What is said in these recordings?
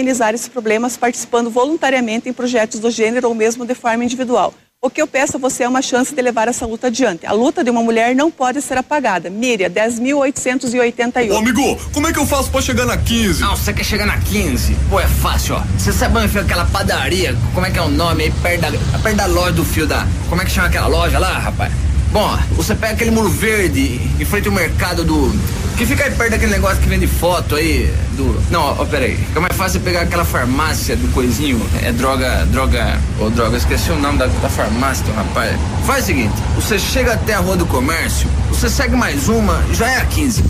amenizar esses problemas participando voluntariamente em projetos do gênero ou mesmo de forma individual. O que eu peço a você é uma chance de levar essa luta adiante. A luta de uma mulher não pode ser apagada. Miriam, 10.888. Ô, amigo, como é que eu faço pra chegar na 15? Não, você quer chegar na 15? Pô, é fácil, ó. Você sabe onde fica aquela padaria? Como é que é o nome aí? Perto da, perto da loja do fio da. Como é que chama aquela loja lá, rapaz? Bom, você pega aquele muro verde em frente ao mercado do. Que fica aí perto daquele negócio que vende foto aí do. Não, ó, peraí. Fica mais fácil pegar aquela farmácia do coisinho. É droga. Droga. Oh, droga, esqueci o nome da, da farmácia, do rapaz. Faz o seguinte: você chega até a rua do comércio, você segue mais uma, já é a 15.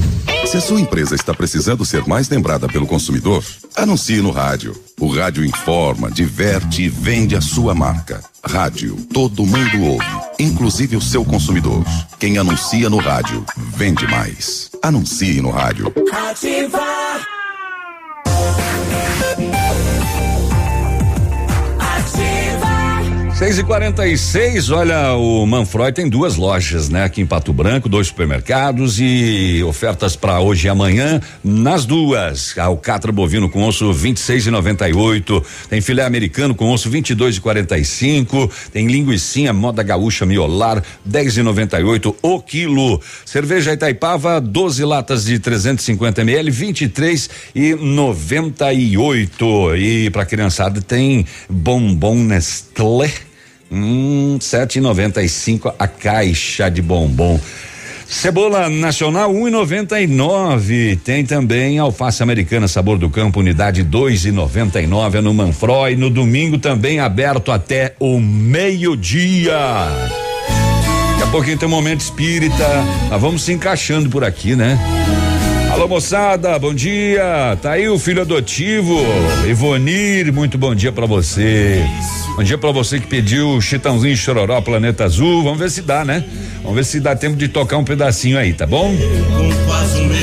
Se a sua empresa está precisando ser mais lembrada pelo consumidor, anuncie no rádio. O rádio informa, diverte e vende a sua marca. Rádio, todo mundo ouve, inclusive o seu consumidor. Quem anuncia no rádio, vende mais. Anuncie no rádio. 6 e 46 olha, o Manfroy tem duas lojas, né? Aqui em Pato Branco, dois supermercados e ofertas para hoje e amanhã nas duas. Alcatra bovino com osso 26 e 98, tem filé americano com osso 22 e 45, tem linguiça moda gaúcha miolar 10 e 98 o quilo. Cerveja Itaipava 12 latas de 350 ml 23 e 98. E para criançada tem bombom Nestlé Hum, sete e noventa e cinco a caixa de bombom. Cebola nacional um e noventa e nove. Tem também alface americana sabor do campo unidade dois e noventa e nove é no Manfroy. No domingo também aberto até o meio dia. Daqui a pouquinho tem um momento espírita. Nós vamos se encaixando por aqui, né? Alô moçada, bom dia. Tá aí o filho adotivo, Ivonir, muito bom dia para você. Bom dia para você que pediu Chitãozinho Chororó Planeta Azul. Vamos ver se dá, né? Vamos ver se dá tempo de tocar um pedacinho aí, tá bom? Quase um mês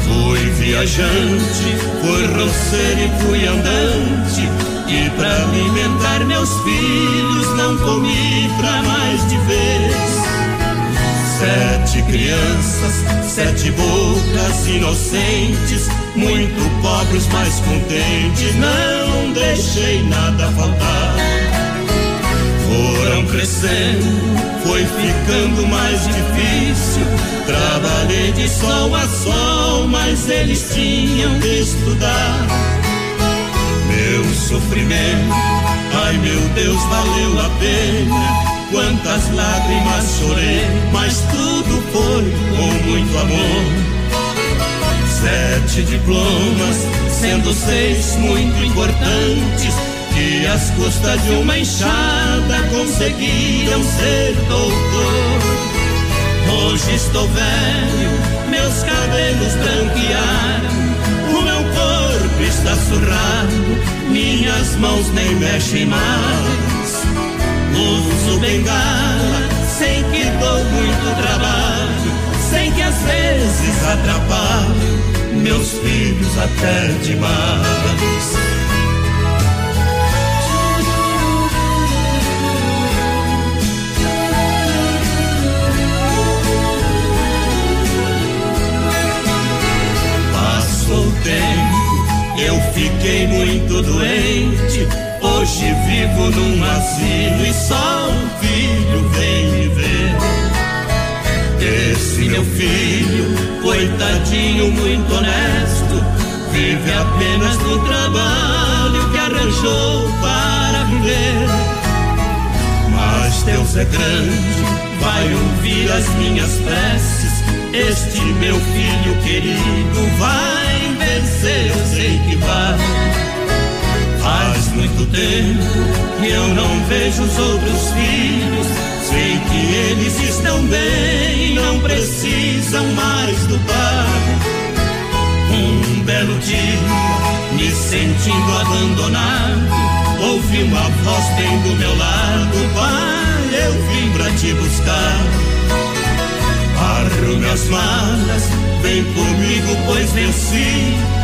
fui viajante, fui roceiro e fui andante. E pra alimentar meus filhos não comi pra mais de. Sete crianças, sete bocas inocentes, muito pobres, mas contentes, não deixei nada faltar. Foram crescendo, foi ficando mais difícil. Trabalhei de sol a sol, mas eles tinham de estudar. Meu sofrimento, ai meu Deus, valeu a pena Quantas lágrimas chorei, mas tudo foi com muito amor. Sete diplomas, sendo seis muito importantes, que às custas de uma enxada conseguiram ser doutor. Hoje estou velho, meus cabelos branquearam, o meu corpo está surrado, minhas mãos nem mexem mais. Uso bengala, sei que dou muito trabalho, sei que às vezes atrapalho meus filhos até demais. Passou o tempo, eu fiquei muito doente Hoje vivo num asilo e só um filho vem me ver. Esse meu filho, coitadinho, muito honesto, vive apenas do trabalho que arranjou para viver. Mas Deus é grande, vai ouvir as minhas preces. Este meu filho querido vai vencer, eu sei que vai. Faz muito tempo que eu não vejo os outros filhos. Sei que eles estão bem, não precisam mais do pai. Um belo dia, me sentindo abandonado, ouvi uma voz bem do meu lado. Pai, eu vim pra te buscar. Arrume as malas, vem comigo, pois venci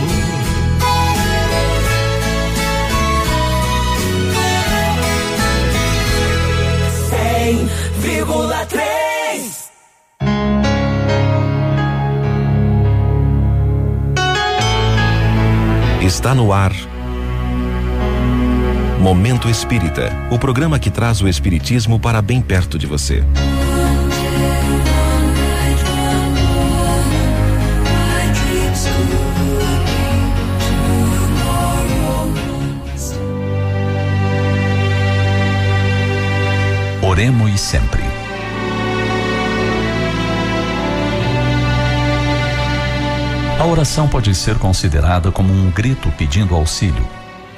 Cem vírgula três. Está no ar Momento Espírita, o programa que traz o Espiritismo para bem perto de você. Sempre. A oração pode ser considerada como um grito pedindo auxílio,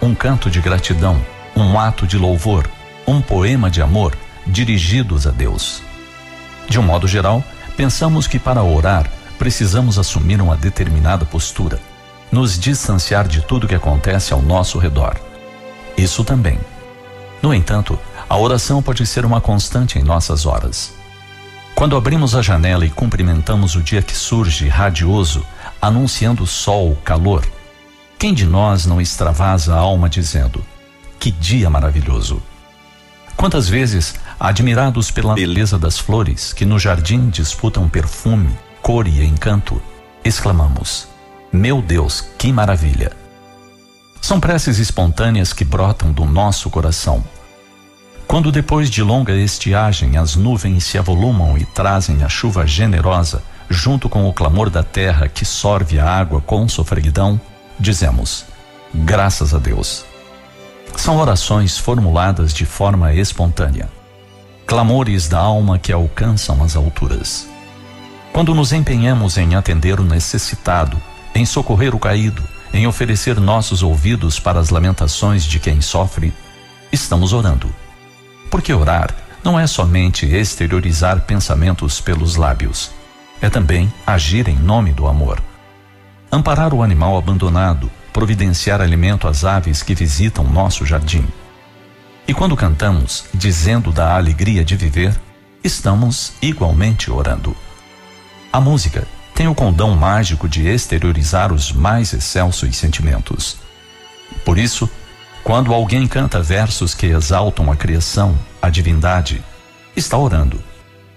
um canto de gratidão um ato de louvor, um poema de amor dirigidos a Deus. De um modo geral, pensamos que para orar precisamos assumir uma determinada postura, nos distanciar de tudo que acontece ao nosso redor. Isso também. No entanto, a oração pode ser uma constante em nossas horas. Quando abrimos a janela e cumprimentamos o dia que surge radioso, anunciando sol, calor, quem de nós não extravasa a alma dizendo: que dia maravilhoso! Quantas vezes, admirados pela beleza das flores que no jardim disputam perfume, cor e encanto, exclamamos: Meu Deus, que maravilha! São preces espontâneas que brotam do nosso coração. Quando depois de longa estiagem as nuvens se avolumam e trazem a chuva generosa, junto com o clamor da terra que sorve a água com sofreguidão, dizemos: Graças a Deus. São orações formuladas de forma espontânea, clamores da alma que alcançam as alturas. Quando nos empenhamos em atender o necessitado, em socorrer o caído, em oferecer nossos ouvidos para as lamentações de quem sofre, estamos orando. Porque orar não é somente exteriorizar pensamentos pelos lábios, é também agir em nome do amor. Amparar o animal abandonado, providenciar alimento às aves que visitam nosso jardim. E quando cantamos, dizendo da alegria de viver, estamos igualmente orando. A música tem o condão mágico de exteriorizar os mais excelsos sentimentos. Por isso, quando alguém canta versos que exaltam a criação, a divindade, está orando.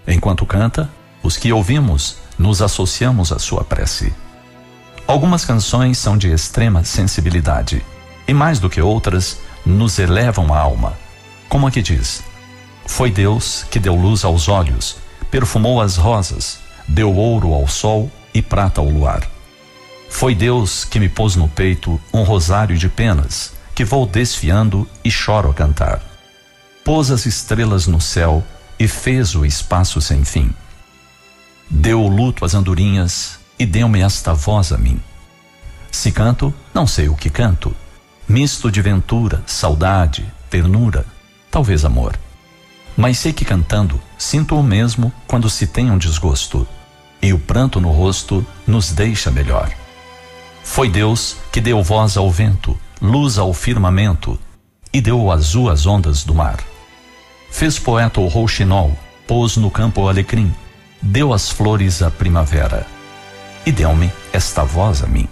Enquanto canta, os que ouvimos nos associamos à sua prece. Algumas canções são de extrema sensibilidade e, mais do que outras, nos elevam a alma. Como a que diz: Foi Deus que deu luz aos olhos, perfumou as rosas, deu ouro ao sol e prata ao luar. Foi Deus que me pôs no peito um rosário de penas, que vou desfiando e choro a cantar. Pôs as estrelas no céu e fez o espaço sem fim. Deu o luto às andorinhas, e deu-me esta voz a mim. Se canto, não sei o que canto. Misto de ventura, saudade, ternura, talvez amor. Mas sei que cantando, sinto o mesmo quando se tem um desgosto. E o pranto no rosto nos deixa melhor. Foi Deus que deu voz ao vento, luz ao firmamento, e deu azul às ondas do mar. Fez poeta o rouxinol, pôs no campo o alecrim, deu as flores à primavera e deu-me esta voz a mim.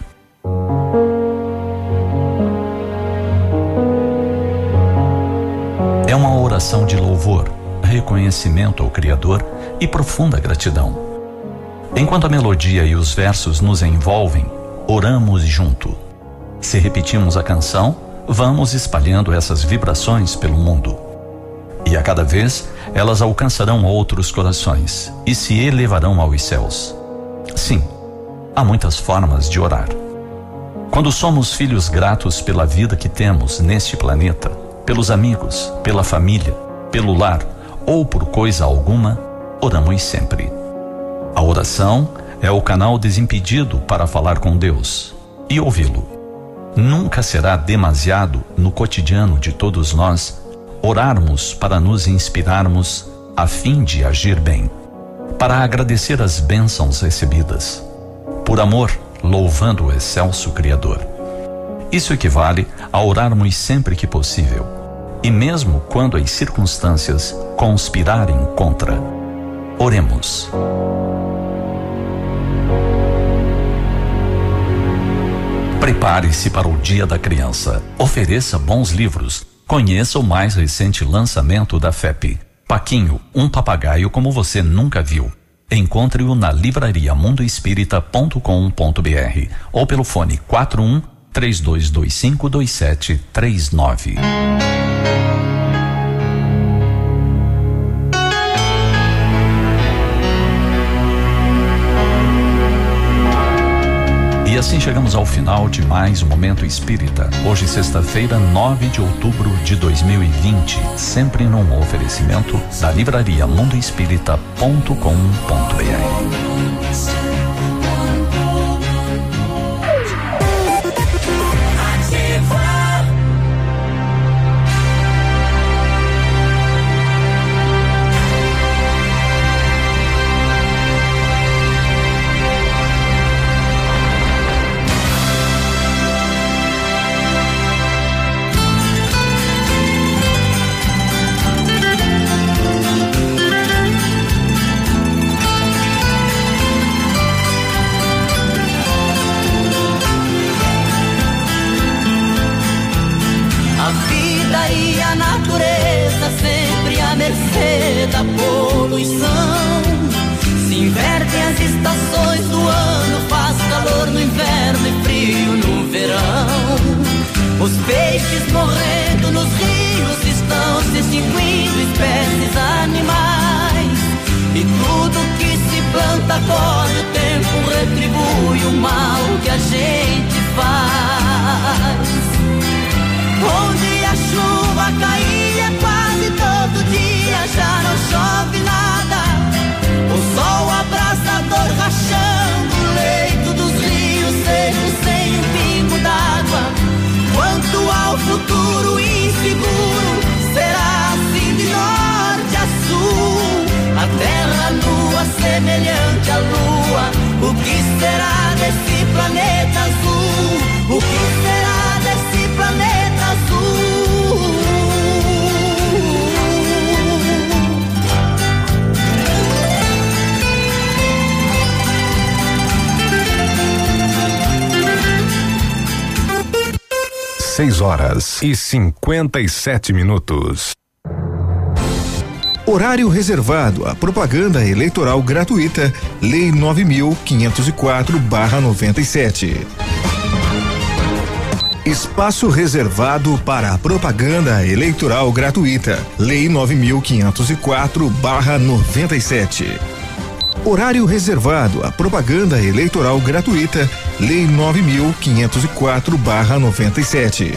É uma oração de louvor, reconhecimento ao Criador e profunda gratidão. Enquanto a melodia e os versos nos envolvem, oramos junto. Se repetimos a canção, vamos espalhando essas vibrações pelo mundo. E a cada vez elas alcançarão outros corações e se elevarão aos céus. Sim, Há muitas formas de orar. Quando somos filhos gratos pela vida que temos neste planeta, pelos amigos, pela família, pelo lar ou por coisa alguma, oramos sempre. A oração é o canal desimpedido para falar com Deus e ouvi-lo. Nunca será demasiado no cotidiano de todos nós orarmos para nos inspirarmos a fim de agir bem, para agradecer as bênçãos recebidas por amor, louvando o excelso Criador. Isso equivale a orarmos sempre que possível, e mesmo quando as circunstâncias conspirarem contra. Oremos. Prepare-se para o Dia da Criança. Ofereça bons livros. Conheça o mais recente lançamento da FEP. Paquinho, um papagaio como você nunca viu. Encontre-o na livraria mundoespírita.com.br ou pelo fone 41 3225 2739. Assim chegamos ao final de mais um Momento Espírita. Hoje, sexta-feira, 9 de outubro de 2020. Sempre num oferecimento da livraria mundoespírita.com.br. e cinquenta e sete minutos. Horário reservado à propaganda eleitoral gratuita, Lei 9504/97. Espaço reservado para a propaganda eleitoral gratuita, Lei 9504/97. Horário reservado à propaganda eleitoral gratuita, Lei 9504/97.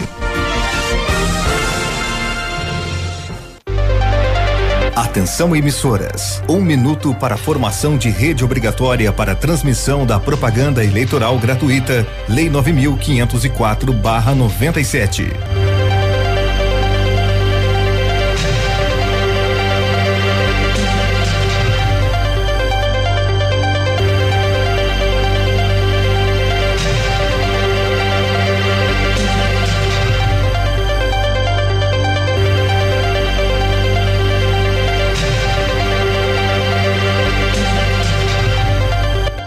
Atenção emissoras. Um minuto para a formação de rede obrigatória para transmissão da propaganda eleitoral gratuita. Lei 9504/97.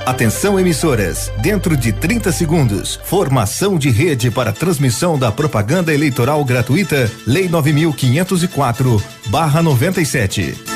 Atenção emissoras, dentro de 30 segundos, formação de rede para transmissão da propaganda eleitoral gratuita, Lei 9504/97.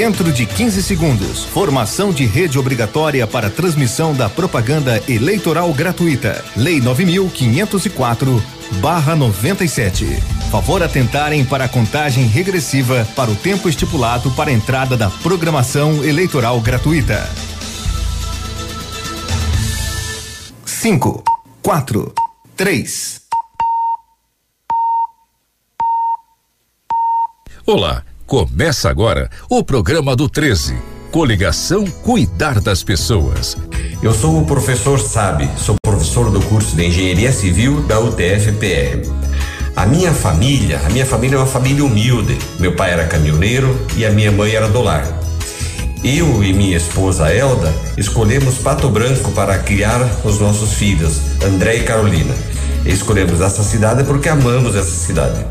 Dentro de 15 segundos, formação de rede obrigatória para transmissão da propaganda eleitoral gratuita. Lei 9504/97. Favor atentarem para a contagem regressiva para o tempo estipulado para a entrada da programação eleitoral gratuita. 5, 4, 3. Olá, começa agora o programa do 13. Coligação Cuidar das Pessoas. Eu sou o professor Sabe, sou professor do curso de Engenharia Civil da UTF-PR. A minha família, a minha família é uma família humilde. Meu pai era caminhoneiro e a minha mãe era do lar. Eu e minha esposa Elda escolhemos Pato Branco para criar os nossos filhos, André e Carolina. Escolhemos essa cidade porque amamos essa cidade.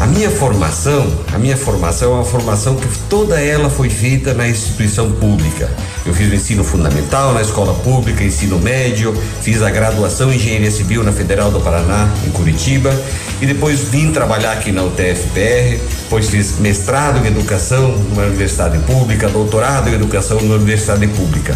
A minha formação, a minha formação é uma formação que toda ela foi feita na instituição pública. Eu fiz o ensino fundamental na escola pública, ensino médio, fiz a graduação em engenharia civil na Federal do Paraná, em Curitiba, e depois vim trabalhar aqui na UTFPR, depois fiz mestrado em educação numa universidade pública, doutorado em educação numa universidade pública.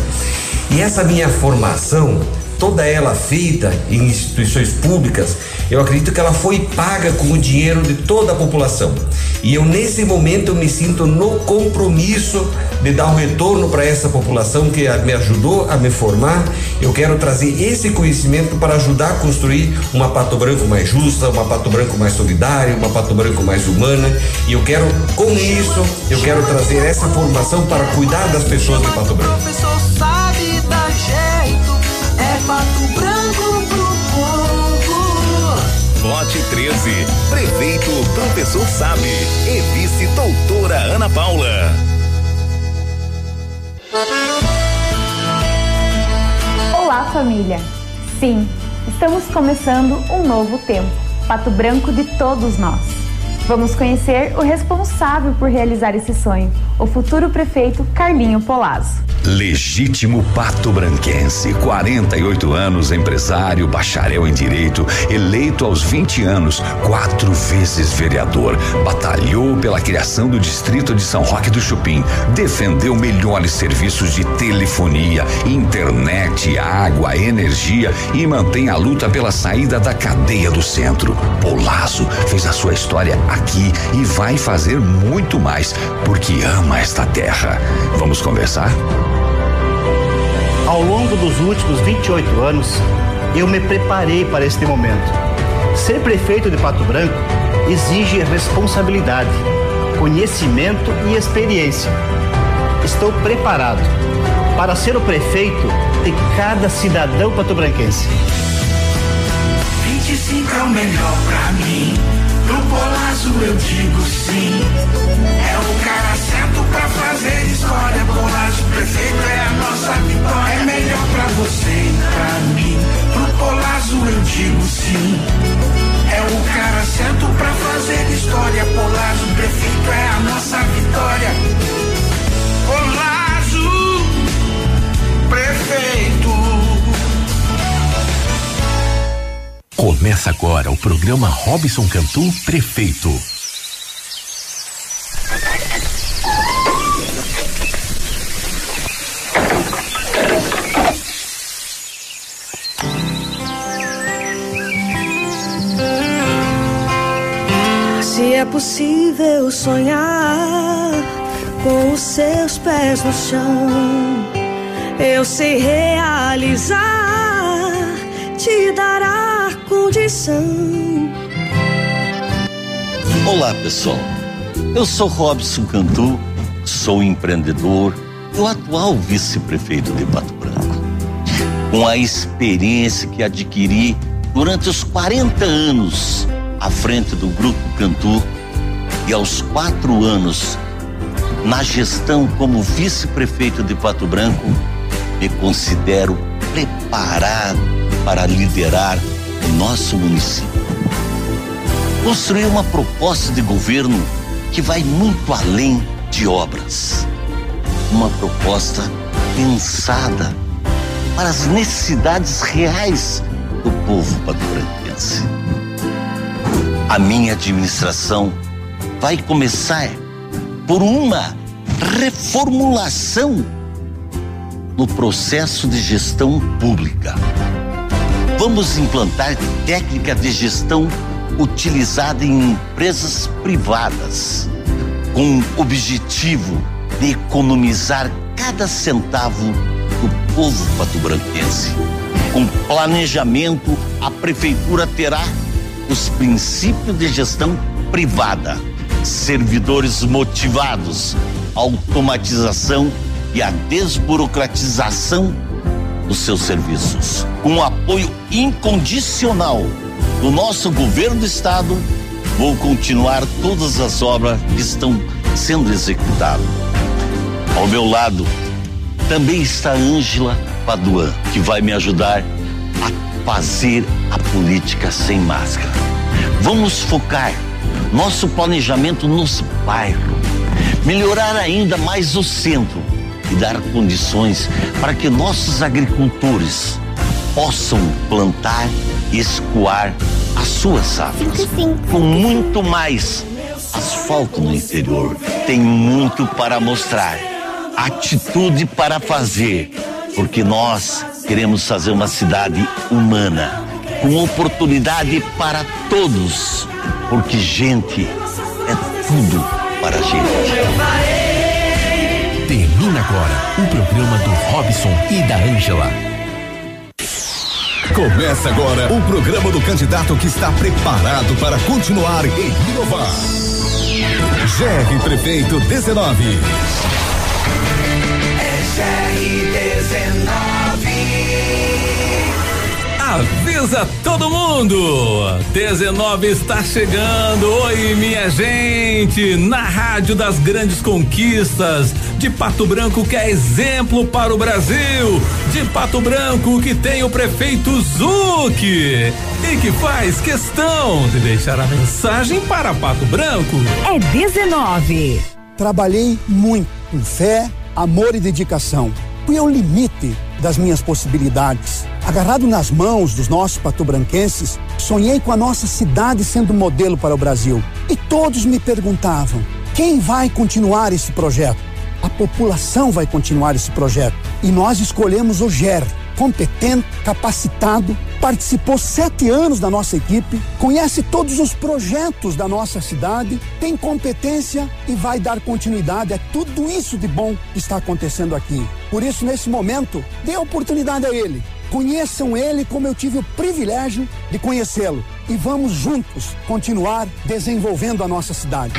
E essa minha formação toda ela feita em instituições públicas, eu acredito que ela foi paga com o dinheiro de toda a população. E eu nesse momento eu me sinto no compromisso de dar um retorno para essa população que me ajudou a me formar. Eu quero trazer esse conhecimento para ajudar a construir uma Pato Branco mais justa, uma Pato Branco mais solidária, uma Pato Branco mais humana. E eu quero com isso, eu quero trazer essa formação para cuidar das pessoas de Pato Branco. 2013. Prefeito Professor Sabe e vice doutora Ana Paula. Olá família. Sim, estamos começando um novo tempo. Pato Branco de todos nós. Vamos conhecer o responsável por realizar esse sonho, o futuro prefeito Carlinho Polazzo. Legítimo pato branquense, 48 anos, empresário, bacharel em direito, eleito aos 20 anos, quatro vezes vereador, batalhou pela criação do distrito de São Roque do Chupim, defendeu melhores serviços de telefonia, internet, água, energia e mantém a luta pela saída da cadeia do centro. Polazo fez a sua história aqui e vai fazer muito mais porque ama esta terra. Vamos conversar? Ao longo dos últimos 28 anos, eu me preparei para este momento. Ser prefeito de Pato Branco exige responsabilidade, conhecimento e experiência. Estou preparado para ser o prefeito de cada cidadão patobranquense. 25 é o melhor pra mim. Pro Polazo eu digo sim. É o cara certo pra fazer história. Polazo prefeito é a nossa vitória. É melhor pra você e pra mim. Pro Polazo eu digo sim. É o cara certo pra fazer história. Polazo prefeito é a nossa vitória. Polazo prefeito. Começa agora o programa Robson Cantu Prefeito. Se é possível sonhar com os seus pés no chão, eu sei realizar, te dará condição. Olá, pessoal. Eu sou Robson Cantu, sou empreendedor e o atual vice-prefeito de Pato Branco. Com a experiência que adquiri durante os 40 anos à frente do Grupo Cantu e aos quatro anos na gestão como vice-prefeito de Pato Branco, me considero preparado para liderar nosso município. Construir uma proposta de governo que vai muito além de obras. Uma proposta pensada para as necessidades reais do povo patobranquense. A minha administração vai começar por uma reformulação no processo de gestão pública. Vamos implantar técnica de gestão utilizada em empresas privadas, com o objetivo de economizar cada centavo do povo patobranquense. Com planejamento, a prefeitura terá os princípios de gestão privada, servidores motivados, automatização e a desburocratização dos seus serviços. Com o apoio incondicional do nosso governo do estado, vou continuar todas as obras que estão sendo executadas. Ao meu lado também está Ângela Paduan, que vai me ajudar a fazer a política sem máscara. Vamos focar nosso planejamento nos bairros, melhorar ainda mais o centro e dar condições para que nossos agricultores possam plantar e escoar as suas safras. Com muito mais asfalto no interior, tem muito para mostrar, atitude para fazer, porque nós queremos fazer uma cidade humana, com oportunidade para todos, porque gente é tudo para a gente. Termina agora o programa do Robson e da Ângela. Começa agora o programa do candidato que está preparado para continuar e inovar. GR Prefeito 19. Avisa todo mundo! 19 está chegando. Oi, minha gente! Na Rádio das Grandes Conquistas, de Pato Branco, que é exemplo para o Brasil. De Pato Branco, que tem o prefeito Zuc. E que faz questão de deixar a mensagem para Pato Branco. É 19. Trabalhei muito, com fé, amor e dedicação. Fui ao limite das minhas possibilidades. Agarrado nas mãos dos nossos patobranquenses, sonhei com a nossa cidade sendo modelo para o Brasil. E todos me perguntavam: quem vai continuar esse projeto? A população vai continuar esse projeto. E nós escolhemos o GER, competente, capacitado, participou sete anos da nossa equipe, conhece todos os projetos da nossa cidade, tem competência e vai dar continuidade a tudo isso de bom que está acontecendo aqui. Por isso, nesse momento, dê oportunidade a ele. Conheçam ele como eu tive o privilégio de conhecê-lo. E vamos juntos continuar desenvolvendo a nossa cidade.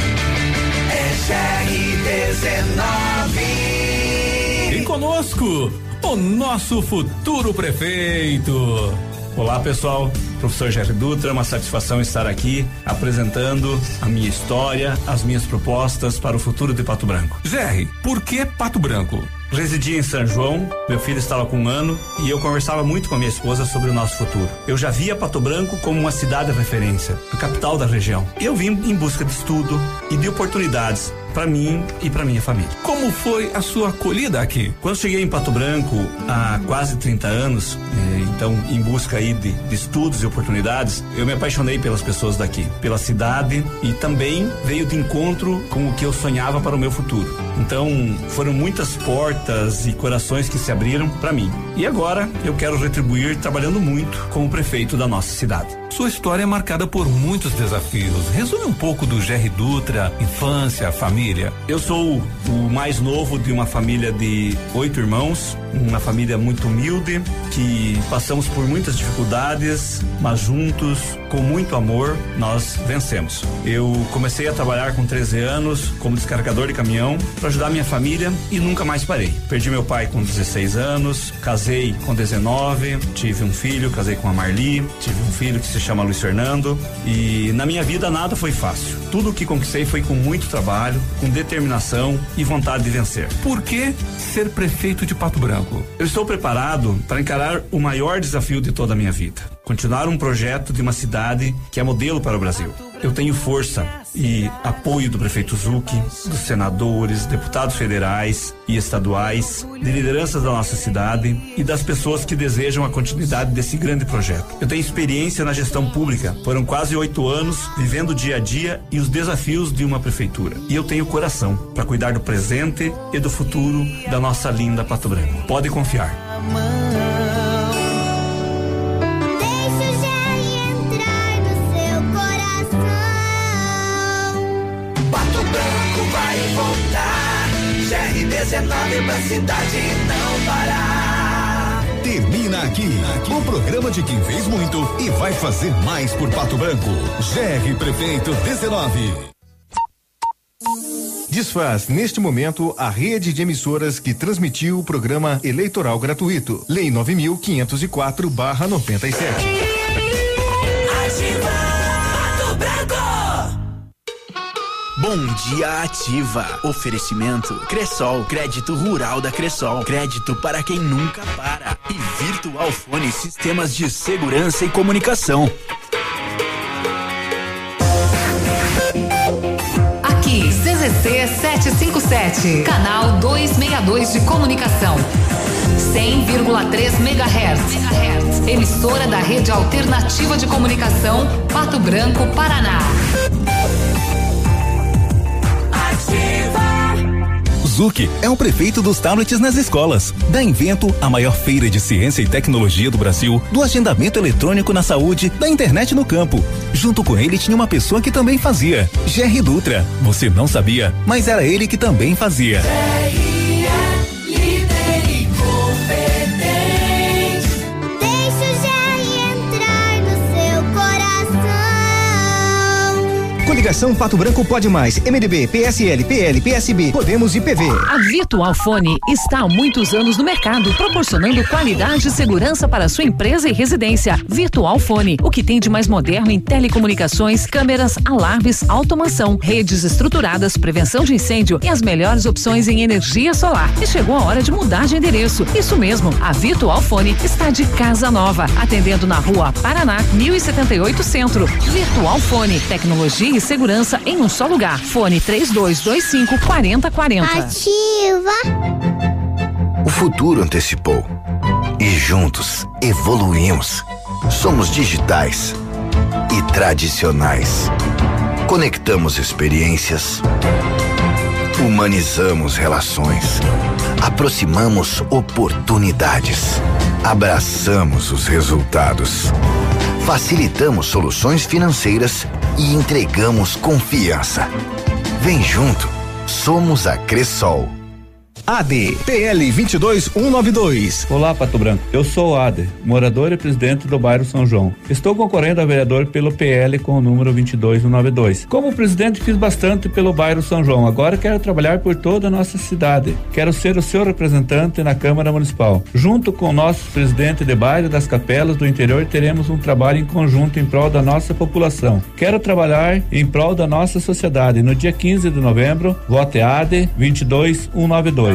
E conosco, o nosso futuro prefeito. Olá pessoal, professor Jerry Dutra, uma satisfação estar aqui apresentando a minha história, as minhas propostas para o futuro de Pato Branco. Jerry, por que Pato Branco? Residia em São João, meu filho estava com um ano e eu conversava muito com a minha esposa sobre o nosso futuro. Eu já via Pato Branco como uma cidade de referência, a capital da região. Eu vim em busca de estudo e de oportunidades para mim e para minha família. Como foi a sua acolhida aqui? Quando cheguei em Pato Branco há quase 30 anos, eh, então em busca aí de, de estudos e oportunidades, eu me apaixonei pelas pessoas daqui, pela cidade e também veio de encontro com o que eu sonhava para o meu futuro. Então foram muitas portas e corações que se abriram para mim. E agora eu quero retribuir trabalhando muito como prefeito da nossa cidade. Sua história é marcada por muitos desafios. Resume um pouco do Jerry Dutra, infância, família. Eu sou o mais novo de uma família de oito irmãos, uma família muito humilde, que passamos por muitas dificuldades, mas juntos, com muito amor, nós vencemos. Eu comecei a trabalhar com 13 anos como descarregador de caminhão para ajudar minha família e nunca mais parei. Perdi meu pai com 16 anos, casei com 19, tive um filho, casei com a Marli, tive um filho que se chama Luiz Fernando e na minha vida nada foi fácil. Tudo o que conquistei foi com muito trabalho, com determinação e vontade de vencer. Por que ser prefeito de Pato Branco? Eu estou preparado para encarar o maior desafio de toda a minha vida. Continuar um projeto de uma cidade que é modelo para o Brasil. Eu tenho força e apoio do prefeito Zuc, dos senadores, deputados federais e estaduais, de lideranças da nossa cidade e das pessoas que desejam a continuidade desse grande projeto. Eu tenho experiência na gestão pública, foram quase oito anos vivendo o dia a dia e os desafios de uma prefeitura. E eu tenho coração para cuidar do presente e do futuro da nossa linda Pato Branco. Pode confiar. GR19 pra cidade não parar. Termina aqui o programa de quem fez muito e vai fazer mais por Pato Branco. GR Prefeito 19. desfaz neste momento a rede de emissoras que transmitiu o programa eleitoral gratuito. Lei 9504/97. Bom dia ativa. Oferecimento Cressol, crédito rural da Cressol, crédito para quem nunca para. E Virtual Fone, sistemas de segurança e comunicação. Aqui, CZC 757, canal 262 de comunicação. 100,3 MHz. Emissora da Rede Alternativa de Comunicação, Pato Branco, Paraná. Zuc é o prefeito dos tablets nas escolas. Da Invento, a maior feira de ciência e tecnologia do Brasil, do agendamento eletrônico na saúde, da internet no campo. Junto com ele tinha uma pessoa que também fazia. Jerry Dutra. Você não sabia, mas era ele que também fazia. Deixa Coligação Pato Branco Pode Mais, MDB, PSL, PL, PSB, Podemos e PV. A Virtual Fone está há muitos anos no mercado, proporcionando qualidade e segurança para sua empresa e residência. Virtual Fone, o que tem de mais moderno em telecomunicações, câmeras, alarmes, automação, redes estruturadas, prevenção de incêndio e as melhores opções em energia solar. E chegou a hora de mudar de endereço. Isso mesmo, a Virtual Fone está de casa nova, atendendo na rua Paraná, 1078 Centro. Virtual Fone, tecnologia e segurança em um só lugar. Fone 3225 4040. Ativa. O futuro antecipou. E juntos evoluímos. Somos digitais e tradicionais. Conectamos experiências. Humanizamos relações. Aproximamos oportunidades. Abraçamos os resultados. Facilitamos soluções financeiras e entregamos confiança. Vem junto. Somos a Cressol. AD PL 22192. Olá, Pato Branco. Eu sou o Ader, morador e presidente do bairro São João. Estou concorrendo a vereador pelo PL com o número 22192. Como presidente, fiz bastante pelo bairro São João. Agora quero trabalhar por toda a nossa cidade. Quero ser o seu representante na Câmara Municipal. Junto com o nosso presidente de bairro das capelas do interior, teremos um trabalho em conjunto em prol da nossa população. Quero trabalhar em prol da nossa sociedade. No dia 15 de novembro, vote AD 22192.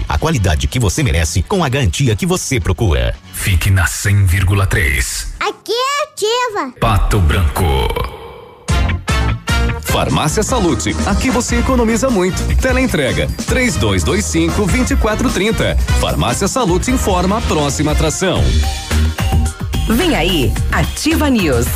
a qualidade que você merece com a garantia que você procura. Fique na 100,3. Aqui é ativa. Pato Branco. Farmácia Salute, aqui você economiza muito. Teleentrega 3225 2430. Farmácia Salute informa a próxima atração. Vem aí, Ativa News.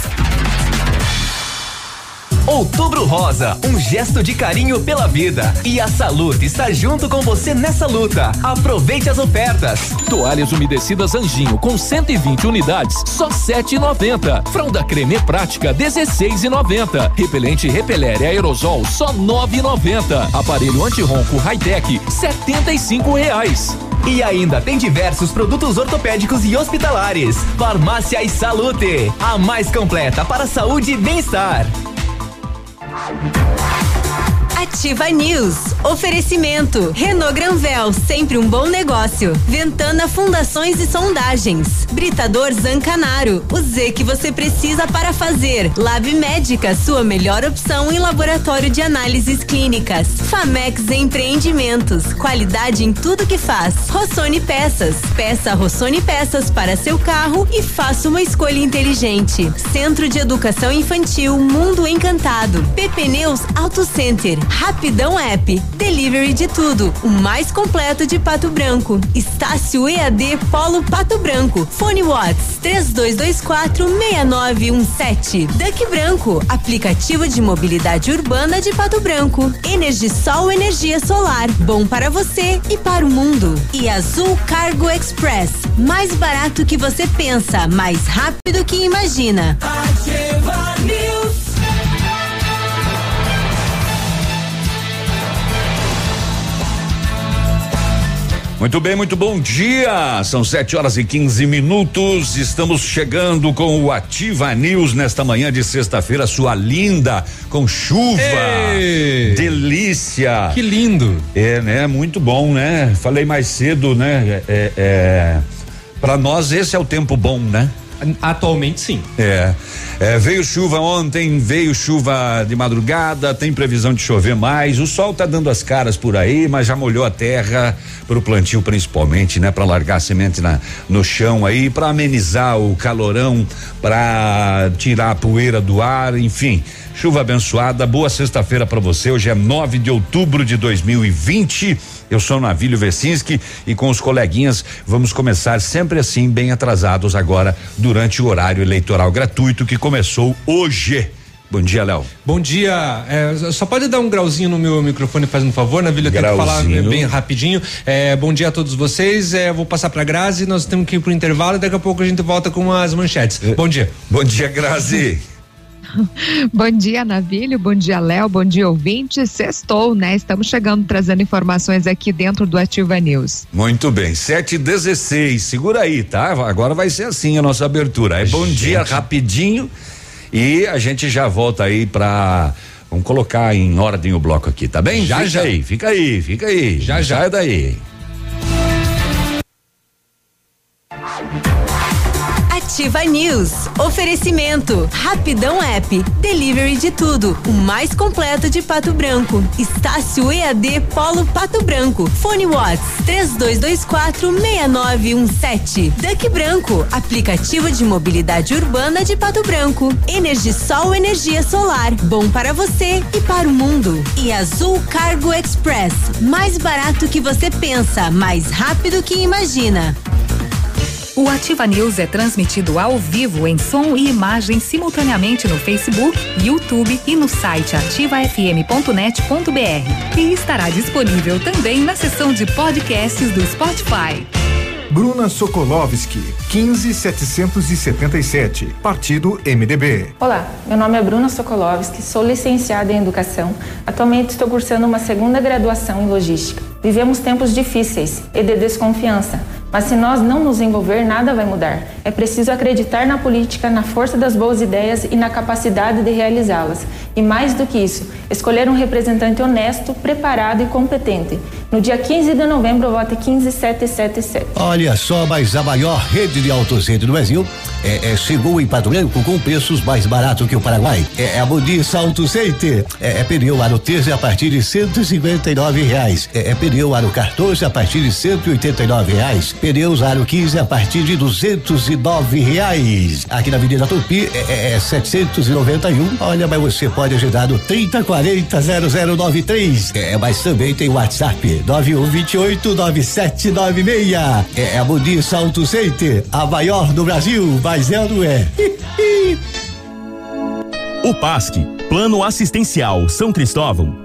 Outubro Rosa, um gesto de carinho pela vida. E a Salute está junto com você nessa luta. Aproveite as ofertas. Toalhas umedecidas Anjinho com 120 unidades, só 7,90. Fralda creme prática 16,90. Repelente Repeler e aerosol só 9,90. Aparelho antirronco Hightech 75 reais. E ainda tem diversos produtos ortopédicos e hospitalares. Farmácia e Salute, a mais completa para saúde e bem-estar. Thank you. Ativa News. Oferecimento. Renault Granvel, sempre um bom negócio. Ventana Fundações e Sondagens. Britador Zancanaro. O Z que você precisa para fazer. Lab Médica, sua melhor opção em laboratório de análises clínicas. Famex Empreendimentos. Qualidade em tudo que faz. Rossoni Peças. Peça Rossoni Peças para seu carro e faça uma escolha inteligente. Centro de Educação Infantil Mundo Encantado. PP Neus Auto Center. Rapidão App, delivery de tudo, o mais completo de Pato Branco. Estácio EAD Polo Pato Branco. Fone Watts 3224 6917. Duck Branco, aplicativo de mobilidade urbana de Pato Branco. Energisol energia solar, bom para você e para o mundo. E Azul Cargo Express, mais barato que você pensa, mais rápido que imagina. Ativa Muito bem, muito bom dia. São 7 horas e 15 minutos. Estamos chegando com o Ativa News nesta manhã de sexta-feira, sua linda, com chuva. Ei. Delícia. Que lindo. É, né? Muito bom, né? Falei mais cedo, né? É, é, para nós esse é o tempo bom, né? Atualmente sim. É, é, veio chuva ontem, veio chuva de madrugada, tem previsão de chover mais. O sol tá dando as caras por aí, mas já molhou a terra para o plantio principalmente, né? Para largar a semente na, no chão aí, para amenizar o calorão, para tirar a poeira do ar, enfim. Chuva abençoada, boa sexta-feira para você. Hoje é 9 de outubro de 2020. Eu sou Navílio Vecinski e com os coleguinhas vamos começar sempre assim, bem atrasados agora, durante o horário eleitoral gratuito que começou hoje. Bom dia, Léo. Bom dia. É, só pode dar um grauzinho no meu microfone, fazendo um favor, Navílio? Eu tenho que falar bem rapidinho. É, bom dia a todos vocês. É, vou passar pra Grazi, nós temos que ir pro intervalo e daqui a pouco a gente volta com as manchetes. Bom dia. Bom dia, Grazi. Bom dia, Navílio. Bom dia, Léo. Bom dia, ouvinte. Sextou, né? Estamos chegando trazendo informações aqui dentro do Ativa News. Muito bem, 7 e 16 segura aí, tá? Agora vai ser assim a nossa abertura. É bom dia rapidinho e a gente já volta aí pra. Vamos colocar em ordem o bloco aqui, tá bem? Já, fica já. aí, fica aí, fica aí. Já, já. Sai daí. Ativa News. Oferecimento. Rapidão App. Delivery de tudo. O mais completo de Pato Branco. Estácio EAD Polo Pato Branco. Fone Watts 3224 6917. Duck Branco. Aplicativo de mobilidade urbana de Pato Branco. Energisol energia solar. Bom para você e para o mundo. E Azul Cargo Express. Mais barato que você pensa, mais rápido que imagina. O Ativa News é transmitido ao vivo em som e imagem simultaneamente no Facebook, YouTube e no site ativafm.net.br. E estará disponível também na seção de podcasts do Spotify. Bruna Sokolovski, 15777, Partido MDB. Olá, meu nome é Bruna Sokolovski, sou licenciada em Educação. Atualmente estou cursando uma segunda graduação em Logística. Vivemos tempos difíceis e de desconfiança, mas se nós não nos envolver, nada vai mudar. É preciso acreditar na política, na força das boas ideias e na capacidade de realizá-las. E mais do que isso, escolher um representante honesto, preparado e competente. No dia 15 de novembro, vote 15777. Olha só, mas a maior rede de autocentro do Brasil é, é, chegou em Pato Branco com preços mais baratos que o Paraguai. É, é a Modis Auto Center. É, é pneu aro 13 a partir de 159 reais. É, é pneu aro 14 a partir de 189 reais. Pneus aro 15 a partir de 209 reais. Aqui na Avenida Tupi é, é, é 791. Olha, mas você pode ajudar no 3040 0093. É, mas também tem WhatsApp 9128 9796. É, é a Modis Auto Center, a maior do Brasil, mas ela não é. O PASC, Plano Assistencial São Cristóvão,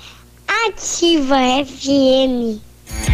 Ativa FM.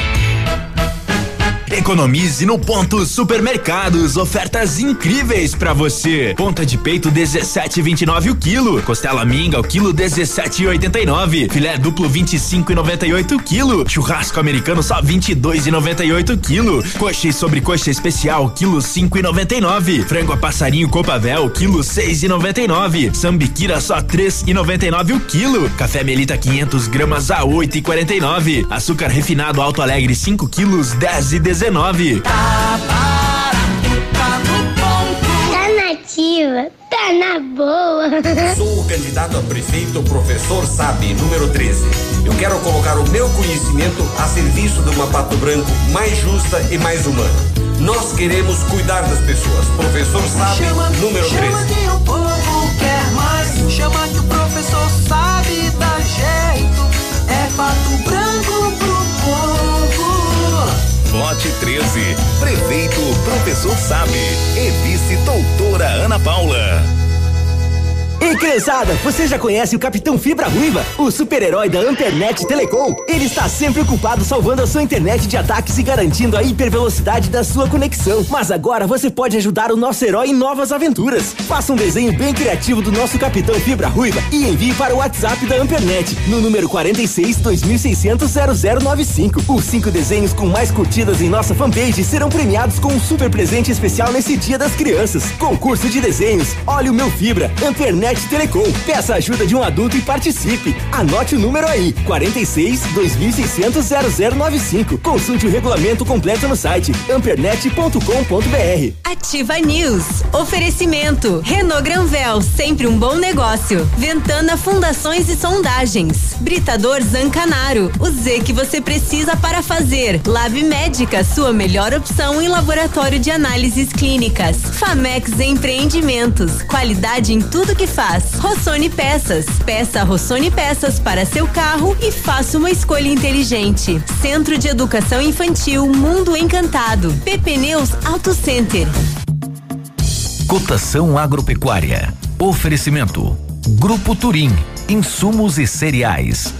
Thank you. Economize no Ponto Supermercados, ofertas incríveis para você. Ponta de peito 17,29 o quilo, costela minga o quilo 17,89, filé duplo 25,98 o quilo, churrasco americano só 22,98 o quilo, coxa e sobrecoxa especial quilo 5,99, frango a passarinho Copavel quilo 6,99, sambiquira só 3,99 o quilo, café Melita 500 gramas a 8,49, açúcar refinado Alto Alegre 5 quilos 10,19 Tá barato, tá no ponto. Tá nativa, tá na boa. Sou o candidato a prefeito, professor Sabe, número 13. Eu quero colocar o meu conhecimento a serviço de uma Pato Branco mais justa e mais humana. Nós queremos cuidar das pessoas. Professor Sabe, número 13. Chama que o povo quer mais. Chama que o professor sabe dar jeito. É pato branco. Vote 13. Prefeito Professor Sabe. E vice doutora Ana Paula. Ei, criançada, você já conhece o Capitão Fibra Ruiva, o super-herói da Ampernet Telecom? Ele está sempre ocupado salvando a sua internet de ataques e garantindo a hipervelocidade da sua conexão. Mas agora você pode ajudar o nosso herói em novas aventuras. Faça um desenho bem criativo do nosso Capitão Fibra Ruiva e envie para o WhatsApp da Ampernet no número 46 2600 0095. Os cinco desenhos com mais curtidas em nossa fanpage serão premiados com um super presente especial nesse Dia das Crianças. Concurso de desenhos. Olha o meu Fibra. Ampernet Telecom. Peça a ajuda de um adulto e participe. Anote o número aí: 46 2600 0095. Consulte o regulamento completo no site ampernet.com.br. Ativa News. Oferecimento. Renault Granvel, sempre um bom negócio. Ventana Fundações e Sondagens. Britador Zancanaro. O Z que você precisa para fazer. Lab Médica, sua melhor opção em laboratório de análises clínicas. Famex Empreendimentos. Qualidade em tudo que faz. Rossoni Peças. Peça Rossoni Peças para seu carro e faça uma escolha inteligente. Centro de Educação Infantil Mundo Encantado. PP Neus Auto Center. Cotação agropecuária. Oferecimento. Grupo Turim. Insumos e cereais.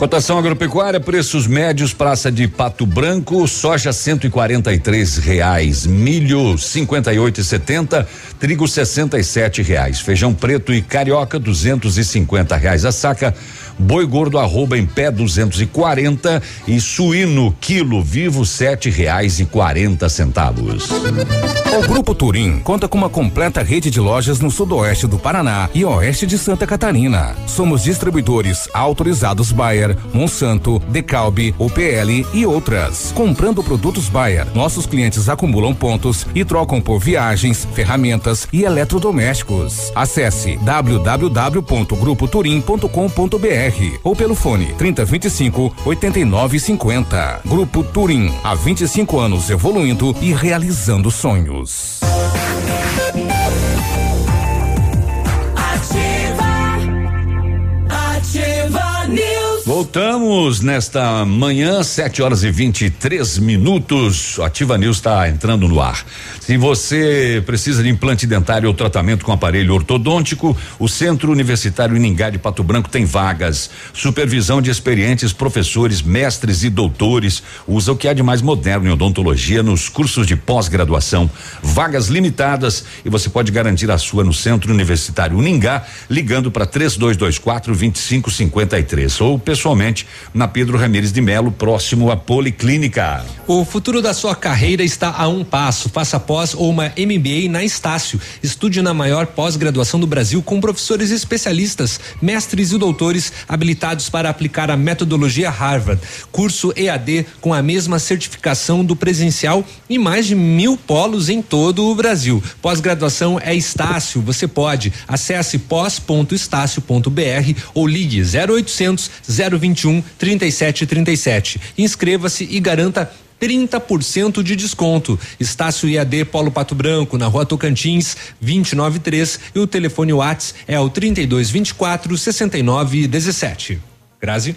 Cotação agropecuária, preços médios, praça de Pato Branco, soja cento e quarenta e três reais, milho cinquenta e oito e setenta, trigo sessenta e sete reais, feijão preto e carioca duzentos e cinquenta reais a saca, boi gordo arroba em pé duzentos e quarenta e suíno quilo vivo sete reais e quarenta centavos. O Grupo Turim conta com uma completa rede de lojas no sudoeste do Paraná e oeste de Santa Catarina. Somos distribuidores autorizados Bayer, Monsanto, Decalbe, UPL e outras. Comprando produtos Bayer, nossos clientes acumulam pontos e trocam por viagens, ferramentas e eletrodomésticos. Acesse www.grupoturim.com.br ou pelo fone 3025 8950. Grupo Turim, há 25 anos evoluindo e realizando sonhos. Voltamos nesta manhã, 7 horas e 23 minutos. O Ativa News está entrando no ar. Se você precisa de implante dentário ou tratamento com aparelho ortodôntico, o Centro Universitário Iningá de Pato Branco tem vagas. Supervisão de experientes professores, mestres e doutores. Usa o que há de mais moderno em odontologia nos cursos de pós-graduação. Vagas limitadas e você pode garantir a sua no Centro Universitário Uningá, ligando para 3224 2553 ou pessoalmente na Pedro Ramires de Melo, próximo à Policlínica. O futuro da sua carreira está a um passo. Faça pós ou uma MBA na Estácio. Estude na maior pós-graduação do Brasil com professores especialistas, mestres e doutores habilitados para aplicar a metodologia Harvard. Curso EAD com a mesma certificação do presencial e mais de mil polos em todo o Brasil. Pós-graduação é Estácio. Você pode. Acesse pós.estácio.br ou ligue 0800 021 3737. Inscreva-se e garanta 30% de desconto. Estácio IAD Polo Pato Branco, na rua Tocantins, 293 e o telefone Whats é o 3224 6917. Grazi?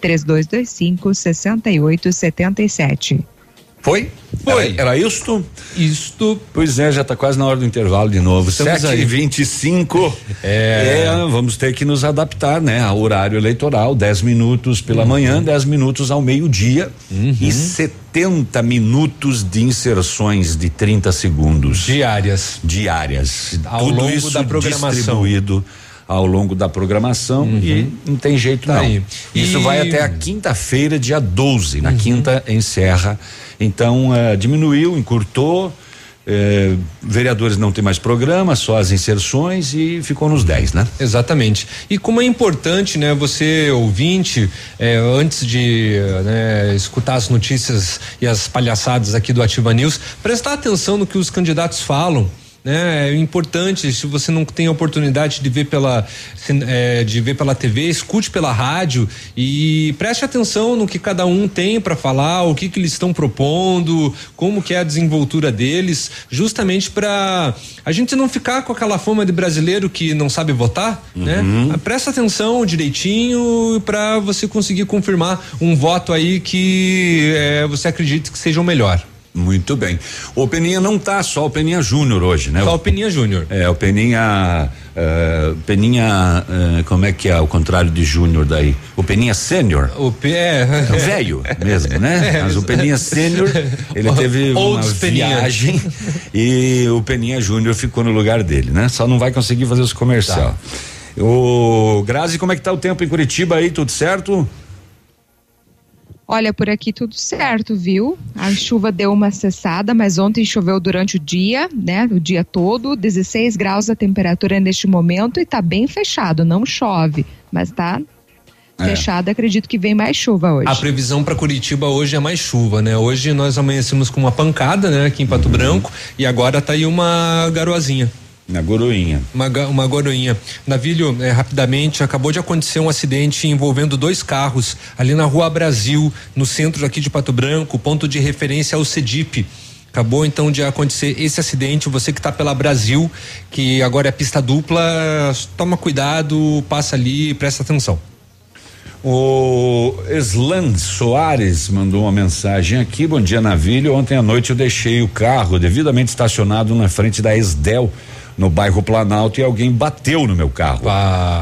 3225 6877. Foi? Foi. Era, era isto? Isto. Pois é, já está quase na hora do intervalo de novo. Estamos 7 aí. e 25 É. é. Vamos ter que nos adaptar, né? Ao horário eleitoral, 10 minutos pela Uhum. manhã, 10 minutos ao meio-dia e 70 minutos de inserções de 30 segundos. Diárias. Diárias. Ao Tudo longo isso da programação. distribuído ao longo da programação e não tem jeito Tá não. aí. Isso E- vai até a quinta-feira, dia 12. Uhum. Na quinta encerra. Então eh, diminuiu, encurtou. eh, vereadores não tem mais programa, só as inserções e ficou nos 10, né? Exatamente. E como é importante, né, você ouvinte, eh, antes de né, escutar as notícias e as palhaçadas aqui do Ativa News, prestar atenção no que os candidatos falam. Né, é importante, se você não tem a oportunidade de ver pela eh, de ver pela TV, escute pela rádio e preste atenção no que cada um tem para falar, o que que eles estão propondo, como que é a desenvoltura deles, justamente para a gente não ficar com aquela fama de brasileiro que não sabe votar, né? Ah, Presta atenção direitinho para você conseguir confirmar um voto aí que eh, você acredita que seja o melhor. Muito bem. O Peninha não tá só o Peninha Júnior hoje, né? Só o Peninha Júnior. É, o Peninha. eh, Peninha. eh, como é que é o contrário de Júnior daí? O Peninha Sênior. O P é. É o velho mesmo, né? É, Mas o Peninha Sênior, ele teve uma Peninha. viagem e o Peninha Júnior ficou no lugar dele, né? Só não vai conseguir fazer os comercial. Tá. O Grazi, como é que tá o tempo em Curitiba aí? Tudo certo? Olha, por aqui tudo certo, viu? A chuva deu uma cessada, mas ontem choveu durante o dia, né? O dia todo, 16 graus a temperatura neste momento e tá bem fechado, não chove, mas tá É. fechado, acredito que vem mais chuva hoje. A previsão para Curitiba hoje é mais chuva, né? Hoje nós amanhecemos com uma pancada, né? Aqui em Pato Branco e agora tá aí uma garoazinha. Na Goroinha. Uma, uma garoinha. Navilho, eh, rapidamente, acabou de acontecer um acidente envolvendo dois carros ali na Rua Brasil, no centro aqui de Pato Branco, ponto de referência ao CEDIP. Acabou então de acontecer esse acidente. Você que está pela Brasil, que agora é pista dupla, toma cuidado, passa ali, presta atenção. O Eslan Soares mandou uma mensagem aqui. Bom dia, Navilho. Ontem à noite eu deixei o carro devidamente estacionado na frente da Esdel, no bairro Planalto, e alguém bateu no meu carro.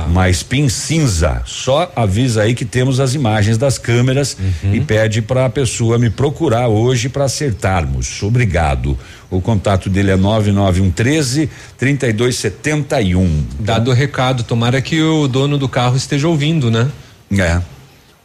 Uma spin cinza. Só avisa aí que temos as imagens das câmeras e pede para a pessoa me procurar hoje para acertarmos. Obrigado. O contato dele é 99113 3271. Dado o recado, tomara que o dono do carro esteja ouvindo, né? É.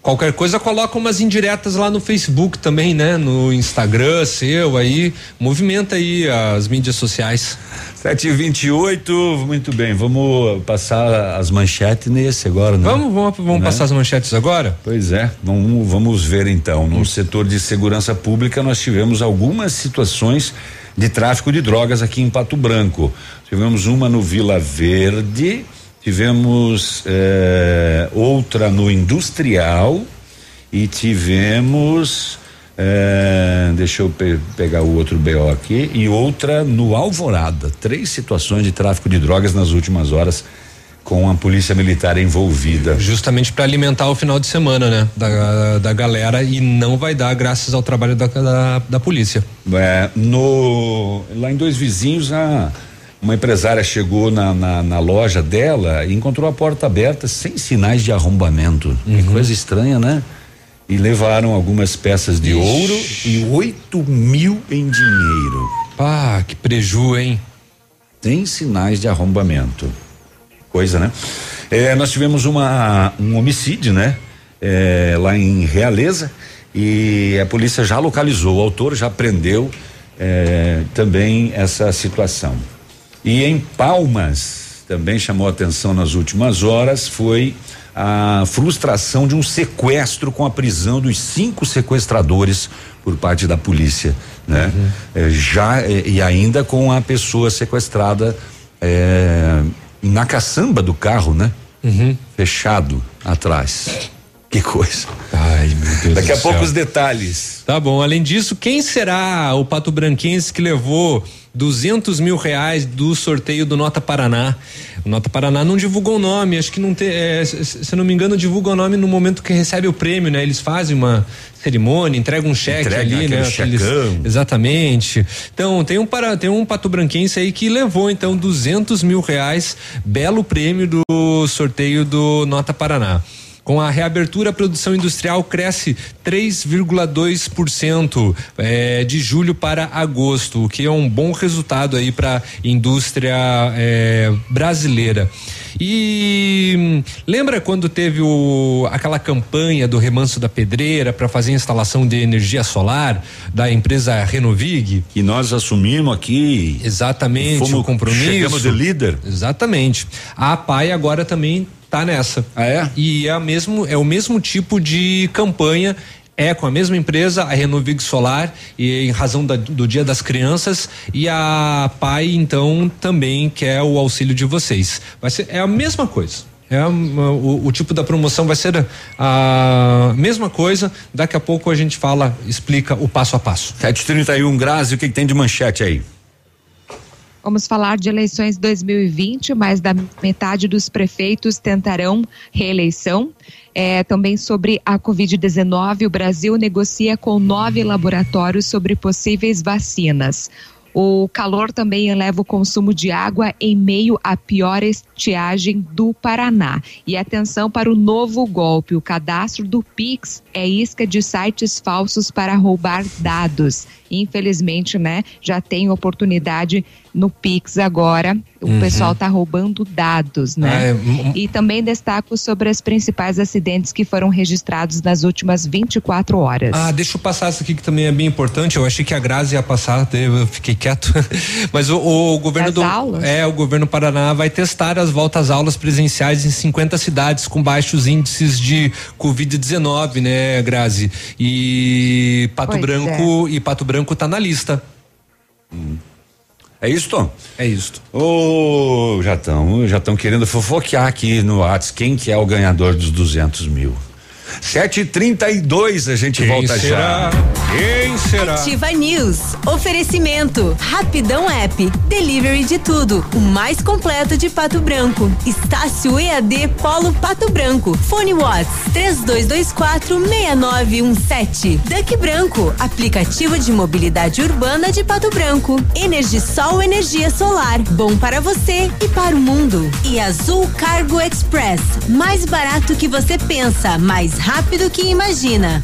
Qualquer coisa coloca umas indiretas lá no Facebook também, né? No Instagram seu aí, movimenta aí as mídias sociais. 7 e 28 muito bem, vamos passar as manchetes nesse agora, né? Vamos, vamos, vamos Né? passar as manchetes agora? Pois é, vamos, vamos ver então. No setor de segurança pública, nós tivemos algumas situações de tráfico de drogas aqui em Pato Branco. Tivemos uma no Vila Verde, tivemos eh, outra no Industrial e tivemos. eh, deixa eu pe- pegar o outro BO aqui. E outra no Alvorada. Três situações de tráfico de drogas nas últimas horas com a polícia militar envolvida. Justamente para alimentar o final de semana, né? Da, da galera e não vai dar graças ao trabalho da, da, da polícia. É, no lá em dois vizinhos a uma empresária chegou na, na, na loja dela e encontrou a porta aberta sem sinais de arrombamento. Que coisa estranha, né? E levaram algumas peças de ouro e oito mil em dinheiro. Ah, que preju, hein? Tem sinais de arrombamento. Coisa, né? É, nós tivemos uma, um homicídio, né? eh, lá em Realeza e a polícia já localizou o autor, já prendeu eh, também essa situação. E em Palmas, também chamou atenção nas últimas horas, foi a frustração de um sequestro com a prisão dos cinco sequestradores por parte da polícia, né? Uhum. Eh, já eh, e ainda com a pessoa sequestrada eh, na caçamba do carro, né? Uhum. Fechado atrás. Que coisa. Ai, meu Deus Daqui a pouco céu. os detalhes. Tá bom. Além disso, quem será o Pato Branquense que levou 200 mil reais do sorteio do Nota Paraná? O Nota Paraná não divulgou o nome, acho que não tem. é, se, não me engano, divulga o nome no momento que recebe o prêmio, né? Eles fazem uma cerimônia, entregam um cheque Entrega ali, né? aquele checão. Exatamente. Então, tem um, para, tem um Pato Branquense aí que levou, então, 200 mil reais, belo prêmio do sorteio do Nota Paraná. Com a reabertura, a produção industrial cresce 3,2% eh, de julho para agosto, o que é um bom resultado aí para a indústria eh, brasileira. E hum, lembra quando teve o, aquela campanha do Remanso da Pedreira para fazer a instalação de energia solar da empresa Renovig? E nós assumimos aqui. Exatamente, Fomos- o compromisso. chegamos de líder. Exatamente. A APAI agora também tá nessa. Ah, é? E é, a mesmo, é o mesmo tipo de campanha. É com a mesma empresa, a Renovig Solar, e em razão da- do Dia das Crianças, e a PAI, então, também quer o auxílio de vocês. Vai ser, é a mesma coisa. É o, o tipo da promoção vai ser a mesma coisa. Daqui a pouco a gente fala, explica o passo a passo. 731 Grazi, o que, que tem de manchete aí? Vamos falar de eleições 2020, mais da metade dos prefeitos tentarão reeleição. É, também sobre a Covid-19, o Brasil negocia com nove laboratórios sobre possíveis vacinas. O calor também eleva o consumo de água em meio à pior estiagem do Paraná. E atenção para o novo golpe: o cadastro do Pix é isca de sites falsos para roubar dados. Infelizmente, né, já tem oportunidade no Pix agora. O Uhum. pessoal está roubando dados, Ah, né? é, m- E também destaco sobre os principais acidentes que foram registrados nas últimas 24 horas. Ah, deixa eu passar essa aqui que também é bem importante. Eu achei que a Grazi ia passar, eu fiquei quieto. Mas o, o governo Das do aulas? é o governo Paraná vai testar as voltas aulas presenciais em 50 cidades com baixos índices de Covid-19, né, Grazi? E Pato Pois Branco e Pato Branco tá na lista. É isso, Tom? É isso. Ô, já estão, já estão querendo fofoquear aqui no Whats quem que é o ganhador dos 200 mil. 7h32 a gente Quem volta será? já. Quem será? Ativa News. Oferecimento. Rapidão App. Delivery de tudo. O mais completo de Pato Branco. Estácio EAD Polo Pato Branco. Fone Watts. 32246917. Duck Branco. Aplicativo de mobilidade urbana de Pato Branco. Energisol Energia Solar. Bom para você e para o mundo. E Azul Cargo Express. Mais barato que você pensa. Mais rápido que imagina.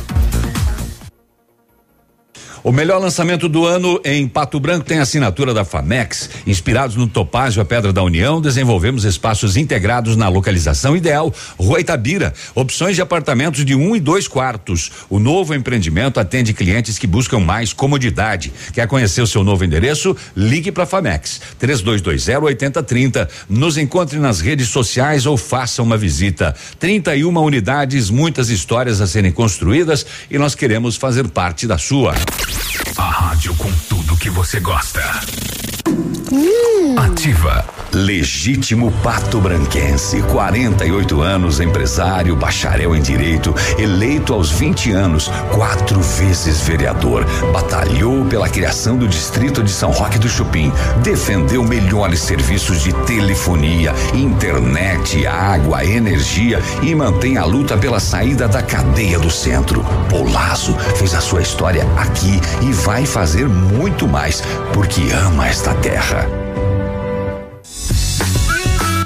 O melhor lançamento do ano em Pato Branco tem a assinatura da Famex. Inspirados no Topázio, a Pedra da União, desenvolvemos espaços integrados na localização ideal. Rua Itabira, opções de apartamentos de um e dois quartos. O novo empreendimento atende clientes que buscam mais comodidade. Quer conhecer o seu novo endereço? Ligue para Famex 3220 8030. Nos encontre nas redes sociais ou faça uma visita. 31 unidades, muitas histórias a serem construídas e nós queremos fazer parte da sua. A rádio com tudo que você gosta. Ativa. Legítimo Pato Branquense, 48 anos, empresário, bacharel em direito, eleito aos 20 anos, quatro vezes vereador, batalhou pela criação do distrito de São Roque do Chupim, defendeu melhores serviços de telefonia, internet, água, energia e mantém a luta pela saída da cadeia do centro. Polazo fez a sua história aqui e vai fazer muito mais porque ama esta terra.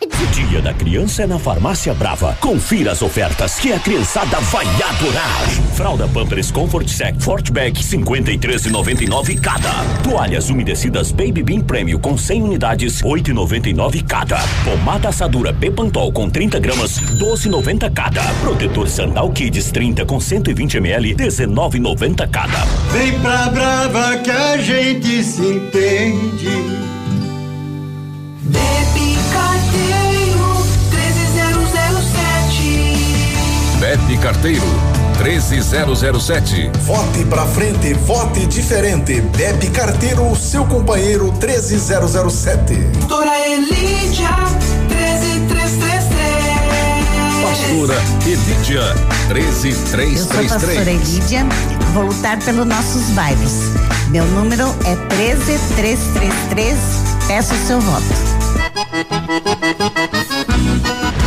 Dia da Criança é na Farmácia Brava. Confira as ofertas que a criançada vai adorar. Fralda Pampers Comfort Sec Fortback 53,99 cada. Toalhas umedecidas Baby Bean Premium com 100 unidades 8,99 cada. Pomada assadura Bepantol com 30 gramas 12,90 cada. Protetor Sandal Kids 30 com 120 ml 19,90 cada. Vem pra Brava que a gente se entende. 13007 Bebe Carteiro 13007. Vote pra frente, vote diferente. Bebe Carteiro, seu companheiro 13007. Doutora Elídia 13333 Pastora Elídia Eu sou a pastora 13333. Elídia, vou lutar pelos nossos bairros. Meu número é 13333. Peço o seu voto.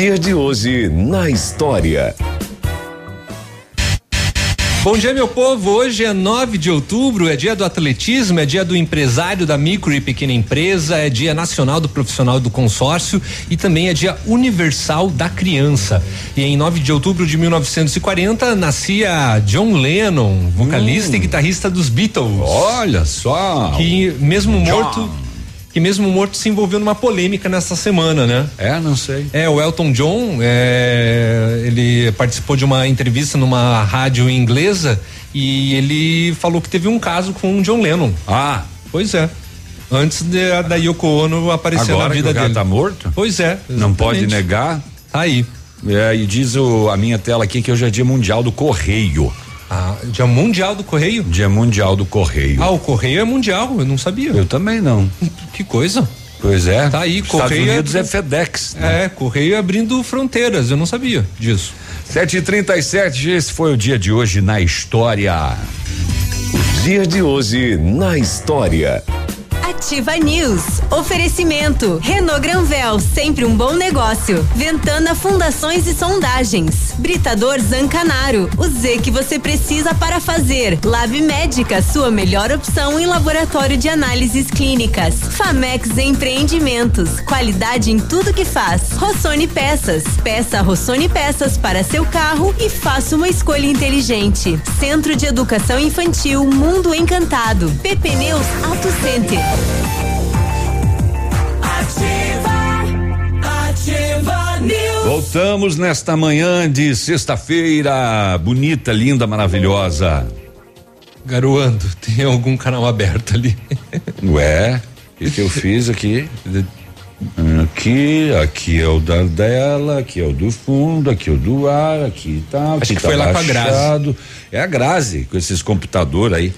Dia de hoje na história. Bom dia, meu povo. Hoje é 9 de outubro, é dia do atletismo, é dia do empresário da micro e pequena empresa, é dia nacional do profissional do consórcio e também é dia universal da criança. E em 9 de outubro de 1940 nascia John Lennon, vocalista e guitarrista dos Beatles. Olha só. Que mesmo John. morto que mesmo morto se envolveu numa polêmica nessa semana, né? É, não sei. É, o Elton John, é, ele participou de uma entrevista numa rádio inglesa e ele falou que teve um caso com o John Lennon. Ah. Pois é. Antes de- da Yoko Ono aparecer Agora na vida que o cara dele. tá morto? Pois é. Não pode exatamente. negar. Tá aí. É, e diz o, a minha tela aqui que hoje é dia mundial do correio. Ah, dia mundial do correio? Dia mundial do correio. Ah, o correio é mundial, eu não sabia. Eu também não. Que coisa. Pois é. Tá aí, Estados correio Unidos é- é FedEx. né? É, correio abrindo fronteiras, eu não sabia disso. 7h37, esse foi o dia de hoje na história. O dia de hoje na história. Ativa News. Oferecimento. Renault Granvel, sempre um bom negócio. Ventana Fundações e Sondagens. Britador Zancanaro. O Z que você precisa para fazer. Lab Médica, sua melhor opção em laboratório de análises clínicas. Famex Empreendimentos. Qualidade em tudo que faz. Rossoni Peças. Peça Rossoni Peças para seu carro e faça uma escolha inteligente. Centro de Educação Infantil Mundo Encantado. PP Neus Auto Center. Ativa, ativa News. Voltamos nesta manhã de sexta-feira, bonita, linda, maravilhosa. Garoando, tem algum canal aberto ali? Ué, o que, que eu fiz aqui? Aqui, aqui é o da dela, aqui é o do fundo, aqui é o do ar, aqui tá. Acho que tá foi lá com a Grazi. baixado. É a Grazi, com esses computadores aí,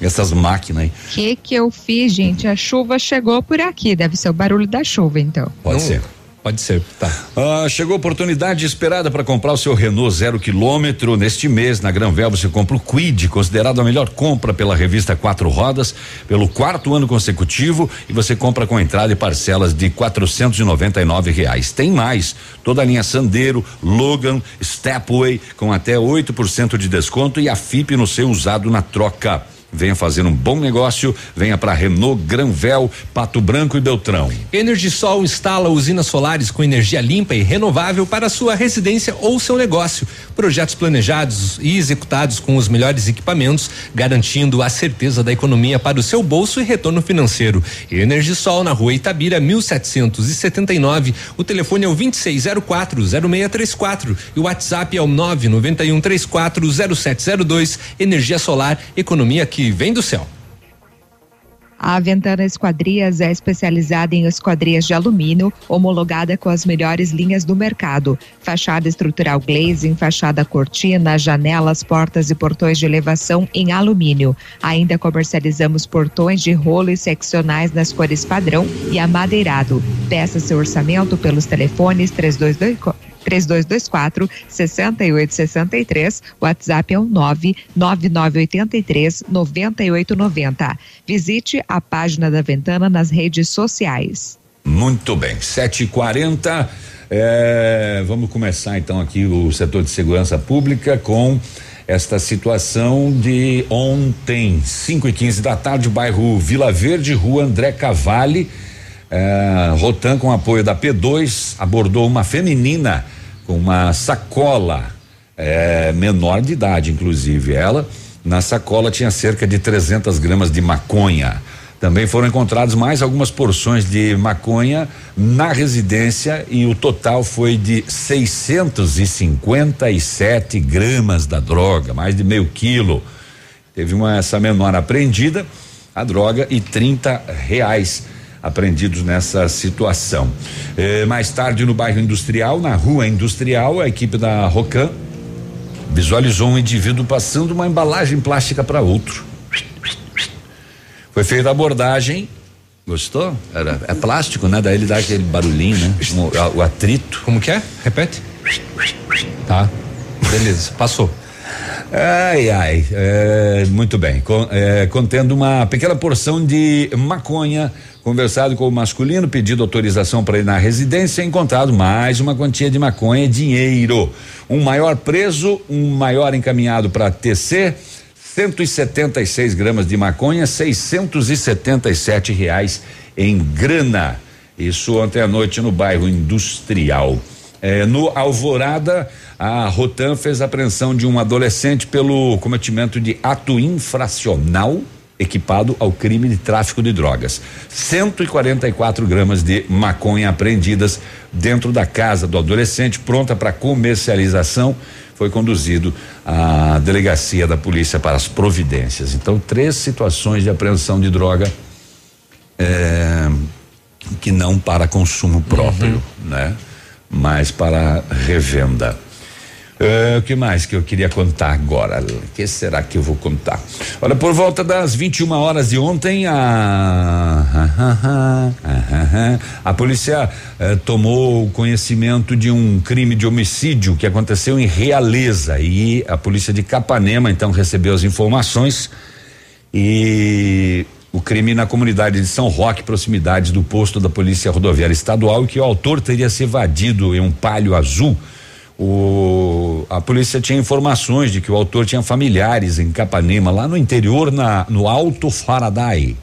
essas máquinas aí. O que que eu fiz, gente? A chuva chegou por aqui. Deve ser o barulho da chuva, então. Pode Não, ser. Pode ser, tá. Ah, chegou a oportunidade esperada para comprar o seu Renault zero quilômetro. Neste mês, na Granvel, você compra o Quid, considerado a melhor compra pela revista Quatro Rodas, pelo quarto ano consecutivo, e você compra com entrada e parcelas de quatrocentos e noventa e nove reais. Tem mais, toda a linha Sandero, Logan, Stepway, com até 8% de desconto e a FIP no seu usado na troca. Venha fazer um bom negócio, venha para Renault, Granvel, Pato Branco e Beltrão. Energisol instala usinas solares com energia limpa e renovável para sua residência ou seu negócio. Projetos planejados e executados com os melhores equipamentos, garantindo a certeza da economia para o seu bolso e retorno financeiro. Energisol na rua Itabira, 1779. O telefone é o 26040634 e o WhatsApp é o 991340702. Energia solar, economia que vem do céu. A Ventana Esquadrias é especializada em esquadrias de alumínio, homologada com as melhores linhas do mercado. Fachada estrutural glazing, fachada cortina, janelas, portas e portões de elevação em alumínio. Ainda comercializamos portões de rolo e seccionais nas cores padrão e amadeirado. Peça seu orçamento pelos telefones 322 3224 6863. WhatsApp é o 99983 9890. Visite a página da Ventana nas redes sociais. Muito bem, 7h40. É, vamos começar então aqui o setor de segurança pública com esta situação de ontem, 5 e 15 da tarde, bairro Vila Verde, rua André Cavalli. É, Rotan, com apoio da P2, abordou uma feminina uma sacola é, menor de idade, inclusive ela. Na sacola tinha cerca de 300 gramas de maconha. Também foram encontrados mais algumas porções de maconha na residência e o total foi de 657 gramas da droga, mais de meio quilo. Teve uma essa menor apreendida, a droga e 30 reais apreendidos nessa situação. Eh, mais tarde, no bairro industrial, na rua industrial, a equipe da Rocan visualizou um indivíduo passando uma embalagem plástica para outro. Foi feita a abordagem. Gostou? Era, é plástico, né? Daí ele dá aquele barulhinho, né? O, o atrito. Como que é? Repete. Tá. Beleza, passou. Ai, ai, é, muito bem. Com, é, contendo uma pequena porção de maconha, conversado com o masculino, pedido autorização para ir na residência, encontrado mais uma quantia de maconha e dinheiro. Um maior preso, um maior encaminhado para TC, 176 gramas de maconha, 677 reais em grana. Isso ontem à noite no bairro Industrial. É, no Alvorada, a Rotan fez a apreensão de um adolescente pelo cometimento de ato infracional equipado ao crime de tráfico de drogas. 144 gramas de maconha apreendidas dentro da casa do adolescente, pronta para comercialização. Foi conduzido à delegacia da polícia para as providências. Então, três situações de apreensão de droga é, que não para consumo próprio, uhum. né? Mas para revenda. Uh, o que mais que eu queria contar agora? O que será que eu vou contar? Olha, por volta das 21 horas de ontem, a a polícia uh, tomou conhecimento de um crime de homicídio que aconteceu em Realeza e a polícia de Capanema então recebeu as informações e o crime na comunidade de São Roque, proximidades do posto da Polícia Rodoviária Estadual, e que o autor teria se evadido em um palio azul. O, a polícia tinha informações de que o autor tinha familiares em Capanema, lá no interior, na, no Alto Faraday.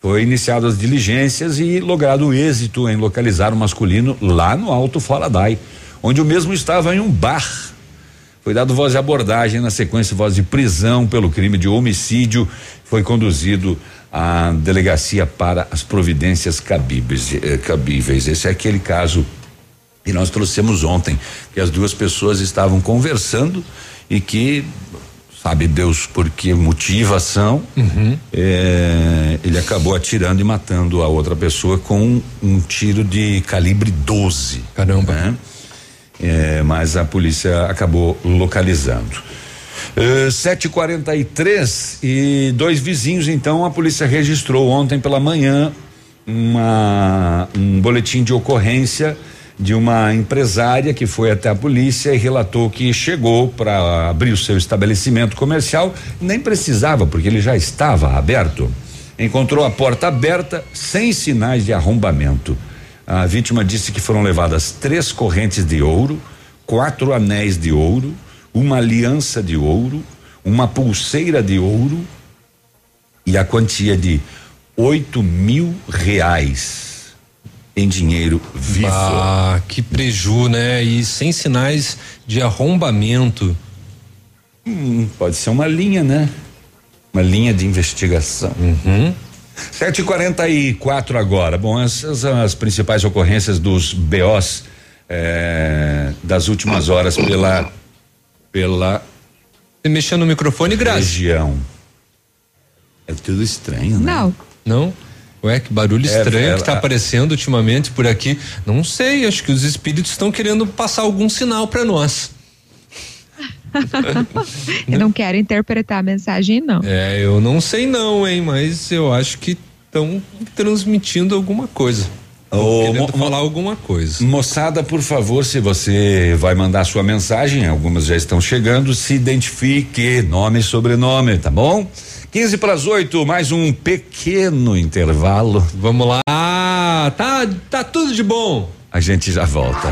Foi iniciado as diligências e logrado o êxito em localizar o masculino lá no Alto Faraday, onde o mesmo estava em um bar. Foi dado voz de abordagem, na sequência voz de prisão pelo crime de homicídio, foi conduzido à delegacia para as providências cabíveis. Eh, cabíveis. Esse é aquele caso que nós trouxemos ontem, que as duas pessoas estavam conversando e que sabe Deus por que motivação uhum. é, ele acabou atirando e matando a outra pessoa com um tiro de calibre 12. Caramba. Né? É, mas a polícia acabou localizando. Uh, 7:43 e dois vizinhos, então, a polícia registrou ontem pela manhã uma, um boletim de ocorrência de uma empresária que foi até a polícia e relatou que chegou para abrir o seu estabelecimento comercial, nem precisava, porque ele já estava aberto. Encontrou a porta aberta, sem sinais de arrombamento. A vítima disse que foram levadas três correntes de ouro, quatro anéis de ouro, uma aliança de ouro, uma pulseira de ouro e a quantia de oito mil reais em dinheiro vivo. Ah, que preju, né? E sem sinais de arrombamento. Hum, pode ser uma linha, né? Uma linha de investigação. Uhum. 7h44 agora. Bom, essas são as principais ocorrências dos BOs eh, das últimas horas pela. pela. Você mexeu no microfone, Graça? Região. É tudo estranho, né? Não. Não? Ué, que barulho É, estranho ela- que tá aparecendo ultimamente por aqui. Não sei, acho que os espíritos estão querendo passar algum sinal para nós. Eu não quero interpretar a mensagem, não. É, eu não sei não, hein, mas eu acho que estão transmitindo alguma coisa. Ô, querendo mo- falar alguma coisa. Moçada, por favor, se você vai mandar sua mensagem, algumas já estão chegando, se identifique, nome e sobrenome, tá bom? 15 para as 8, mais um pequeno intervalo. Vamos lá. Tá, tá tudo de bom. A gente já volta.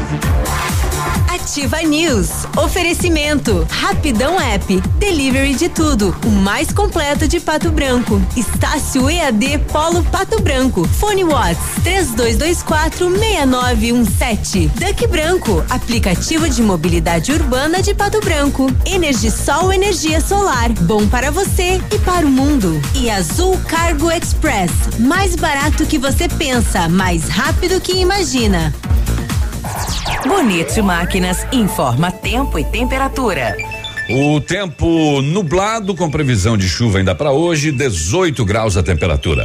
Ativa News. Oferecimento. Rapidão App. Delivery de tudo. O mais completo de Pato Branco. Estácio EAD Polo Pato Branco. Fone Watts. 32246917. Duck Branco. Aplicativo de mobilidade urbana de Pato Branco. Energisol Energia Solar. Bom para você e para o mundo. E Azul Cargo Express. Mais barato que você pensa. Mais rápido que imagina. Bonito Máquinas informa tempo e temperatura. O tempo nublado com previsão de chuva ainda para hoje, 18 graus a temperatura.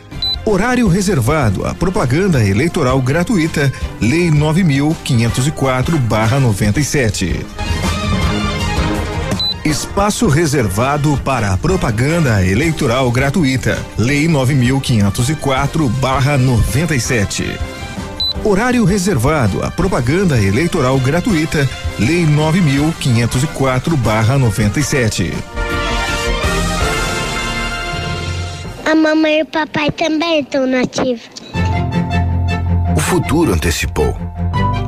Horário reservado à propaganda eleitoral gratuita, Lei 9504/97. Espaço reservado para propaganda eleitoral gratuita, Lei 9504/97. Horário reservado à propaganda eleitoral gratuita, Lei 9504/97. A mamãe e o papai também estão nativos. O futuro antecipou.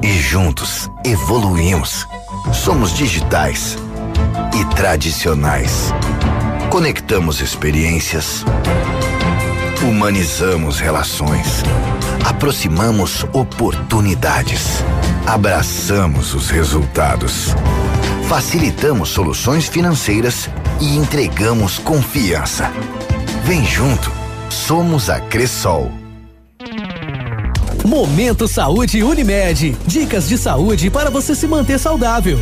E juntos evoluímos. Somos digitais e tradicionais. Conectamos experiências. Humanizamos relações. Aproximamos oportunidades. Abraçamos os resultados. Facilitamos soluções financeiras e entregamos confiança. Vem junto. Somos a Cressol. Momento Saúde Unimed. Dicas de saúde para você se manter saudável.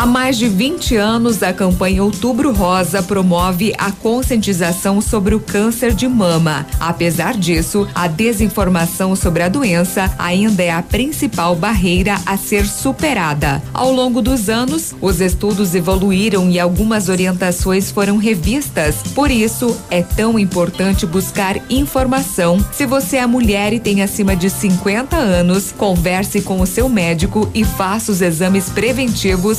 Há mais de 20 anos, a campanha Outubro Rosa promove a conscientização sobre o câncer de mama. Apesar disso, a desinformação sobre a doença ainda é a principal barreira a ser superada. Ao longo dos anos, os estudos evoluíram e algumas orientações foram revistas. Por isso, é tão importante buscar informação. Se você é mulher e tem acima de 50 anos, converse com o seu médico e faça os exames preventivos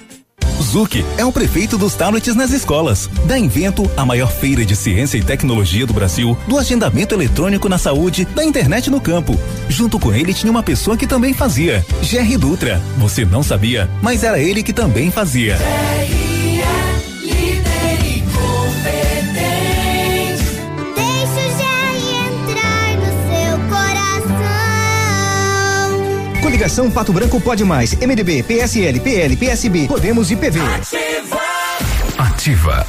Zuc é o prefeito dos tablets nas escolas. Da Invento, a maior feira de ciência e tecnologia do Brasil, do agendamento eletrônico na saúde, da internet no campo. Junto com ele tinha uma pessoa que também fazia. Jerry Dutra. Você não sabia, mas era ele que também fazia. Deixa Coligação Pato Branco Pode Mais, MDB, PSL, PL, PSB, Podemos e PV. Ativa.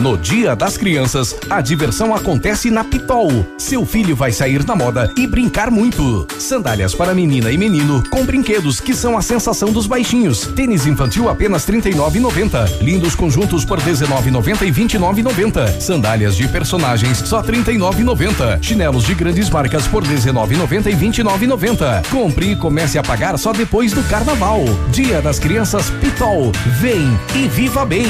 No Dia das Crianças, a diversão acontece na Pitol. Seu filho vai sair na moda e brincar muito. Sandálias para menina e menino com brinquedos que são a sensação dos baixinhos. Tênis infantil apenas R$ 39,90. Lindos conjuntos por R$ 19,90 e R$ 29,90. Sandálias de personagens só R$ 39,90. Chinelos de grandes marcas por R$ 19,90 e R$ 29,90. Compre e comece a pagar só depois do carnaval. Dia das Crianças Pitol. Vem e viva bem.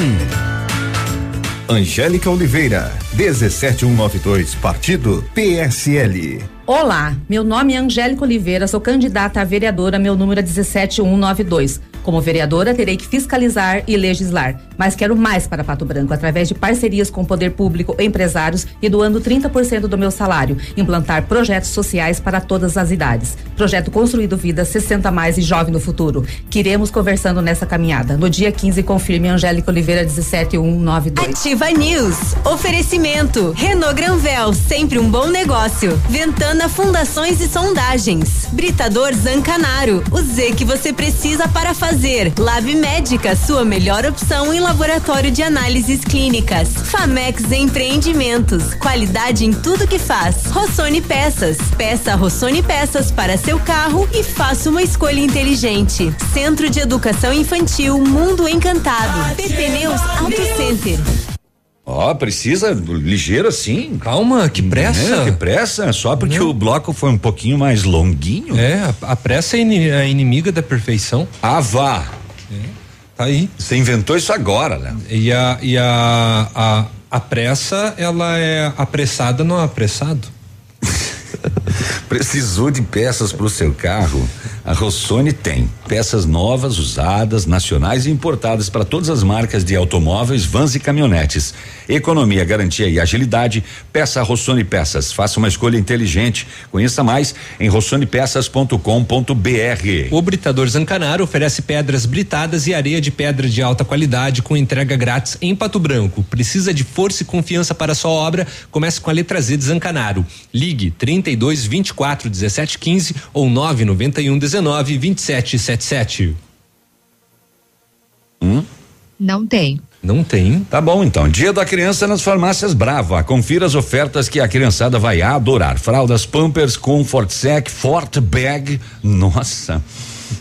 Angélica Oliveira, 17192, Partido PSL. Olá, meu nome é Angélica Oliveira, sou candidata a vereadora, meu número é 17192. Como vereadora, terei que fiscalizar e legislar, mas quero mais para Pato Branco, através de parcerias com o poder público, empresários e doando 30% do meu salário, implantar projetos sociais para todas as idades. Projeto Construído Vida 60 mais e Jovem no Futuro. Queremos conversando nessa caminhada. No dia 15, confirme Angélica Oliveira 17192. Ativa News. Oferecimento. Renault Granvel, sempre um bom negócio. Ventana Fundações e Sondagens. Britador Zancanaro. O Z que você precisa para fazer. Lab Médica, sua melhor opção em laboratório de análises clínicas. Famex Empreendimentos. Qualidade em tudo que faz. Rossoni Peças. Peça Rossoni Peças para seu carro e faça uma escolha inteligente. Centro de Educação Infantil Mundo Encantado. PP Neus Auto Center. Ó, precisa ligeiro assim. Calma, que pressa. É, que pressa, só porque o bloco foi um pouquinho mais longuinho. É, a, a pressa é a inimiga da perfeição. Ah, vá. Tá aí. Você inventou isso agora, né? E a, e a, a, a pressa, ela é apressada, não apressado. Precisou de peças para o seu carro? A Rossoni tem peças novas, usadas, nacionais e importadas para todas as marcas de automóveis, vans e caminhonetes. Economia, garantia e agilidade. Peça Rossoni Peças. Faça uma escolha inteligente. Conheça mais em rossonepeças.com.br. O Britador Zancanaro oferece pedras britadas e areia de pedra de alta qualidade com entrega grátis em Pato Branco. Precisa de força e confiança para sua obra? Comece com a letra Z de Zancanaro. Ligue 32 24 17 15 ou 991 19 27 77. Hum? Não tem. Não tem. Tá bom, então. Dia da Criança nas farmácias Brava. Confira as ofertas que a criançada vai adorar. Fraldas Pampers Comfort Sec Fort Bag. Nossa.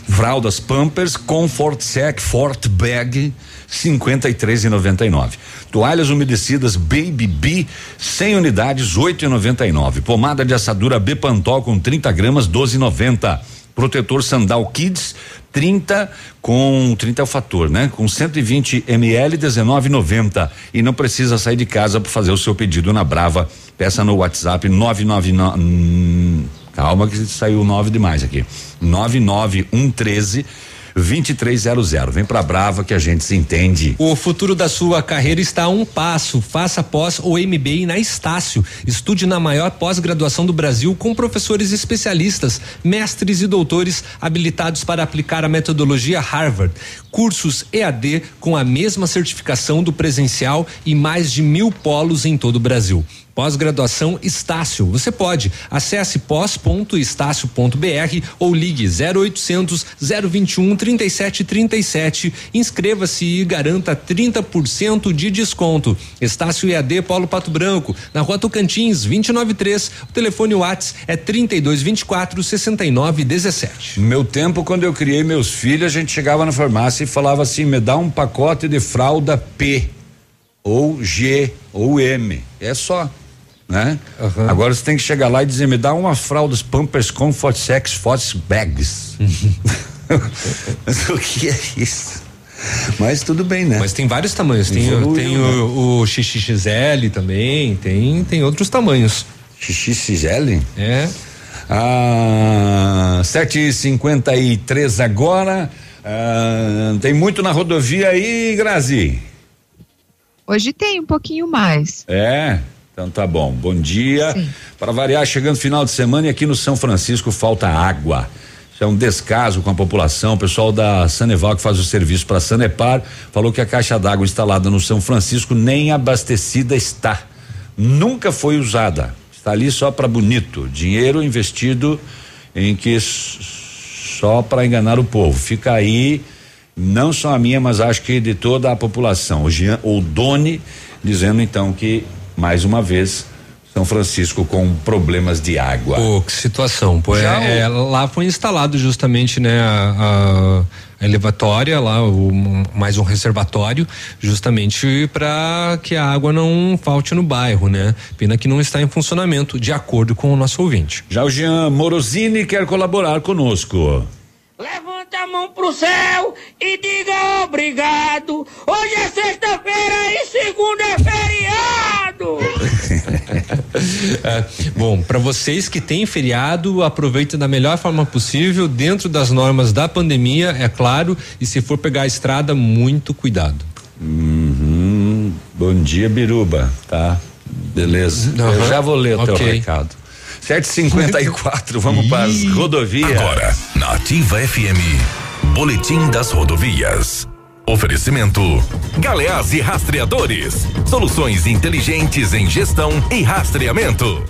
Fraldas Pampers Comfort Sec Fort Bag 53,99. Toalhas umedecidas Baby B 100 unidades 8,99. Pomada de assadura Bepantol com 30 gramas 12,90. Protetor Sandal Kids 30 com 30 é o fator, né? Com 120 ml 19,90 e não precisa sair de casa para fazer o seu pedido na Brava. Peça no WhatsApp 999 hum, Calma que saiu 9 demais aqui. 99113 2300. Vem pra Brava que a gente se entende. O futuro da sua carreira está a um passo. Faça pós ou MBA na Estácio. Estude na maior pós-graduação do Brasil com professores especialistas, mestres e doutores habilitados para aplicar a metodologia Harvard. Cursos EAD com a mesma certificação do presencial e mais de mil polos em todo o Brasil. Pós-graduação Estácio. Você pode. Acesse pós.estácio.br ou ligue 0800 021 3737. Inscreva-se e garanta 30% de desconto. Estácio EAD Paulo Pato Branco, na Rua Tocantins, 293. O telefone Whats é 3224 6917. No meu tempo, quando eu criei meus filhos, a gente chegava na farmácia e falava assim: me dá um pacote de fralda P, ou G, ou M. É só. Né? Agora você tem que chegar lá e dizer: me dá uma fraldas Pampers Comfort Sex Fox Bags. Mas o que é isso? Mas tudo bem, né? Mas tem vários tamanhos. Tem, Evoluiu, tem né? o, o XXL também, tem, tem outros tamanhos. XXL? É. Ah, 7h53 agora. Ah, tem muito na rodovia aí, Grazi? Hoje tem um pouquinho mais. É? Então tá bom. Bom dia. Para variar, chegando final de semana e aqui no São Francisco falta água. Isso é um descaso com a população. O pessoal da Saneval que faz o serviço para Sanepar falou que a caixa d'água instalada no São Francisco nem abastecida está. Nunca foi usada. Está ali só para bonito. Dinheiro investido em que só para enganar o povo. Fica aí, não só a minha, mas acho que de toda a população. O, Jean, o Doni dizendo então que mais uma vez São Francisco com problemas de água. Pô, que situação. Pô, é, é, lá foi instalado justamente, né, a, a elevatória lá, o, mais um reservatório, justamente para que a água não falte no bairro, né? Pena que não está em funcionamento, de acordo com o nosso ouvinte. Já o Jean Morosini quer colaborar conosco. Levanta a mão pro céu e diga obrigado. Hoje é sexta-feira e segunda é feriado. É, bom, para vocês que têm feriado, aproveita da melhor forma possível, dentro das normas da pandemia, é claro, e se for pegar a estrada, muito cuidado. Uhum. Bom dia, Biruba, tá? Beleza. Eu Aham. já vou ler o teu Ok. recado. 754, vamos para as rodovias. Agora, na Ativa FM, Boletim das Rodovias. Oferecimento: Galeás e Rastreadores. Soluções inteligentes em gestão e rastreamento.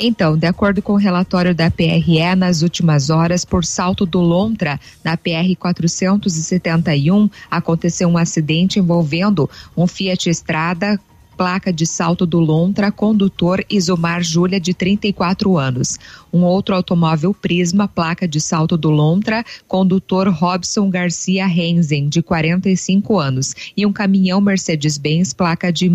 Então, de acordo com o relatório da PRE, nas últimas horas, por salto do Lontra, na PR 471, aconteceu um acidente envolvendo um Fiat Estrada placa de salto do Lontra, condutor Isomar Júlia, de 34 anos. Um outro automóvel Prisma, placa de salto do Lontra, condutor Robson Garcia Renzen, de 45 anos. E um caminhão Mercedes-Benz, placa de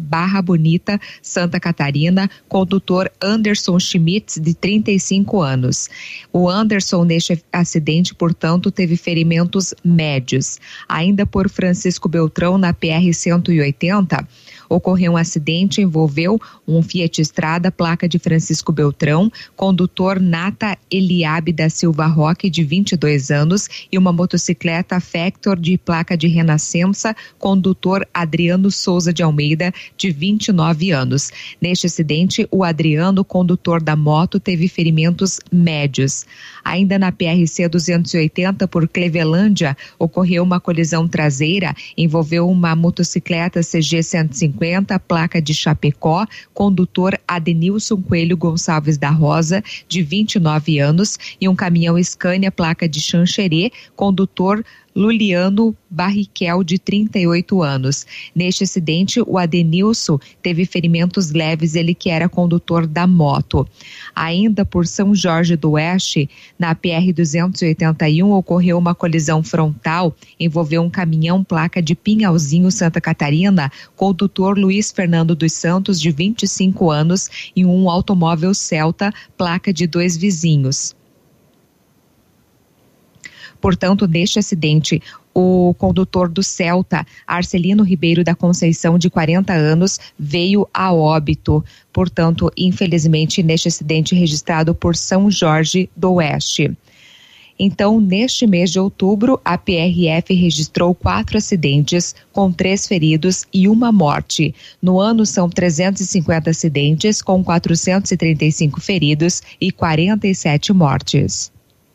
Barra Bonita, Santa Catarina, condutor Anderson Schmitz, de 35 anos. O Anderson, neste acidente, portanto, teve ferimentos médios. Ainda por Francisco Beltrão, na PR-180, ocorreu um acidente, envolveu um Fiat Estrada, placa de Francisco Beltrão, condutor Nata Eliabe da Silva Roque, de 22 anos, e uma motocicleta Factor de placa de Renascença, condutor Adriano Souza de Almeida, de 29 anos. Neste acidente, o Adriano, condutor da moto, teve ferimentos médios. Ainda na PRC 280 por Clevelândia, ocorreu uma colisão traseira, envolveu uma motocicleta CG 150, placa de Chapecó, condutor Adenilson Coelho Gonçalves da Rosa, de 29 anos, e um caminhão Scania, placa de Xanxerê, condutor Luliano Barriquel, de 38 anos. Neste acidente, o Adenilson teve ferimentos leves, ele que era condutor da moto. Ainda por São Jorge do Oeste, na PR-281, ocorreu uma colisão frontal, envolveu um caminhão placa de Pinhalzinho, Santa Catarina, condutor Luiz Fernando dos Santos, de 25 anos, e um automóvel Celta, placa de dois vizinhos. Portanto, neste acidente, o condutor do Celta, Arcelino Ribeiro da Conceição, de 40 anos, veio a óbito. Portanto, infelizmente, neste acidente registrado por São Jorge do Oeste. Então, neste mês de outubro, a PRF registrou quatro acidentes, com três feridos e uma morte. No ano, são 350 acidentes, com 435 feridos e 47 mortes.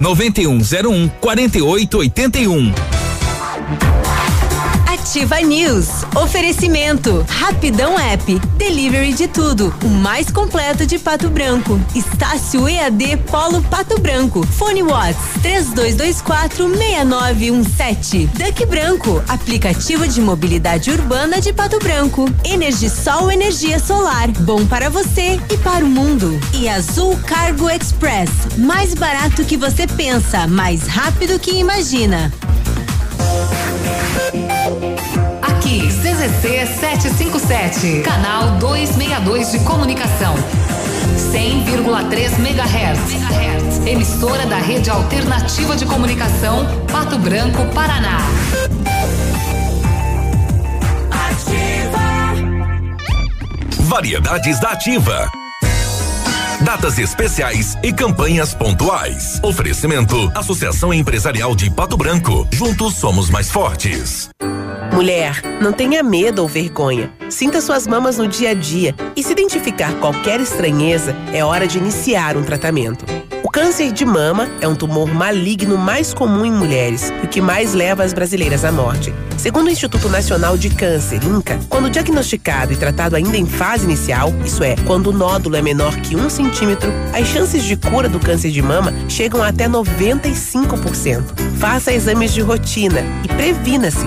99101 4881. Ativa News. Oferecimento. Rapidão App. Delivery de tudo. O mais completo de Pato Branco. Estácio EAD Polo Pato Branco. Fone Watts. 3224 6917. Duck Branco. Aplicativo de mobilidade urbana de Pato Branco. Energisol energia solar. Bom para você e para o mundo. E Azul Cargo Express. Mais barato que você pensa, mais rápido que imagina. CZC 757, canal 262 de comunicação. 100,3 MHz. Emissora da Rede Alternativa de Comunicação, Pato Branco, Paraná. Variedades da Ativa. Datas especiais e campanhas pontuais. Oferecimento: Associação Empresarial de Pato Branco. Juntos somos mais fortes. Mulher, não tenha medo ou vergonha. Sinta suas mamas no dia a dia e se identificar qualquer estranheza, é hora de iniciar um tratamento. O câncer de mama é um tumor maligno mais comum em mulheres e o que mais leva as brasileiras à morte. Segundo o Instituto Nacional de Câncer, INCA, quando diagnosticado e tratado ainda em fase inicial, isso é, quando o nódulo é menor que um centímetro, as chances de cura do câncer de mama chegam até 95%. Faça exames de rotina e previna-se.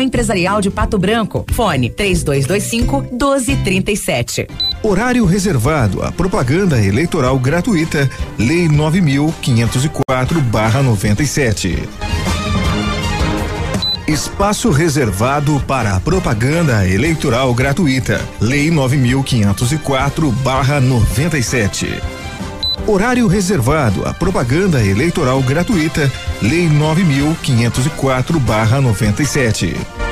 Empresarial de Pato Branco. Fone 3225 1237. Horário reservado à propaganda eleitoral gratuita. Lei 9504/97. Espaço reservado para a propaganda eleitoral gratuita. Lei 9504/97. Horário reservado à propaganda eleitoral gratuita. Lei 9504/97.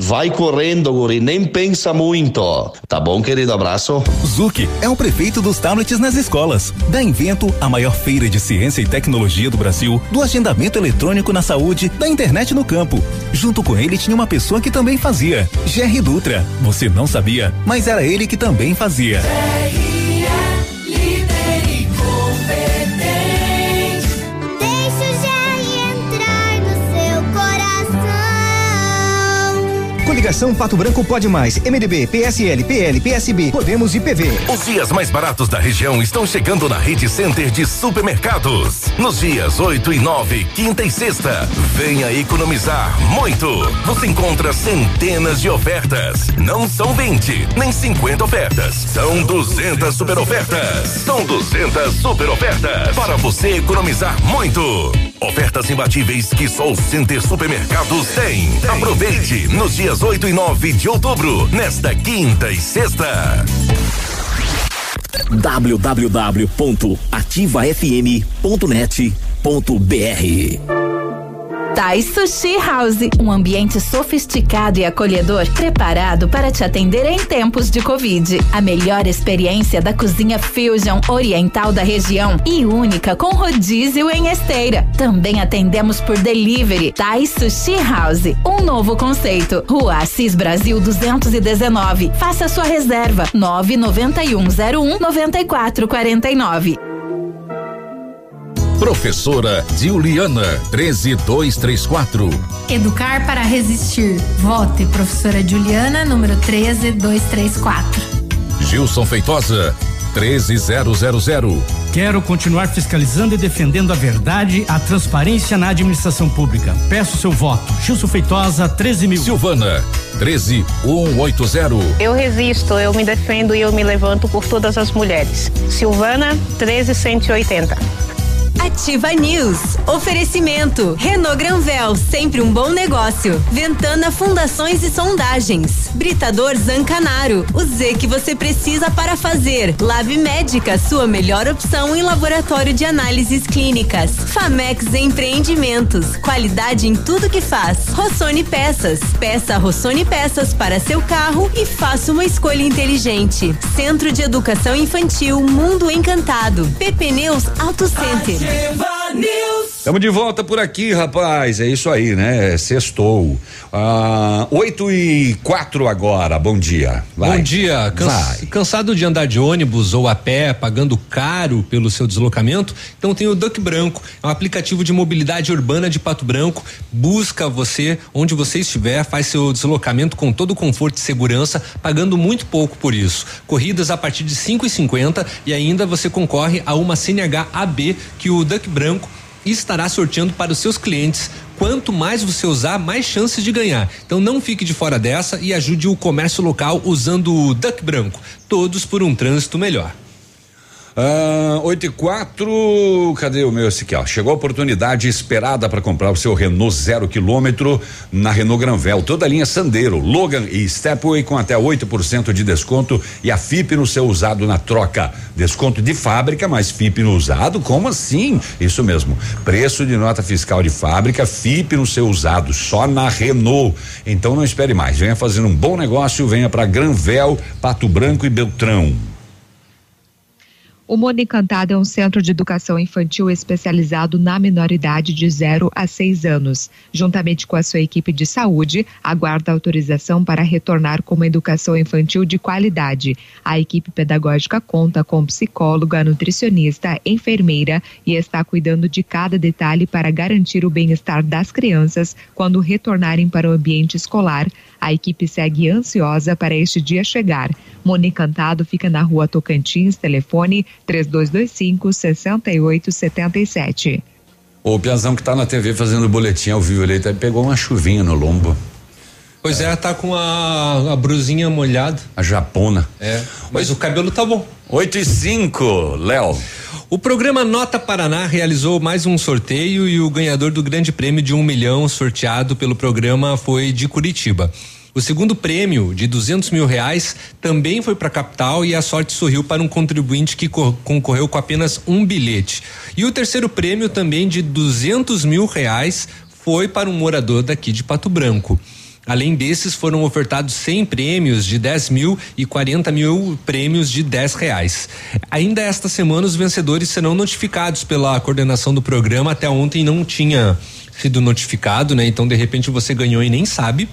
Vai correndo, guri, nem pensa muito. Tá bom, querido? Abraço. Zuc é o prefeito dos tablets nas escolas. Da Invento, a maior feira de ciência e tecnologia do Brasil, do agendamento eletrônico na saúde, da internet no campo. Junto com ele tinha uma pessoa que também fazia. Jerry Dutra. Você não sabia, mas era ele que também fazia. Deixa Coligação Pato Branco Pode Mais, MDB, PSL, PL, PSB, Podemos e PV. Os dias mais baratos da região estão chegando na Rede Center de Supermercados. Nos dias 8 e 9, quinta e sexta. Venha economizar muito. Você encontra centenas de ofertas. Não são 20, nem 50 ofertas. São 200 super ofertas. São 200 super ofertas para você economizar muito. Ofertas imbatíveis que só o Center Supermercados tem. Aproveite nos dias 8 e 9 de outubro, nesta quinta e sexta. www.ativafm.net.br Thai Sushi House, um ambiente sofisticado e acolhedor, preparado para te atender em tempos de Covid. A melhor experiência da cozinha fusion oriental da região e única com rodízio em esteira. Também atendemos por delivery. Thai Sushi House, um novo conceito. Rua Assis Brasil 219. Faça sua reserva 99101 9449. Professora Juliana 13234. Educar para resistir. Vote, professora Juliana, número 13234. Gilson Feitosa 13000. Quero continuar fiscalizando e defendendo a verdade, a transparência na administração pública. Peço seu voto. Gilson Feitosa, 13 mil. Silvana, 13180. Eu resisto, eu me defendo e eu me levanto por todas as mulheres. Silvana, 13180. Ativa News. Oferecimento. Renault Granvel, sempre um bom negócio. Ventana Fundações e Sondagens. Britador Zancanaro. O Z que você precisa para fazer. Lab Médica, sua melhor opção em laboratório de análises clínicas. Famex Empreendimentos. Qualidade em tudo que faz. Rossoni Peças. Peça Rossoni Peças para seu carro e faça uma escolha inteligente. Centro de Educação Infantil Mundo Encantado. PP Neus Auto Center. Ativa News. Estamos de volta por aqui, rapaz. É isso aí, né? Sextou. Ah, 8 e 4 agora. Bom dia. Vai. Bom dia. Cansado de andar de ônibus ou a pé, pagando caro pelo seu deslocamento? Então tem o Duck Branco, é um aplicativo de mobilidade urbana de Pato Branco. Busca você onde você estiver, faz seu deslocamento com todo o conforto e segurança, pagando muito pouco por isso. Corridas a partir de 5,50 e ainda você concorre a uma CNH AB que o Duck Branco estará sorteando para os seus clientes. Quanto mais você usar, mais chances de ganhar. Então não fique de fora dessa e ajude o comércio local usando o Duck Branco. Todos por um trânsito melhor. Ah, 8 e 4, cadê o meu esse? Chegou a oportunidade esperada para comprar o seu Renault zero quilômetro na Renault Granvel. Toda a linha Sandero, Logan e Stepway com até 8% de desconto e a FIP no seu usado na troca. Desconto de fábrica, mas FIP no usado? Como assim? Isso mesmo. Preço de nota fiscal de fábrica, FIP no seu usado, só na Renault. Então não espere mais. Venha fazendo um bom negócio, venha para Granvel, Pato Branco e Beltrão. O Mundo Encantado é um centro de educação infantil especializado na menoridade de 0 a 6 anos. Juntamente com a sua equipe de saúde, aguarda autorização para retornar com uma educação infantil de qualidade. A equipe pedagógica conta com psicóloga, nutricionista, enfermeira e está cuidando de cada detalhe para garantir o bem-estar das crianças quando retornarem para o ambiente escolar. A equipe segue ansiosa para este dia chegar. Mundo Encantado fica na rua Tocantins, telefone 3225 6877. O Piazão que tá na TV fazendo boletim ao vivo, ele tá- pegou uma chuvinha no lombo. Pois é, tá com a, a brusinha molhada. A japona. É, mas o cabelo tá bom. 8 e 5, Léo. O programa Nota Paraná realizou mais um sorteio e o ganhador do grande prêmio de um milhão sorteado pelo programa foi de Curitiba. O segundo prêmio, de 200 mil reais, também foi para a capital e a sorte sorriu para um contribuinte que co- concorreu com apenas um bilhete. E o terceiro prêmio, também de 200 mil reais, foi para um morador daqui de Pato Branco. Além desses, foram ofertados 100 prêmios de 10 mil e 40 mil prêmios de 10 reais. Ainda esta semana, os vencedores serão notificados pela coordenação do programa. Até ontem não tinha sido notificado, né? Então, de repente, você ganhou e nem sabe.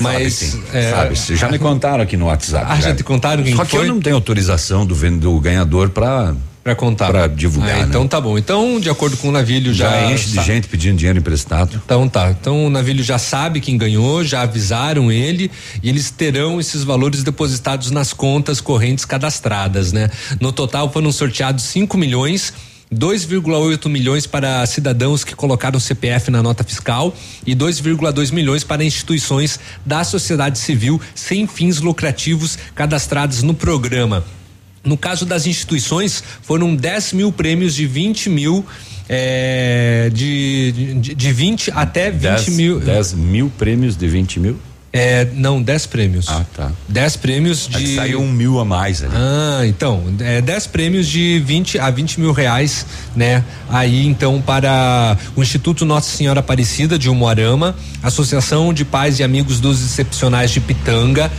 Mas. sim, é, sabe, sim. já me contaram aqui no WhatsApp. Ah, já te contaram quem Só que foi? eu não tenho autorização do, do ganhador para para contar. Para divulgar. Ah, né? então tá bom. Então, de acordo com o Navilho, já. já enche de gente pedindo dinheiro emprestado. Então tá. Então o Navilho já sabe quem ganhou, já avisaram ele e eles terão esses valores depositados nas contas correntes cadastradas, né? No total foram sorteados 5 milhões. 2,8 milhões para cidadãos que colocaram CPF na nota fiscal e 2,2 milhões para instituições da sociedade civil sem fins lucrativos cadastradas no programa. No caso das instituições, foram 10 mil prêmios de 20 mil. é, de, de, de 20 até 20 10 mil. 10 mil prêmios de 20 mil? É, não, 10 prêmios. Ah, tá. 10 prêmios É que de. saiu um mil a mais ali. Ah, então, é 10 prêmios de 20 a 20 mil reais, né? Aí, então, para o Instituto Nossa Senhora Aparecida de Umuarama, Associação de Pais e Amigos dos Excepcionais de Pitanga,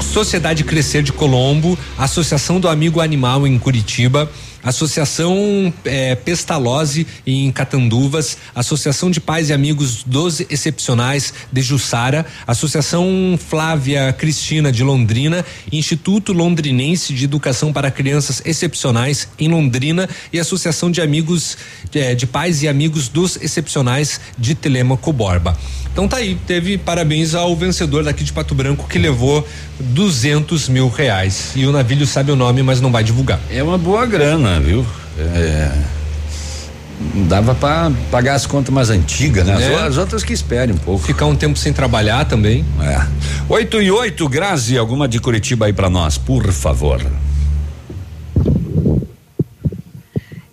Sociedade Crescer de Colombo, Associação do Amigo Animal em Curitiba, Associação eh, Pestalozzi em Catanduvas, Associação de Pais e Amigos dos Excepcionais de Jussara, Associação Flávia Cristina de Londrina, Instituto Londrinense de Educação para Crianças Excepcionais em Londrina e Associação de Amigos eh, de Pais e Amigos dos Excepcionais de Telemaco Borba. Então tá aí, teve parabéns ao vencedor daqui de Pato Branco que levou 200 mil reais. E o navio sabe o nome, mas não vai divulgar. É uma boa grana, viu? É, dava para pagar as contas mais antigas, né? As, É. as outras que esperem um pouco. Ficar um tempo sem trabalhar também. É. 8 e 8, Grazi, alguma de Curitiba aí para nós, por favor.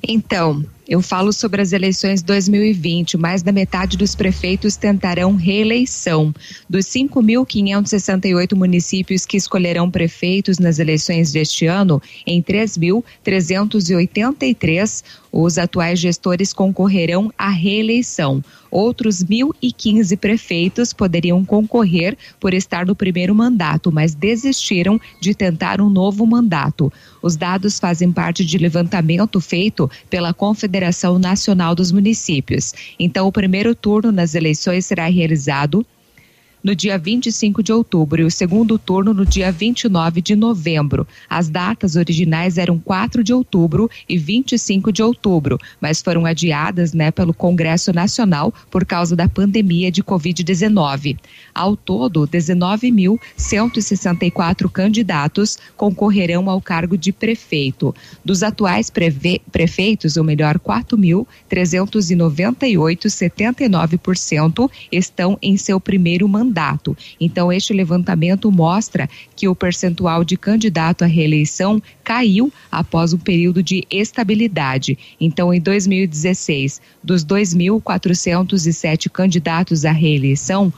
Então, eu falo sobre as eleições 2020. Mais da metade dos prefeitos tentarão reeleição. Dos 5.568 municípios que escolherão prefeitos nas eleições deste ano, em 3.383, os atuais gestores concorrerão à reeleição. Outros 1.015 prefeitos poderiam concorrer por estar no primeiro mandato, mas desistiram de tentar um novo mandato. Os dados fazem parte de levantamento feito pela Confederação Nacional dos Municípios. Então, o primeiro turno nas eleições será realizado no dia 25 de outubro e o segundo turno no dia 29 de novembro. As datas originais eram 4 de outubro e 25 de outubro, mas foram adiadas né, pelo Congresso Nacional por causa da pandemia de Covid-19. Ao todo, 19.164 candidatos concorrerão ao cargo de prefeito. Dos atuais prefeitos, ou melhor, 4.398, 79% estão em seu primeiro mandato. Então, este levantamento mostra que o percentual de candidato à reeleição caiu após um período de estabilidade. Então, em 2016, dos 2.407 candidatos à reeleição,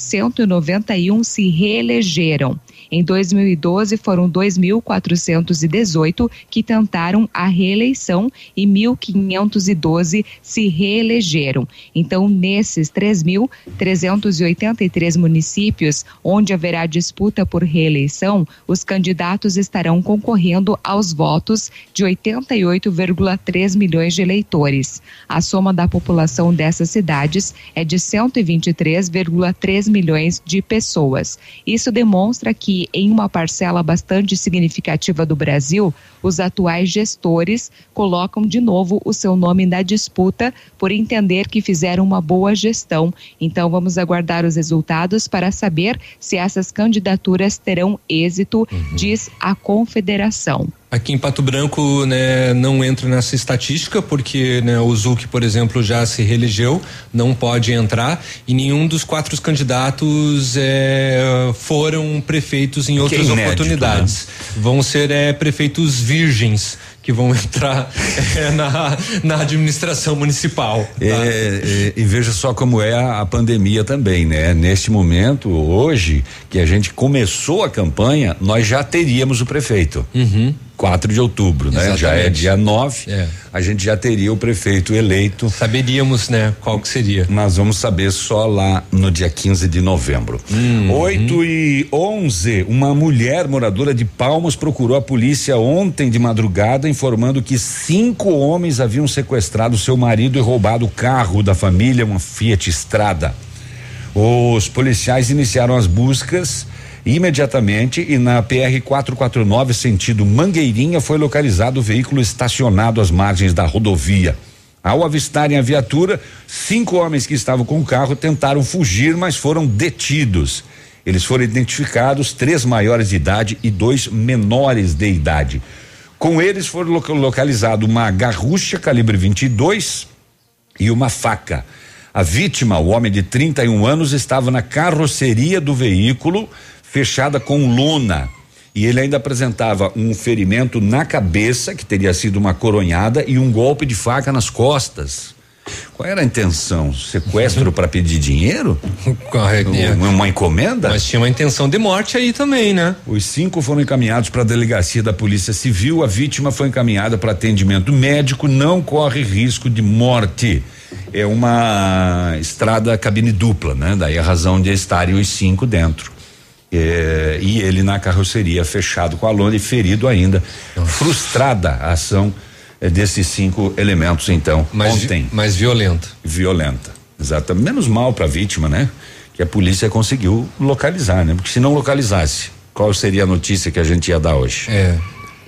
1.191 se reelegeram. Em 2012, foram 2.418 que tentaram a reeleição e 1.512 se reelegeram. Então, nesses 3.383 municípios onde haverá disputa por reeleição, os candidatos estarão concorrendo aos votos de 88,3 milhões de eleitores. A soma da população dessas cidades é de 123,3 milhões de pessoas. Isso demonstra que, em uma parcela bastante significativa do Brasil, os atuais gestores colocam de novo o seu nome na disputa por entender que fizeram uma boa gestão. Então, vamos aguardar os resultados para saber se essas candidaturas terão êxito, diz a Confederação. Aqui em Pato Branco, né, não entra nessa estatística porque né, o Zuc, por exemplo, já se reelegeu, não pode entrar e nenhum dos quatro candidatos eh, foram prefeitos em outras inédito, oportunidades. Vão ser eh, prefeitos virgens que vão entrar eh, na, na administração municipal. tá? É, é, e veja só como é a, a pandemia também, né? Neste momento, hoje, que a gente começou a campanha, nós já teríamos o prefeito. 4 de outubro, né? Já é Exatamente. dia 9. É. A gente já teria o prefeito eleito. Saberíamos, né, qual que seria. Nós vamos saber só lá no dia 15 de novembro. Uhum. 8 e 11, uma mulher moradora de Palmas procurou a polícia ontem de madrugada informando que cinco homens haviam sequestrado seu marido e roubado o carro da família, uma Fiat Strada. Os policiais iniciaram as buscas imediatamente e na PR 449 sentido Mangueirinha foi localizado o veículo estacionado às margens da rodovia. Ao avistarem a viatura, cinco homens que estavam com o carro tentaram fugir, mas foram detidos. Eles foram identificados, três maiores de idade e dois menores de idade. Com eles foram loca- localizado uma garrucha calibre 22 e uma faca. A vítima, o homem de 31 anos, estava na carroceria do veículo, fechada com lona. E ele ainda apresentava um ferimento na cabeça, que teria sido uma coronhada, e um golpe de faca nas costas. Qual era a intenção? Sequestro para pedir dinheiro? Uma, uma encomenda? Mas tinha uma intenção de morte aí também, né? Os cinco foram encaminhados para a delegacia da Polícia Civil. A vítima foi encaminhada para atendimento médico, não corre risco de morte. É uma estrada cabine dupla, né? Daí a razão de estarem os cinco dentro. É, e ele na carroceria fechado com a lona e ferido ainda. Frustrada a ação eh, desses cinco elementos, então, Mais, ontem. mais violenta. Violenta. Exato. Menos mal para a vítima, né? Que a polícia conseguiu localizar, né? Porque se não localizasse, qual seria a notícia que a gente ia dar hoje? É.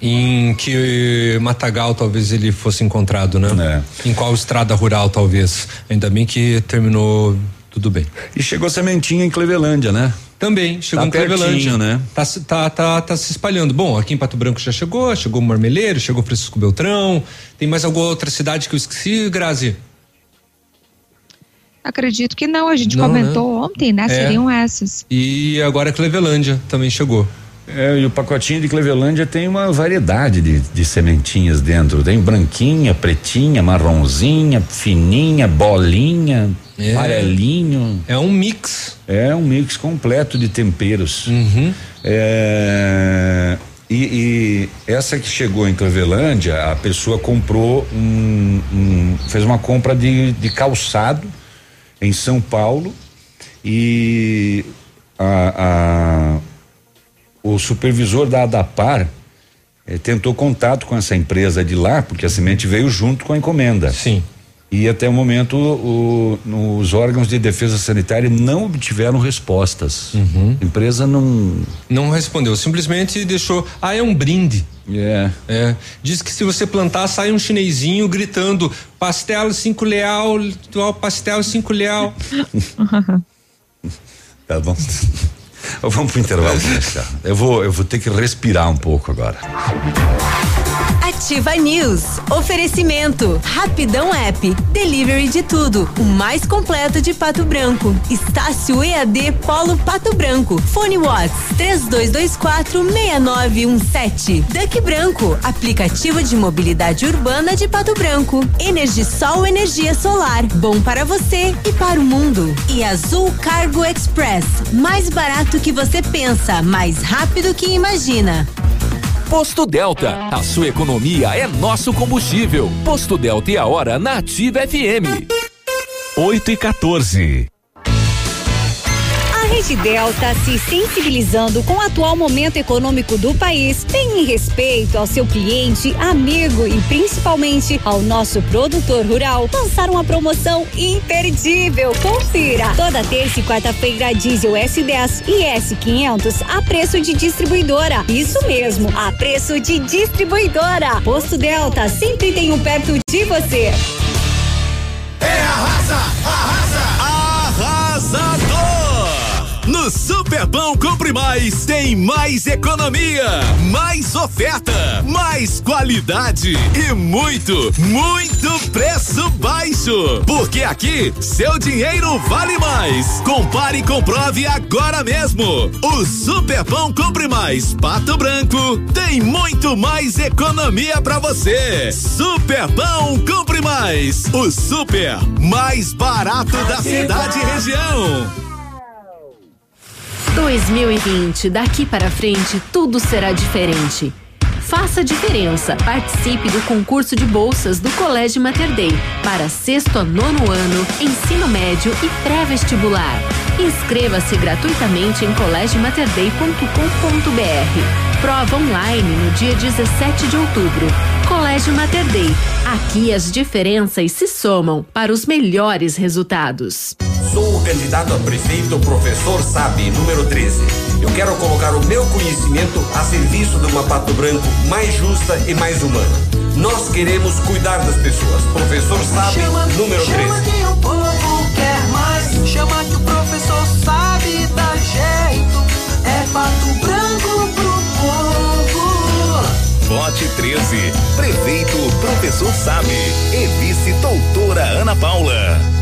Em que Matagal talvez ele fosse encontrado, né? Em qual estrada rural talvez. Ainda bem que terminou tudo bem. E chegou sementinha em Clevelândia, né? Também, chegou Tá em Clevelândia. pertinho, né? Tá, se- tá, tá, tá se espalhando. Bom, aqui em Pato Branco já chegou, chegou Marmeleiro, chegou Francisco Beltrão. Tem mais alguma outra cidade que eu esqueci, Grazi? Acredito que não, a gente Não, comentou ontem, né? É. Seriam essas. E agora Clevelândia também chegou. É, e o pacotinho de Clevelândia tem uma variedade de, de sementinhas dentro. Tem branquinha, pretinha, marronzinha, fininha, bolinha, É. amarelinho. É um mix. É um mix completo de temperos. Uhum. É, e, e essa que chegou em Clevelândia, a pessoa comprou um, um- fez uma compra de, de calçado em São Paulo e a- a- o supervisor da Adapar eh, tentou contato com essa empresa de lá, porque a semente veio junto com a encomenda. Sim. E até o momento o, os órgãos de defesa sanitária não obtiveram respostas. A empresa não. Não respondeu, simplesmente deixou. Ah, é um brinde. É. É. Diz que se você plantar, sai um chinesinho gritando: pastel cinco leal, pastel cinco leal. Tá bom. Vamos pro intervalo comercial. Eu vou, eu vou ter que respirar um pouco agora. Ativa News. Oferecimento. Rapidão App. Delivery de tudo. O mais completo de Pato Branco. Estácio EAD Polo Pato Branco. Fone Watts. 32246917. Duck Branco. Aplicativo de mobilidade urbana de Pato Branco. Energisol Energia Solar. Bom para você e para o mundo. E Azul Cargo Express. Mais barato que você pensa. Mais rápido que imagina. Posto Delta, a sua economia é nosso combustível. Posto Delta e a hora na Ativa FM. 8 e 14. Rede Delta, se sensibilizando com o atual momento econômico do país, tem em respeito ao seu cliente, amigo e principalmente ao nosso produtor rural, lançar uma promoção imperdível. Confira! Toda terça e quarta-feira, diesel S10 e S500 a preço de distribuidora. Isso mesmo, a preço de distribuidora. Posto Delta sempre tem um perto de você. É arrasa, arrasa, arrasador! No Superbão Compre Mais tem mais economia, mais oferta, mais qualidade e muito, muito preço baixo. Porque aqui seu dinheiro vale mais. Compare e comprove agora mesmo. O Superbão Compre Mais Pato Branco tem muito mais economia pra você. Superbão Compre Mais, o super mais barato da cidade e região. 2020, daqui para frente, tudo será diferente. Faça diferença. Participe do concurso de bolsas do Colégio Mater Dei para sexto a nono ano, ensino médio e pré-vestibular. Inscreva-se gratuitamente em colégiomaterdei.com.br. Prova online no dia 17 de outubro. Colégio Mater Dei. Aqui as diferenças se somam para os melhores resultados. Sou o candidato a prefeito, professor Sabe, número 13. Eu quero colocar o meu conhecimento a serviço de uma Pato Branco mais justa e mais humana. Nós queremos cuidar das pessoas. Professor Sabe, número 13. Chama que o povo quer mais. Chama que o professor sabe dar jeito. É pato branco pro povo. Vote 13. Prefeito Professor Sabe. E vice doutora Ana Paula.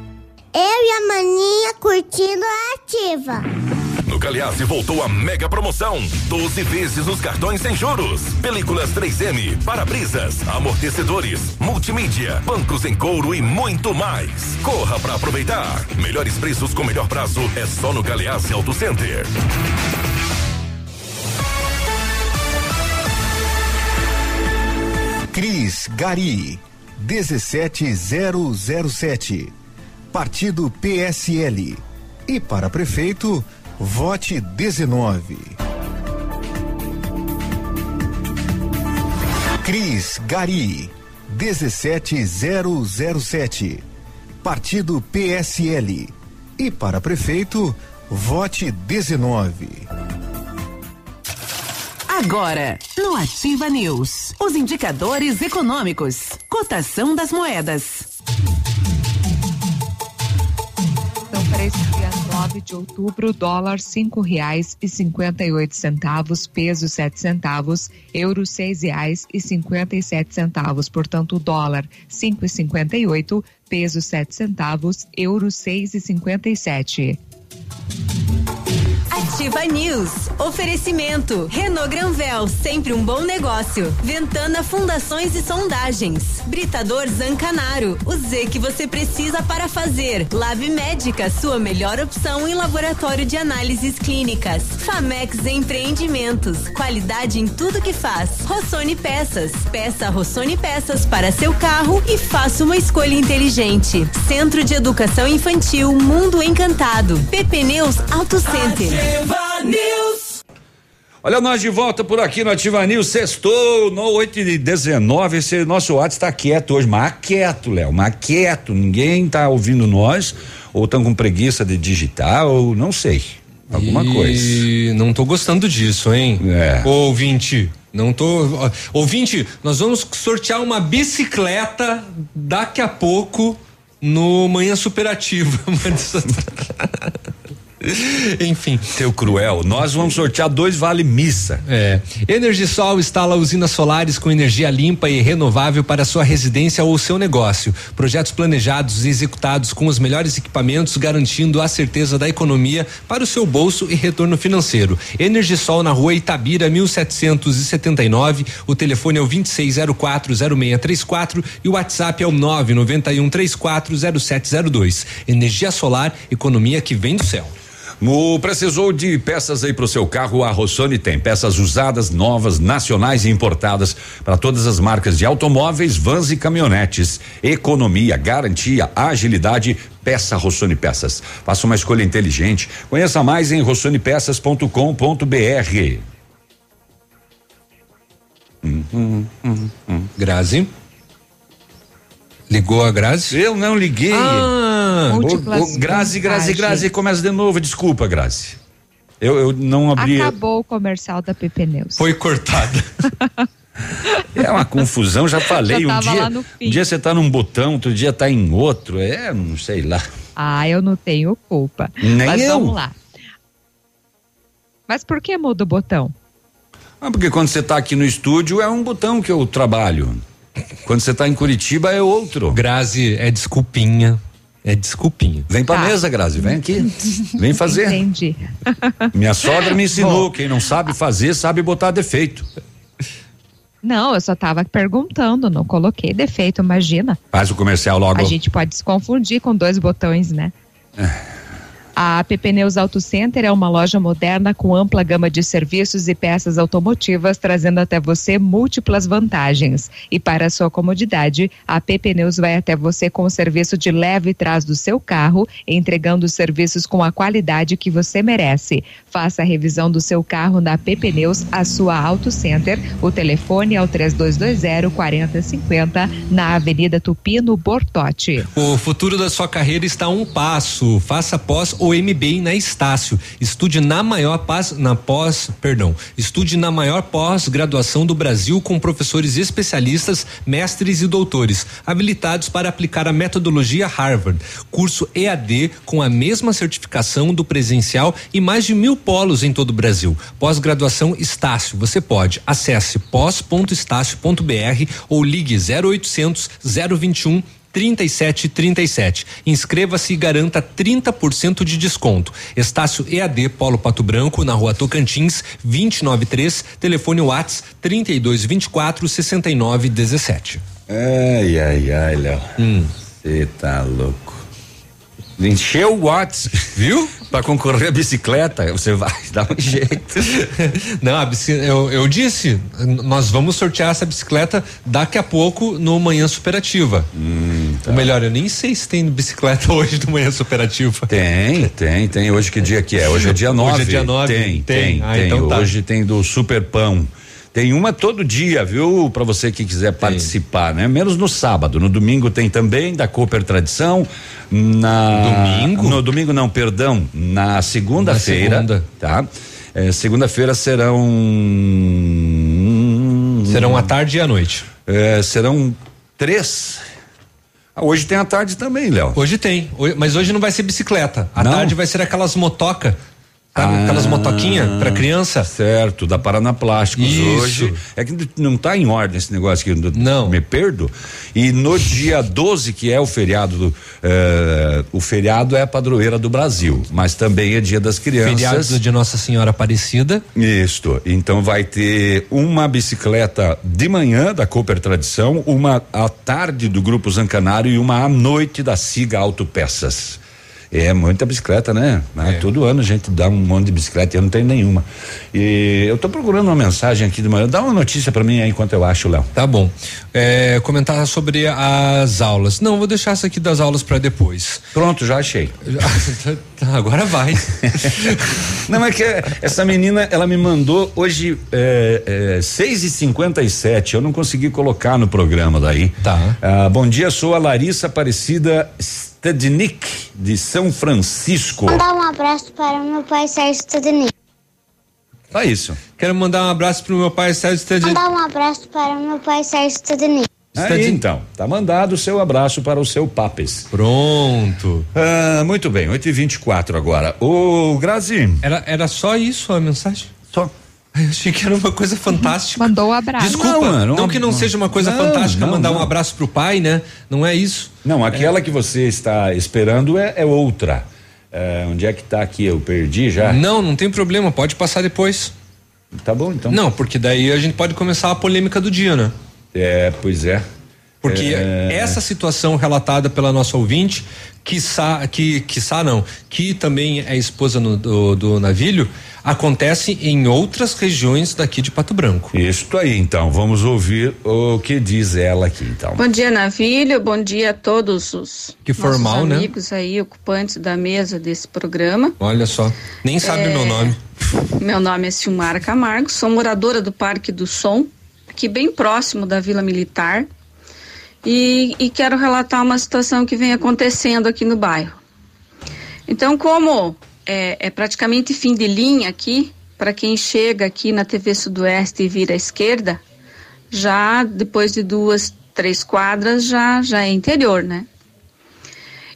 Eu e a maninha curtindo a ativa. No Galeazzi voltou a mega promoção. 12 vezes nos cartões sem juros. Películas 3M, para-brisas, amortecedores, multimídia, bancos em couro e muito mais. Corra para aproveitar. Melhores preços com melhor prazo é só no Galeazzi Auto Center. Cris Gari, 17007. Partido PSL. E para prefeito, vote 19. Cris Gari, 17007. Partido PSL. E para prefeito, vote 19. Agora, no Ativa News, os indicadores econômicos, cotação das moedas. Para dia 9 de outubro, dólar cinco reais e cinquenta e oito centavos, peso sete centavos, euro seis reais e cinquenta e sete centavos. Portanto, dólar cinco e cinquenta e oito, peso sete centavos, euro seis e cinquenta e sete. Ativa News. Oferecimento. Renault Granvel, sempre um bom negócio. Ventana Fundações e Sondagens. Britador Zancanaro. O Z que você precisa para fazer. Lab Médica, sua melhor opção em laboratório de análises clínicas. Famex Empreendimentos. Qualidade em tudo que faz. Rossoni Peças. Peça Rossoni Peças para seu carro e faça uma escolha inteligente. Centro de Educação Infantil Mundo Encantado. PP Neus Auto Center. News. Olha nós de volta por aqui no Ativa News, sextou, no 8 e 19, esse nosso WhatsApp está quieto hoje, mas quieto, Léo, mas quieto, ninguém tá ouvindo nós, ou estão com preguiça de digitar, ou não sei, alguma e coisa. Não tô gostando disso, hein? É. Ô, ouvinte, não tô. Ouvinte, nós vamos sortear uma bicicleta daqui a pouco no Manhã Superativa. Enfim. Seu cruel, nós vamos sortear dois vale missa. É. Energisol instala usinas solares com energia limpa e renovável para sua residência ou seu negócio. Projetos planejados e executados com os melhores equipamentos, garantindo a certeza da economia para o seu bolso e retorno financeiro. Energisol na rua Itabira, 1779. O telefone é o 26040634 e o WhatsApp é o 991340702. Energia solar, economia que vem do céu. No precisou de peças aí para o seu carro, a Rossoni tem peças usadas, novas, nacionais e importadas para todas as marcas de automóveis, vans e caminhonetes. Economia, garantia, agilidade, peça Rossoni Peças. Faça uma escolha inteligente. Conheça mais em rossonipeças.com.br. Hum, hum, hum, hum. Grazi? Ligou a Grazi? Eu não liguei. Ah, Ô, Múltiplas ô, Grazi, Grazi. Grazi, começa de novo. Desculpa, Grazi. Eu, eu não abri. Acabou o comercial da PP Neus. Foi cortada. É uma confusão, já falei. Já um dia, um dia você tá num botão, outro dia tá em outro. É, não sei lá. Ah, eu não tenho culpa. Nem Mas eu. vamos lá. Mas por que muda o botão? Ah, porque quando você tá aqui no estúdio é um botão que eu trabalho. Quando você tá em Curitiba é outro. Grazi, é desculpinha. É desculpinha. Vem pra Tá. mesa, Grazi, vem aqui. Vem fazer. Entendi. Minha sogra me ensinou, quem não sabe fazer, sabe botar defeito. Não, eu só tava perguntando, não coloquei defeito, imagina. Faz o comercial logo. A gente pode se confundir com dois botões, né? A PP Neus Auto Center é uma loja moderna com ampla gama de serviços e peças automotivas, trazendo até você múltiplas vantagens. E para sua comodidade, a PP Neus vai até você com o serviço de leve trás do seu carro, entregando os serviços com a qualidade que você merece. Faça a revisão do seu carro na PP Neus, a sua Auto Center. O telefone é o 3220-4050, na Avenida Tupino Bortote. O futuro da sua carreira está a um passo. Faça pós ou MBA na Estácio. Estude na maior na pós, perdão, estude na maior pós-graduação do Brasil com professores especialistas, mestres e doutores, habilitados para aplicar a metodologia Harvard. Curso EAD com a mesma certificação do presencial e mais de mil polos em todo o Brasil. Pós-graduação Estácio. Você pode. Acesse pós.estácio.br ou ligue 0800 021 3737. Inscreva-se e garanta 30% de desconto. Estácio EAD Polo Pato Branco, na rua Tocantins, 293, telefone Whats 3224 6917. Ai, ai, ai, Léo. Você tá louco. Encheu o Whats, viu? Para concorrer à bicicleta, você vai dar um jeito. Não, a bicicleta, eu, eu disse, nós vamos sortear essa bicicleta daqui a pouco no Manhã Superativa. Hum, tá. Ou melhor, eu nem sei se tem bicicleta hoje no Manhã Superativa. Tem, tem, tem. Hoje que dia que é? Hoje é dia 9. Hoje é dia 9? Tem, Tem. tem, Ah, tem. então tá. Hoje tem do Super Pão. Tem uma todo dia, viu? Para você que quiser participar, né? Menos no sábado. No domingo tem também da Cooper Tradição. Na Domingo? No domingo não, perdão. Na segunda-feira, segunda. tá? É, segunda-feira serão Serão à tarde e à noite. É, serão três. Ah, hoje tem a tarde também, Léo. Hoje tem, mas hoje não vai ser bicicleta. À Não? tarde vai ser aquelas motoca, sabe? Ah, aquelas motoquinha para criança. Certo, da Paraná Plásticos Isso. hoje. É que não tá em ordem esse negócio aqui, Não. me perdo. E no dia 12, que é o feriado do. eh, o feriado é a padroeira do Brasil, mas também é dia das crianças. Feriado de Nossa Senhora Aparecida. Isto. Então vai ter uma bicicleta de manhã da Cooper Tradição, uma à tarde do Grupo Zancanário e uma à noite da Siga Autopeças. É muita bicicleta, né? Ah, Todo ano a gente dá um monte de bicicleta e eu não tenho nenhuma. E eu tô procurando uma mensagem aqui de manhã. Dá uma notícia para mim aí enquanto eu acho, Léo. Tá bom. É, comentar sobre as aulas. Não, vou deixar essa aqui das aulas para depois. Pronto, já achei. Tá, agora vai. Não, é que essa menina, ela me mandou hoje é, é, 6 e 57 eu não consegui colocar no programa daí. Tá. Ah, bom dia, sou a Larissa Aparecida Stednik, de São Francisco. Mandar um abraço para o meu pai Sérgio Tadini. Só isso. Quero mandar um abraço pro meu pai Sérgio Stedini. Mandar um abraço para o meu pai Sérgio Tadini. Aí, então, tá mandado o seu abraço para o seu Papes. Pronto. Ah, muito bem, 8 e 24 agora. Ô, Grazi. Era, era só isso a mensagem? Só. Eu achei que era uma coisa fantástica. Mandou o abraço. Desculpa, Não, não, não, que não, não. seja uma coisa Não, fantástica não, mandar um abraço pro pai, né? Não é isso. Não, aquela que você está esperando é, é outra. É, onde é que tá aqui? Eu perdi já? Não, não tem problema, pode passar depois. Tá bom, então. Não, porque daí a gente pode começar a polêmica do dia, né? É, pois é. Porque É. essa situação relatada pela nossa ouvinte, quiçá, que, quiçá não, que também é esposa no- do, do navilho, acontece em outras regiões daqui de Pato Branco. Isso aí, então. Vamos ouvir o que diz ela aqui, então. Bom dia, Navilho. Bom dia a todos os Que formal, nossos né? amigos aí, ocupantes da mesa desse programa. Olha só, nem sabe o meu É. nome. Meu nome é Silmara Camargo, sou moradora do Parque do Som, aqui bem próximo da Vila Militar. E, e quero relatar uma situação que vem acontecendo aqui no bairro. Então, como é, é praticamente fim de linha aqui, para quem chega aqui na TV Sudoeste e vira à esquerda, já depois de duas, três quadras já, já é interior, né?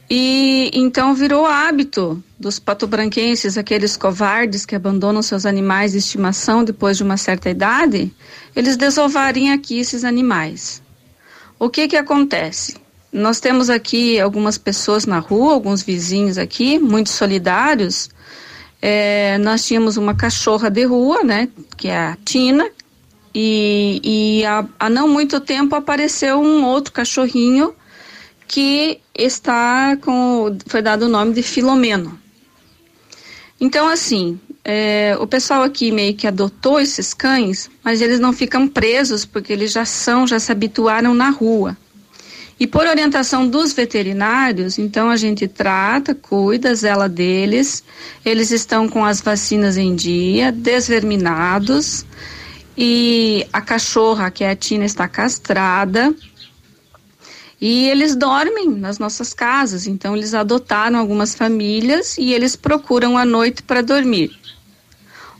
E então virou hábito dos patobranquenses, aqueles covardes que abandonam seus animais de estimação depois de uma certa idade, eles desovarem aqui esses animais. O que que acontece? Nós temos aqui algumas pessoas na rua, alguns vizinhos aqui, muito solidários. É, nós tínhamos uma cachorra de rua, né, que é a Tina, e, e há, há não muito tempo apareceu um outro cachorrinho que está com foi dado o nome de Filomeno. Então assim, é, o pessoal aqui meio que adotou esses cães, mas eles não ficam presos porque eles já são, já se habituaram na rua. E por orientação dos veterinários, então a gente trata, cuida, zela deles. Eles estão com as vacinas em dia, desverminados. E a cachorra, que é a Tina, está castrada. E eles dormem nas nossas casas, então eles adotaram algumas famílias e eles procuram a noite para dormir.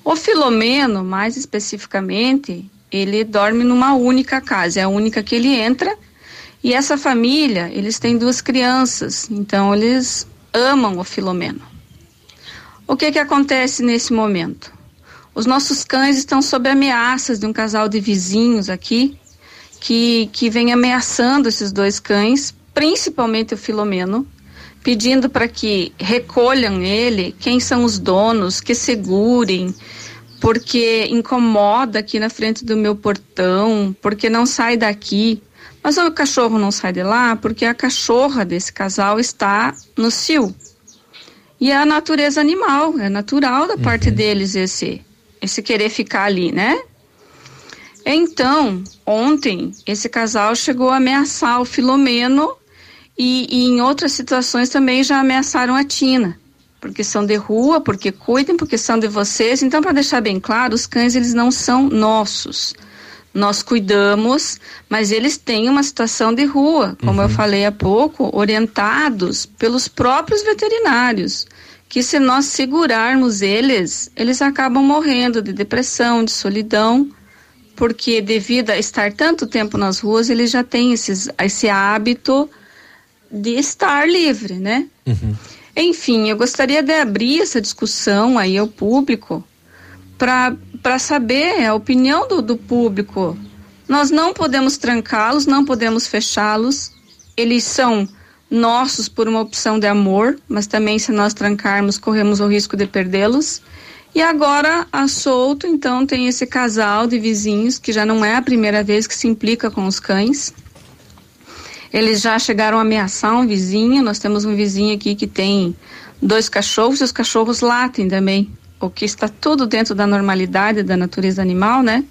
O Filomeno, mais especificamente, ele dorme numa única casa, é a única que ele entra. E essa família, eles têm duas crianças, então eles amam o Filomeno. O que que acontece nesse momento? Os nossos cães estão sob ameaças de um casal de vizinhos aqui, que, que vem ameaçando esses dois cães, principalmente o Filomeno, pedindo para que recolham ele, quem são os donos, que segurem, porque incomoda aqui na frente do meu portão, porque não sai daqui. Mas o cachorro não sai de lá porque a cachorra desse casal está no cio. E é a natureza animal, é natural da parte deles esse, esse querer ficar ali, né? Então, ontem, esse casal chegou a ameaçar o Filomeno e, e em outras situações também já ameaçaram a Tina. Porque são de rua, porque cuidem, porque são de vocês. Então, para deixar bem claro, os cães eles não são nossos. Nós cuidamos, mas eles têm uma situação de rua, como eu falei há pouco, orientados pelos próprios veterinários. Que se nós segurarmos eles, eles acabam morrendo de depressão, de solidão, porque devido a estar tanto tempo nas ruas, eles já têm esses, esse hábito de estar livre, né? Enfim, eu gostaria de abrir essa discussão aí ao público para saber a opinião do, do público. Nós não podemos trancá-los, não podemos fechá-los. Eles são nossos por uma opção de amor, mas também se nós trancarmos, corremos o risco de perdê-los. E agora, a Solto, então, tem esse casal de vizinhos que já não é a primeira vez que se implica com os cães. Eles já chegaram a ameaçar um vizinho. Nós temos um vizinho aqui que tem dois cachorros e os cachorros latem também, o que está tudo dentro da normalidade da natureza animal, né?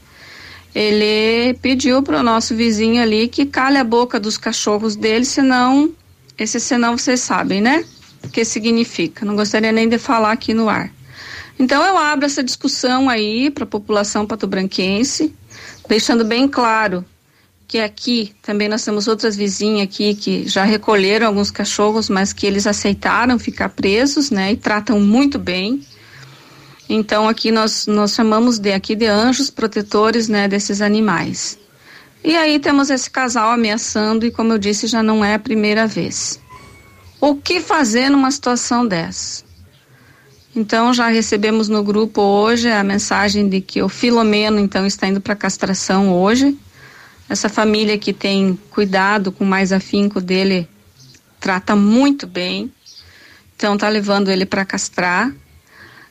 Ele pediu para o nosso vizinho ali que cale a boca dos cachorros dele, senão, esse senão vocês sabem, né? O que significa. Não gostaria nem de falar aqui no ar. Então eu abro essa discussão aí para a população patobranquense, deixando bem claro que aqui também nós temos outras vizinhas aqui que já recolheram alguns cachorros, mas que eles aceitaram ficar presos, né, e tratam muito bem. Então aqui nós nós chamamos de aqui de anjos protetores, né, desses animais. E aí temos esse casal ameaçando e como eu disse já não é a primeira vez. O que fazer numa situação dessa? Então já recebemos no grupo hoje a mensagem de que o Filomeno então está indo para castração hoje. Essa família que tem cuidado com mais afinco dele trata muito bem. Então tá levando ele para castrar.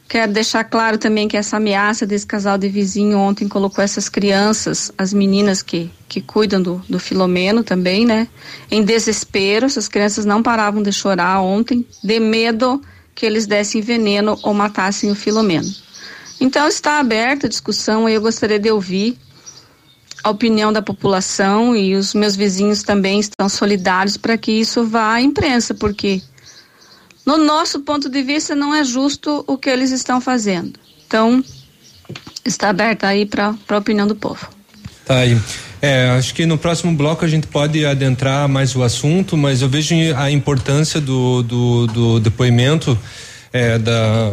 Quero deixar claro também que essa ameaça desse casal de vizinho ontem colocou essas crianças, as meninas que, que cuidam do, do Filomeno também, né? Em desespero, essas crianças não paravam de chorar ontem, de medo que eles dessem veneno ou matassem o Filomeno. Então está aberta a discussão e eu gostaria de ouvir a opinião da população e os meus vizinhos também estão solidários para que isso vá à imprensa, porque no nosso ponto de vista não é justo o que eles estão fazendo. Então está aberta aí para a opinião do povo. Tá aí. É, acho que no próximo bloco a gente pode adentrar mais o assunto, mas eu vejo a importância do, do, do depoimento é, da,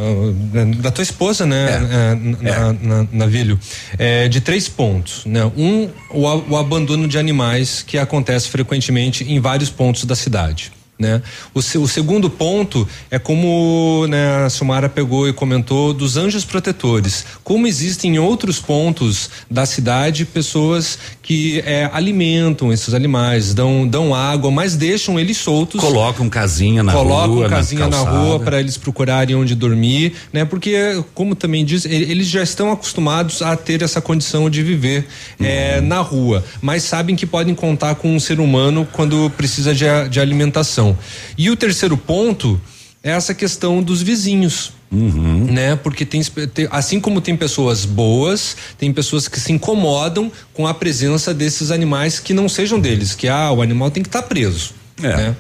da tua esposa, né, é, na, na, Navilho, é, de três pontos, né? Um, o, o abandono de animais que acontece frequentemente em vários pontos da cidade. Né? O, o, segundo ponto é como né, a Sumara pegou e comentou dos anjos protetores. Como existem em outros pontos da cidade pessoas que é, alimentam esses animais, dão, dão água, mas deixam eles soltos. Colocam casinha na colocam rua. Colocam casinha na, na rua para eles procurarem onde dormir, né? Porque, como também diz, eles já estão acostumados a ter essa condição de viver uhum. é, na rua, mas sabem que podem contar com um ser humano quando precisa de, de alimentação. E o terceiro ponto é essa questão dos vizinhos. Uhum. Né? Porque tem, assim como tem pessoas boas, tem pessoas que se incomodam com a presença desses animais que não sejam deles, que ah, o animal tem que estar tá preso. É. Né?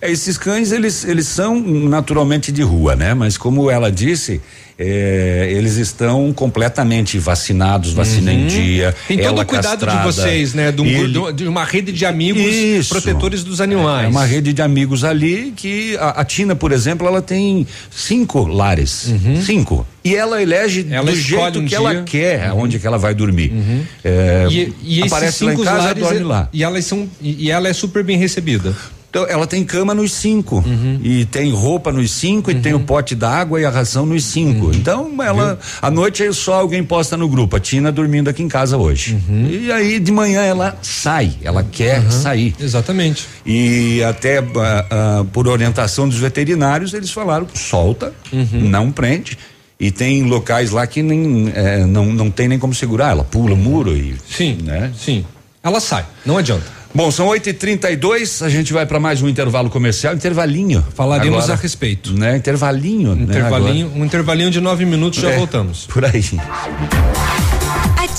É, esses cães, eles, eles são naturalmente de rua, né? Mas como ela disse, é, eles estão completamente vacinados, vacina uhum. em dia. Tem todo o cuidado castrada, de vocês, né? De, um, ele, de, uma rede de amigos isso, protetores dos animais. É uma rede de amigos ali que a, a Tina, por exemplo, ela tem cinco lares. Uhum. Cinco. E ela elege ela do jeito um que dia. ela quer, Uhum. onde que ela vai dormir. Uhum. É, E, e aparece lá em casa, lares dorme é- lá. E elas são e e ela é super bem recebida. Então, ela tem cama nos cinco. Uhum. E tem roupa nos cinco, e tem o pote d'água e a ração nos cinco. Uhum. Então, ela. À noite é só alguém posta no grupo. A Tina dormindo aqui em casa hoje. Uhum. E aí, de manhã, ela sai. Ela quer sair. Exatamente. E até ah, ah, por orientação dos veterinários, eles falaram: solta, Uhum. não prende. E tem locais lá que nem, eh, não, não tem nem como segurar. Ela pula o muro e. Sim. Né? Sim. Ela sai, não adianta. Bom, são 8 e 32 a gente vai para mais um intervalo comercial, intervalinho. Falaremos agora, a respeito. Né? Intervalinho. Intervalinho, né? um intervalinho de nove minutos, já É, voltamos. Por aí.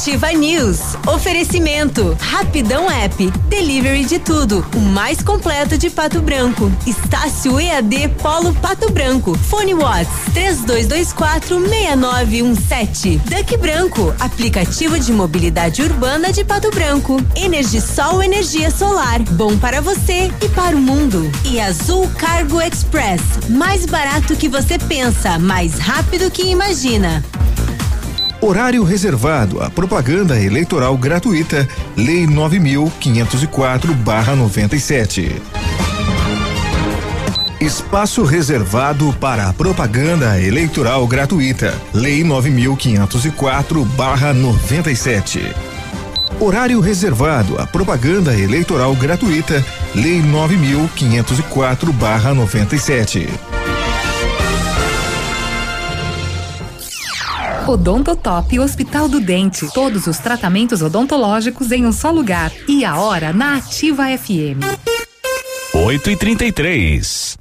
Ativa News. Oferecimento. Rapidão App. Delivery de tudo. O mais completo de Pato Branco. Estácio EAD Polo Pato Branco. Fone Watts. 32246917. Duck Branco. Aplicativo de mobilidade urbana de Pato Branco. Energisol Energia Solar. Bom para você e para o mundo. E Azul Cargo Express. Mais barato que você pensa. Mais rápido que imagina. Horário reservado à propaganda eleitoral gratuita, Lei 9504/97. Espaço reservado para a propaganda eleitoral gratuita, Lei 9504/97. Horário reservado à propaganda eleitoral gratuita, Lei 9504/97. Odontotop Hospital do Dente. Todos os tratamentos odontológicos em um só lugar. E a hora na Ativa FM. 8 e 33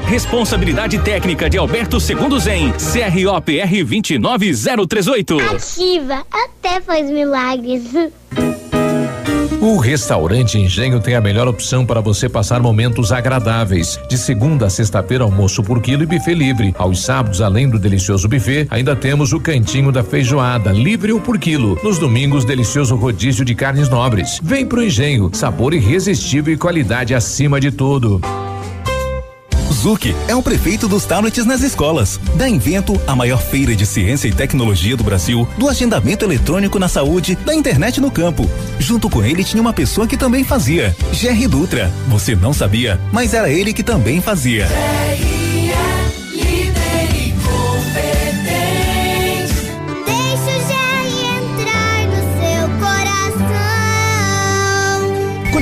Responsabilidade técnica de Alberto Segundo Zen, CROPR 29038. Ativa, até faz milagres. O restaurante Engenho tem a melhor opção para você passar momentos agradáveis. De segunda a sexta-feira, almoço por quilo e buffet livre. Aos sábados, além do delicioso buffet, ainda temos o cantinho da feijoada, livre ou por quilo. Nos domingos, delicioso rodízio de carnes nobres. Vem pro Engenho, sabor irresistível e qualidade acima de tudo. Zuc é o prefeito dos tablets nas escolas. Da Invento, a maior feira de ciência e tecnologia do Brasil, do agendamento eletrônico na saúde, da internet no campo. Junto com ele tinha uma pessoa que também fazia. Jerry Dutra. Você não sabia, mas era ele que também fazia. Deixa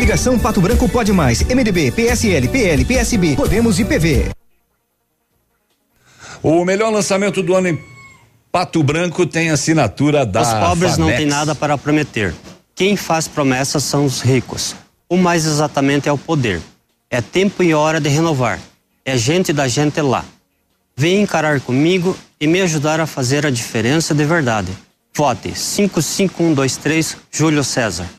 Coligação Pato Branco Pode Mais, MDB, PSL, PL, PSB, Podemos e PV. O melhor lançamento do ano em Pato Branco tem assinatura da Os pobres não têm nada para prometer. Quem faz promessas são os ricos. O mais exatamente é o poder. É tempo e hora de renovar. É gente da gente lá. Vem encarar comigo e me ajudar a fazer a diferença de verdade. Vote 55123 Júlio César.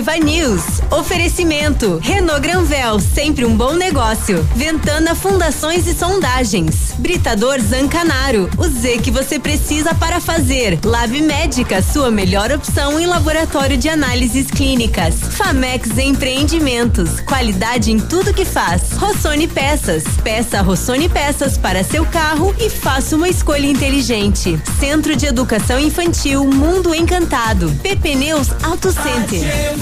News. Oferecimento. Renault Granvel, sempre um bom negócio. Ventana Fundações e Sondagens. Britador Zancanaro. O Z que você precisa para fazer. Lab Médica, sua melhor opção em laboratório de análises clínicas. Famex Empreendimentos. Qualidade em tudo que faz. Rossoni Peças. Peça Rossoni Peças para seu carro e faça uma escolha inteligente. Centro de Educação Infantil Mundo Encantado. PP Neus Auto Center.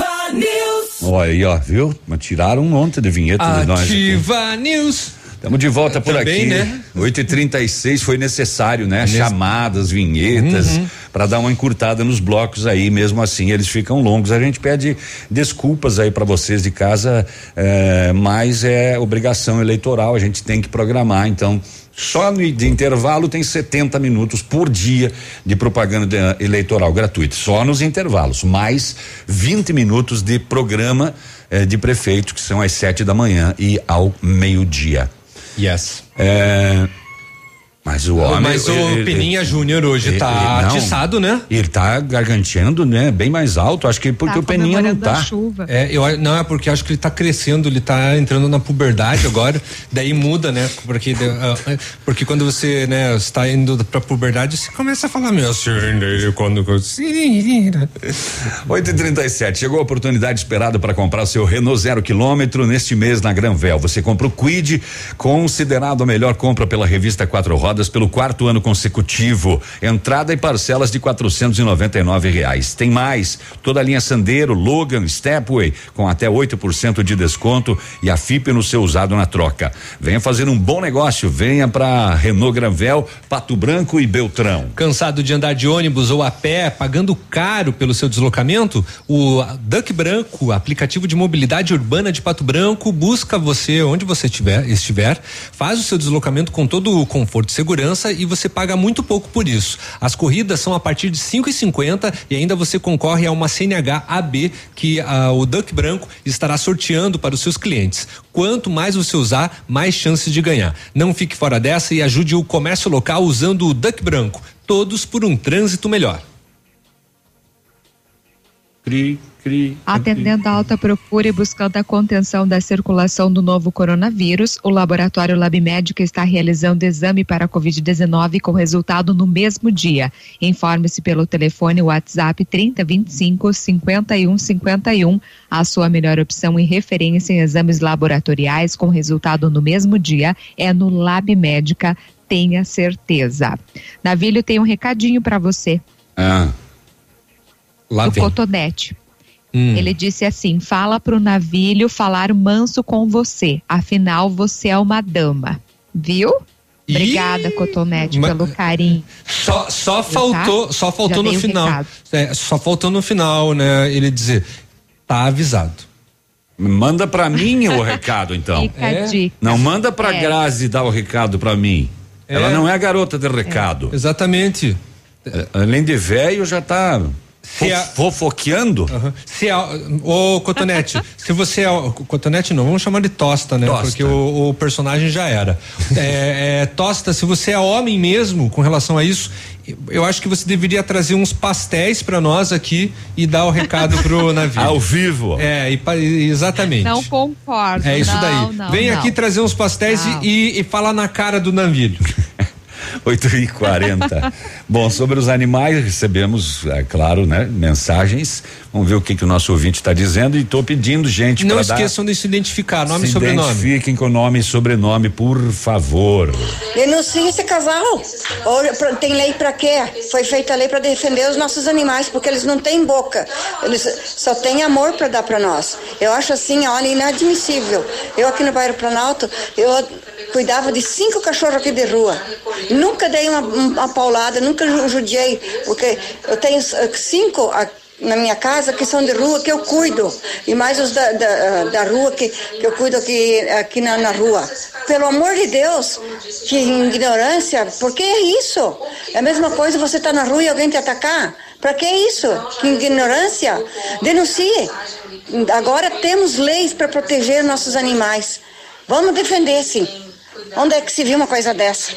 Olha aí, ó, viu? Tiraram um monte de vinhetas de nós. Ativa News. Estamos de volta por Também, aqui. né? 8 e 36 foi necessário, né? Nes- Chamadas, vinhetas, Uhum. para dar uma encurtada nos blocos aí, mesmo assim eles ficam longos. A gente pede desculpas aí para vocês de casa, eh, mas é obrigação eleitoral, a gente tem que programar, então. Só no, de intervalo tem 70 minutos por dia de propaganda eleitoral gratuita, só nos intervalos, mais 20 minutos de programa eh, de prefeito, que são às sete da manhã e ao meio-dia. Yes. É, Mas o homem. Mas o ele- Peninha Júnior hoje ele- tá ele- não. atiçado, né? Ele tá garganteando, né? Bem mais alto. Acho que porque o Peninha não tá. É, eu, não, é porque acho que ele tá crescendo, ele tá entrando na puberdade agora, daí muda, né? Porque, ah, ah, porque quando você, né, está indo pra puberdade, você começa a falar meio assim, né, quando. 8 e 37 chegou a oportunidade esperada para comprar seu Renault zero quilômetro neste mês na Granvel. Você compra o Quid, considerado a melhor compra pela revista Quatro Rodas pelo quarto ano consecutivo. Entrada e parcelas de R$ reais. Tem mais, toda a linha Sandero, Logan, Stepway com até 8% de desconto e a FIP no seu usado na troca. Venha fazer um bom negócio, venha para Renault Granvel, Pato Branco e Beltrão. Cansado de andar de ônibus ou a pé, pagando caro pelo seu deslocamento? O Duck Branco, aplicativo de mobilidade urbana de Pato Branco, busca você onde você tiver, estiver, faz o seu deslocamento com todo o conforto e segurança e você paga muito pouco por isso. As corridas são a partir de cinco e cinquenta e ainda você concorre a uma CNH AB que ah, o Duck Branco estará sorteando para os seus clientes. Quanto mais você usar, mais chances de ganhar. Não fique fora dessa e ajude o comércio local usando o Duck Branco. Todos por um trânsito melhor. Cri, cri. Atendendo a alta procura e buscando a contenção da circulação do novo coronavírus, o laboratório Lab Médica está realizando exame para a Covid-19 com resultado no mesmo dia. Informe-se pelo telefone WhatsApp 3025 5151. A sua melhor opção e referência em exames laboratoriais com resultado no mesmo dia é no Lab Médica. Tenha certeza. Navilho tem um recadinho para você Ah. Lá do vem. Cotonete. Hum. Ele disse assim: fala pro navilho falar manso com você. Afinal, você é uma dama. Viu? Obrigada, Cotonete, Ma- pelo carinho. Só, só Já faltou, tá? só faltou Já no final. É, só faltou no final, né? Ele dizer, tá avisado. Manda pra mim o recado, então. Fica a dica. Não manda pra É. Grazi dar o recado pra mim. Ela É. não é a garota de recado. Exatamente. É, Além de velho, já tá Se a- fofoqueando. Se é, ô Cotonete, se você é. o- Cotonete não, vamos chamar de Tosta, né? Tosta. Porque o, o personagem já era. É, é, tosta, se você é homem mesmo com relação a isso, eu acho que você deveria trazer uns pastéis pra nós aqui e dar o recado pro navio. Ao vivo. É, e exatamente. Não concordo. É isso não, daí. Não, Vem não. aqui trazer uns pastéis e, e, e falar na cara do navio. 8 e 40 Bom, sobre os animais, recebemos, é claro, né? Mensagens. Vamos ver o que, que o nosso ouvinte está dizendo e estou pedindo, gente, Não pra dar- esqueçam de se identificar, nome e se sobrenome. identifiquem com nome e sobrenome, por favor. Denuncie esse casal. Ou, pra- tem lei para quê? Foi feita a lei para defender os nossos animais, porque eles não têm boca. Eles só têm amor para dar para nós. Eu acho assim, olha, inadmissível. Eu aqui no bairro Planalto, eu cuidava de cinco cachorros aqui de rua. Nunca dei uma, uma paulada, nunca ju- judiei, porque eu tenho eh, cinco a- na minha casa que são de rua que eu cuido e mais os da, da, da rua que, que eu cuido aqui, aqui na, na rua. Pelo amor de Deus, que ignorância, por que é isso? É a mesma coisa você estar na rua e alguém te atacar. Para que isso? Que ignorância? Denuncie. Agora temos leis para proteger nossos animais. Vamos defender, sim. Onde é que se viu uma coisa dessa?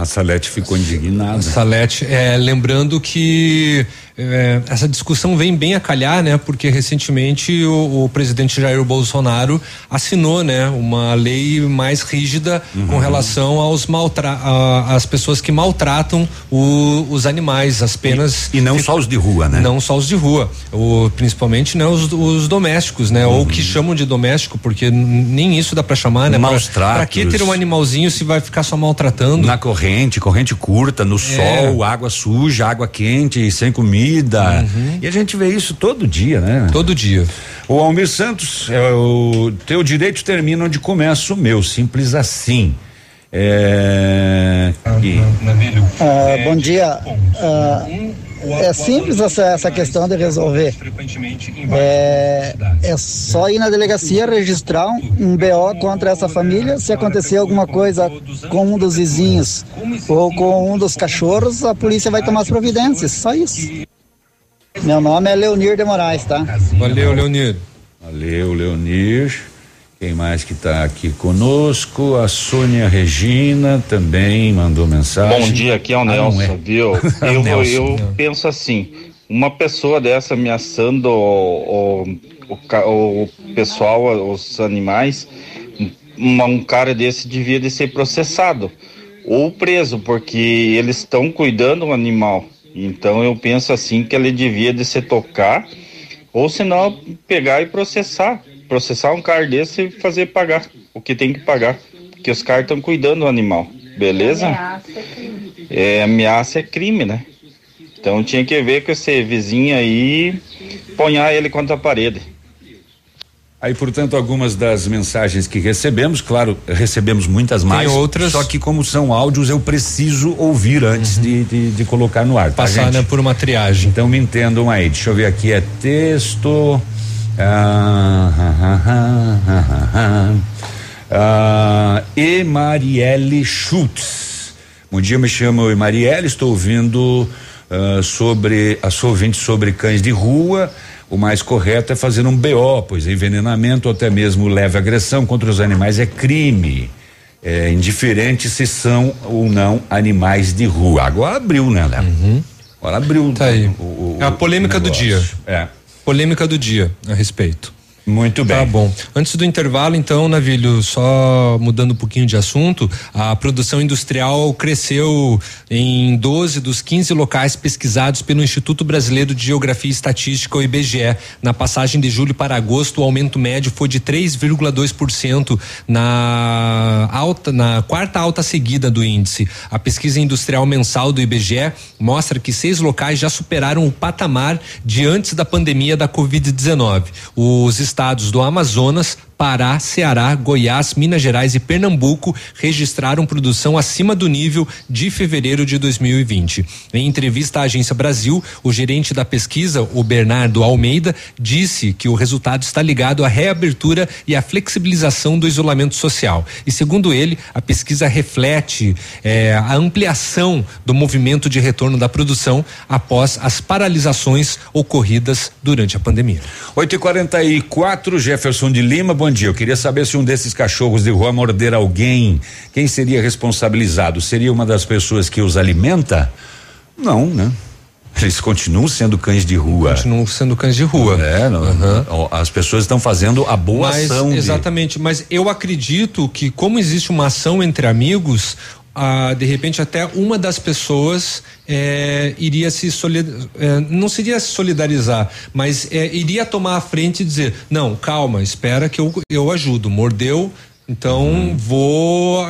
A Salete ficou indignada. Salete, é, lembrando que é, essa discussão vem bem a calhar, né? Porque recentemente o, o presidente Jair Bolsonaro assinou, né, uma lei mais rígida com relação aos maltra a- às pessoas que maltratam o- os animais, as penas E, e não só os de rua, né? não só os de rua, o, principalmente né, os, os domésticos, né? Ou que chamam de doméstico, porque nem isso dá pra chamar, né? Maus pra, que ter um animalzinho se vai ficar só maltratando? Na corrente, corrente curta, no sol, água suja, água quente, sem comida. E a gente vê isso todo dia, né? Todo dia. O Almir Santos, é, o teu direito termina onde começa o meu, simples assim. É. e- Ah, bom dia. Ah, é simples essa, essa questão de resolver. É, é só ir na delegacia registrar um, um BO contra essa família. Se acontecer alguma coisa com um dos vizinhos ou com um dos cachorros, a polícia vai tomar as providências. Só isso. Meu nome é Leonir de Moraes, tá? Valeu, Leonir. Valeu, Leonir. Quem mais que está aqui conosco? A Sônia Regina também mandou mensagem. Bom dia, aqui é o Ah, Nelson, é. viu? O Eu, Nelson. eu penso assim, uma pessoa dessa ameaçando o, o, o o pessoal, os animais, um, um cara desse devia de ser processado ou preso, porque eles estão cuidando do animal. Então eu penso assim que ele devia de se tocar, ou senão pegar e processar. Processar um cara desse e fazer pagar o que tem que pagar. Porque os caras estão cuidando do animal. Beleza? É, ameaça é crime, né? Então tinha que ver com esse vizinho aí, ponhar ele contra a parede. Aí, portanto, algumas das mensagens que recebemos, claro, recebemos muitas mais. outras- Só que como são áudios, eu preciso ouvir antes de, de, de colocar no ar. Tá, Passar, gente? né, por uma triagem. Então me entendam aí. Deixa eu ver aqui, é texto. Ah, ah. Ah, e Marielle Schultz. Bom dia, me chamo Marielle, estou ouvindo ah, sobre a sua ouvinte sobre cães de rua. O mais correto é fazer um BO, pois envenenamento ou até mesmo leve agressão contra os animais é crime. É indiferente se são ou não animais de rua. Agora abriu, né, Léo? Agora abriu. Tá aí. o- o- é a polêmica do dia. É. Polêmica do dia a respeito. Muito bem. Tá bom. Antes do intervalo, então, Navilho, só mudando um pouquinho de assunto, a produção industrial cresceu em 12 dos 15 locais pesquisados pelo Instituto Brasileiro de Geografia e Estatística, o IBGE. Na passagem de julho para agosto, o aumento médio foi de 3,2% na alta, na quarta alta seguida do índice. A pesquisa industrial mensal do IBGE mostra que seis locais já superaram o patamar de antes da pandemia da Covid-19. Os estados do Amazonas, Pará, Ceará, Goiás, Minas Gerais e Pernambuco registraram produção acima do nível de fevereiro de 2020. Em entrevista à Agência Brasil, o gerente da pesquisa, o Bernardo Almeida, disse que o resultado está ligado à reabertura e à flexibilização do isolamento social. E segundo ele, a pesquisa reflete eh, a ampliação do movimento de retorno da produção após as paralisações ocorridas durante a pandemia. 8 e 44 Jefferson de Lima, bom dia. Eu queria saber se um desses cachorros de rua morder alguém, quem seria responsabilizado? Seria uma das pessoas que os alimenta? Não, né? Eles continuam sendo cães de rua. Continuam sendo cães de rua. É, não, ó, as pessoas estão fazendo a boa Mas, ação. de- Exatamente, mas eu acredito que como existe uma ação entre amigos, de repente até uma das pessoas eh, iria se eh, não seria se solidarizar, mas eh, iria tomar a frente e dizer não, calma, espera que eu, eu ajudo. Mordeu, então Uhum. vou,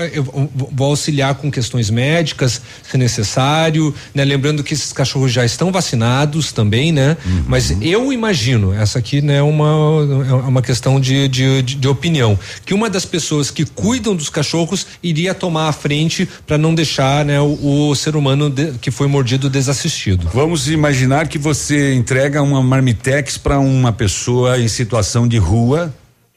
vou- auxiliar com questões médicas, se necessário, né? Lembrando que esses cachorros já estão vacinados também, né? Uhum. Mas eu imagino, essa aqui né, é uma, é uma questão de, de, de, de opinião, que uma das pessoas que cuidam dos cachorros iria tomar a frente para não deixar né, o, o ser humano de- que foi mordido desassistido. Vamos imaginar que você entrega uma marmitex para uma pessoa em situação de rua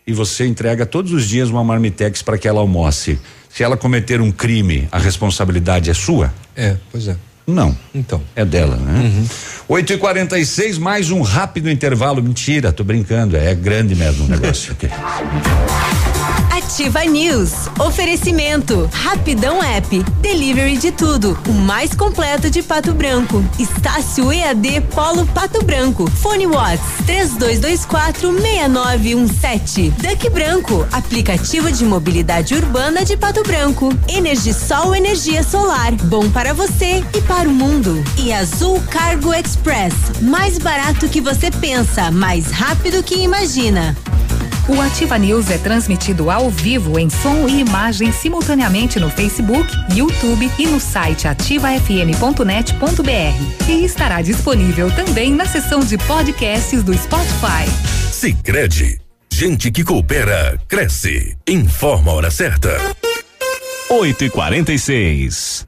e você entrega todos os dias uma marmitex para que ela almoce. Se ela cometer um crime, a responsabilidade é sua? É, pois é. Não. Então. É dela, né? 8 e 46 mais um rápido intervalo. Mentira, tô brincando. É grande mesmo o negócio. aqui. Ativa News. Oferecimento. Rapidão App. Delivery de tudo. O mais completo de Pato Branco. Estácio EAD Polo Pato Branco. Fone Watts. 32246917. Duck Branco. Aplicativo de mobilidade urbana de Pato Branco. Energisol Energia Solar. Bom para você e para o mundo. E Azul Cargo Express. Mais barato que você pensa. Mais rápido que imagina. O Ativa News é transmitido ao vivo em som e imagem simultaneamente no Facebook, YouTube e no site ativafm.net.br. E estará disponível também na seção de podcasts do Spotify. Sicredi, gente que coopera cresce. Informa a hora certa. 8 e 46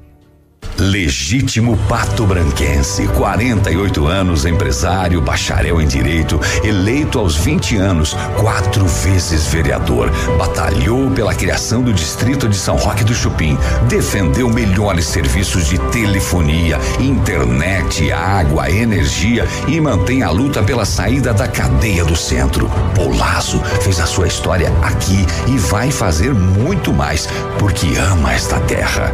Legítimo Pato Branquense, 48 anos, empresário, bacharel em direito, eleito aos 20 anos, quatro vezes vereador, batalhou pela criação do distrito de São Roque do Chupim, defendeu melhores serviços de telefonia, internet, água, energia e mantém a luta pela saída da cadeia do centro. Polazo fez a sua história aqui e vai fazer muito mais porque ama esta terra.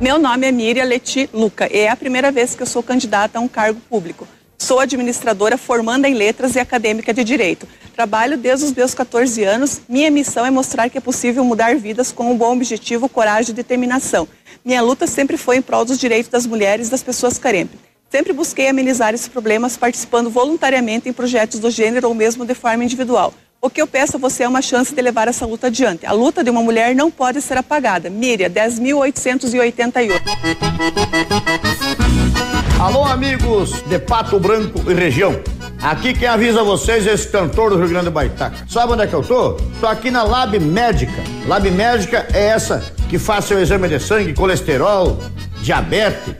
Meu nome é Miriam Leti Luca e é a primeira vez que eu sou candidata a um cargo público. Sou administradora formanda em letras e acadêmica de direito. Trabalho desde os meus 14 anos. Minha missão é mostrar que é possível mudar vidas com um bom objetivo, coragem e determinação. Minha luta sempre foi em prol dos direitos das mulheres e das pessoas carentes. Sempre busquei amenizar esses problemas participando voluntariamente em projetos do gênero ou mesmo de forma individual. O que eu peço a você é uma chance de levar essa luta adiante. A luta de uma mulher não pode ser apagada. Miriam, 10.888. Alô, amigos de Pato Branco e região. Aqui quem avisa vocês é esse cantor do Rio Grande do Baitaca. Sabe onde é que eu tô? Tô aqui na Lab Médica. Lab Médica é essa que faz seu exame de sangue, colesterol, diabetes.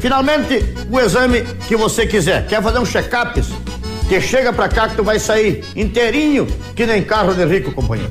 Finalmente, o exame que você quiser. Quer fazer um check-up? Que chega pra cá que tu vai sair inteirinho que nem carro de rico, companheiro.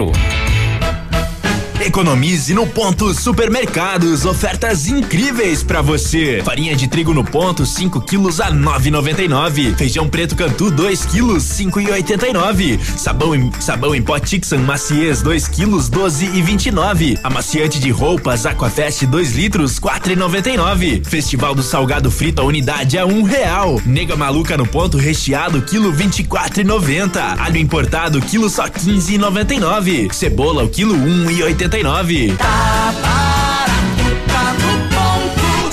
Centro. Economize no ponto supermercados, ofertas incríveis para você. Farinha de trigo no ponto 5 quilos a 9,99. Feijão preto Cantu 2 quilos 5,89. Sabão em sabão em pó Tixan Maciez 2 quilos 12 e 29. Amaciante de roupas Aquafest 2 litros 4,99. Festival do Salgado Frito a unidade a um real. Nega maluca no ponto recheado quilo 24,90. Alho importado quilo só 15,99. Cebola o quilo 1,89. Tá barato, tá.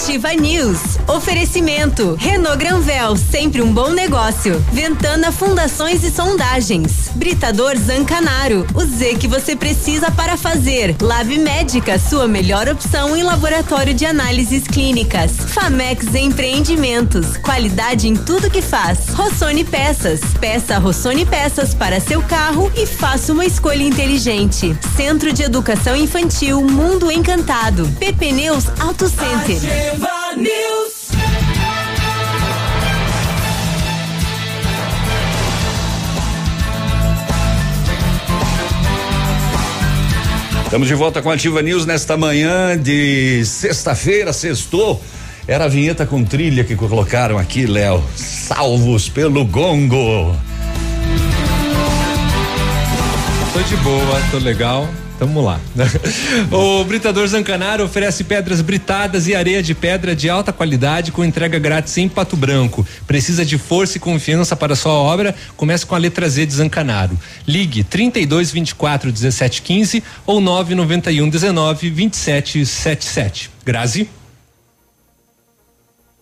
Ativa News. Oferecimento. Renault Granvel, sempre um bom negócio. Ventana Fundações e Sondagens. Britador Zancanaro. O Z que você precisa para fazer. Lab Médica, sua melhor opção em laboratório de análises clínicas. Famex Empreendimentos. Qualidade em tudo que faz. Rossoni Peças. Peça Rossoni Peças para seu carro e faça uma escolha inteligente. Centro de Educação Infantil Mundo Encantado. PP Neus Auto Center. Ativa News. Estamos de volta com a Ativa News nesta manhã de sexta-feira, sextou. Era a vinheta com trilha que colocaram aqui, Léo. Salvos pelo gongo. Tô de boa, tô legal. Tamo lá. o Britador Zancanaro oferece pedras britadas e areia de pedra de alta qualidade com entrega grátis em Pato Branco. Precisa de força e confiança para sua obra? Comece com a letra Z de Zancanaro. Ligue 32 24 17 15 ou 991 19 27 77. Grazi?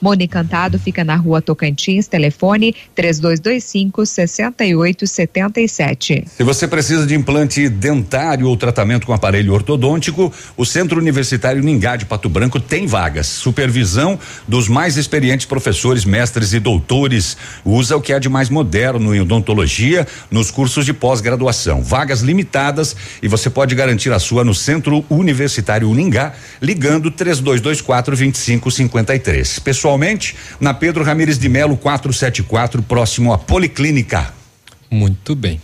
Mone Cantado fica na rua Tocantins, telefone 3225 6877. Se você precisa de implante dentário ou tratamento com aparelho ortodôntico, o Centro Universitário Ningá de Pato Branco tem vagas. Supervisão dos mais experientes professores, mestres e doutores. Usa o que é de mais moderno em odontologia nos cursos de pós-graduação. Vagas limitadas e você pode garantir a sua no Centro Universitário Ningá, ligando 3224 2553. Pessoal pessoalmente na Pedro Ramires de Melo 474, próximo à Policlínica. Muito bem.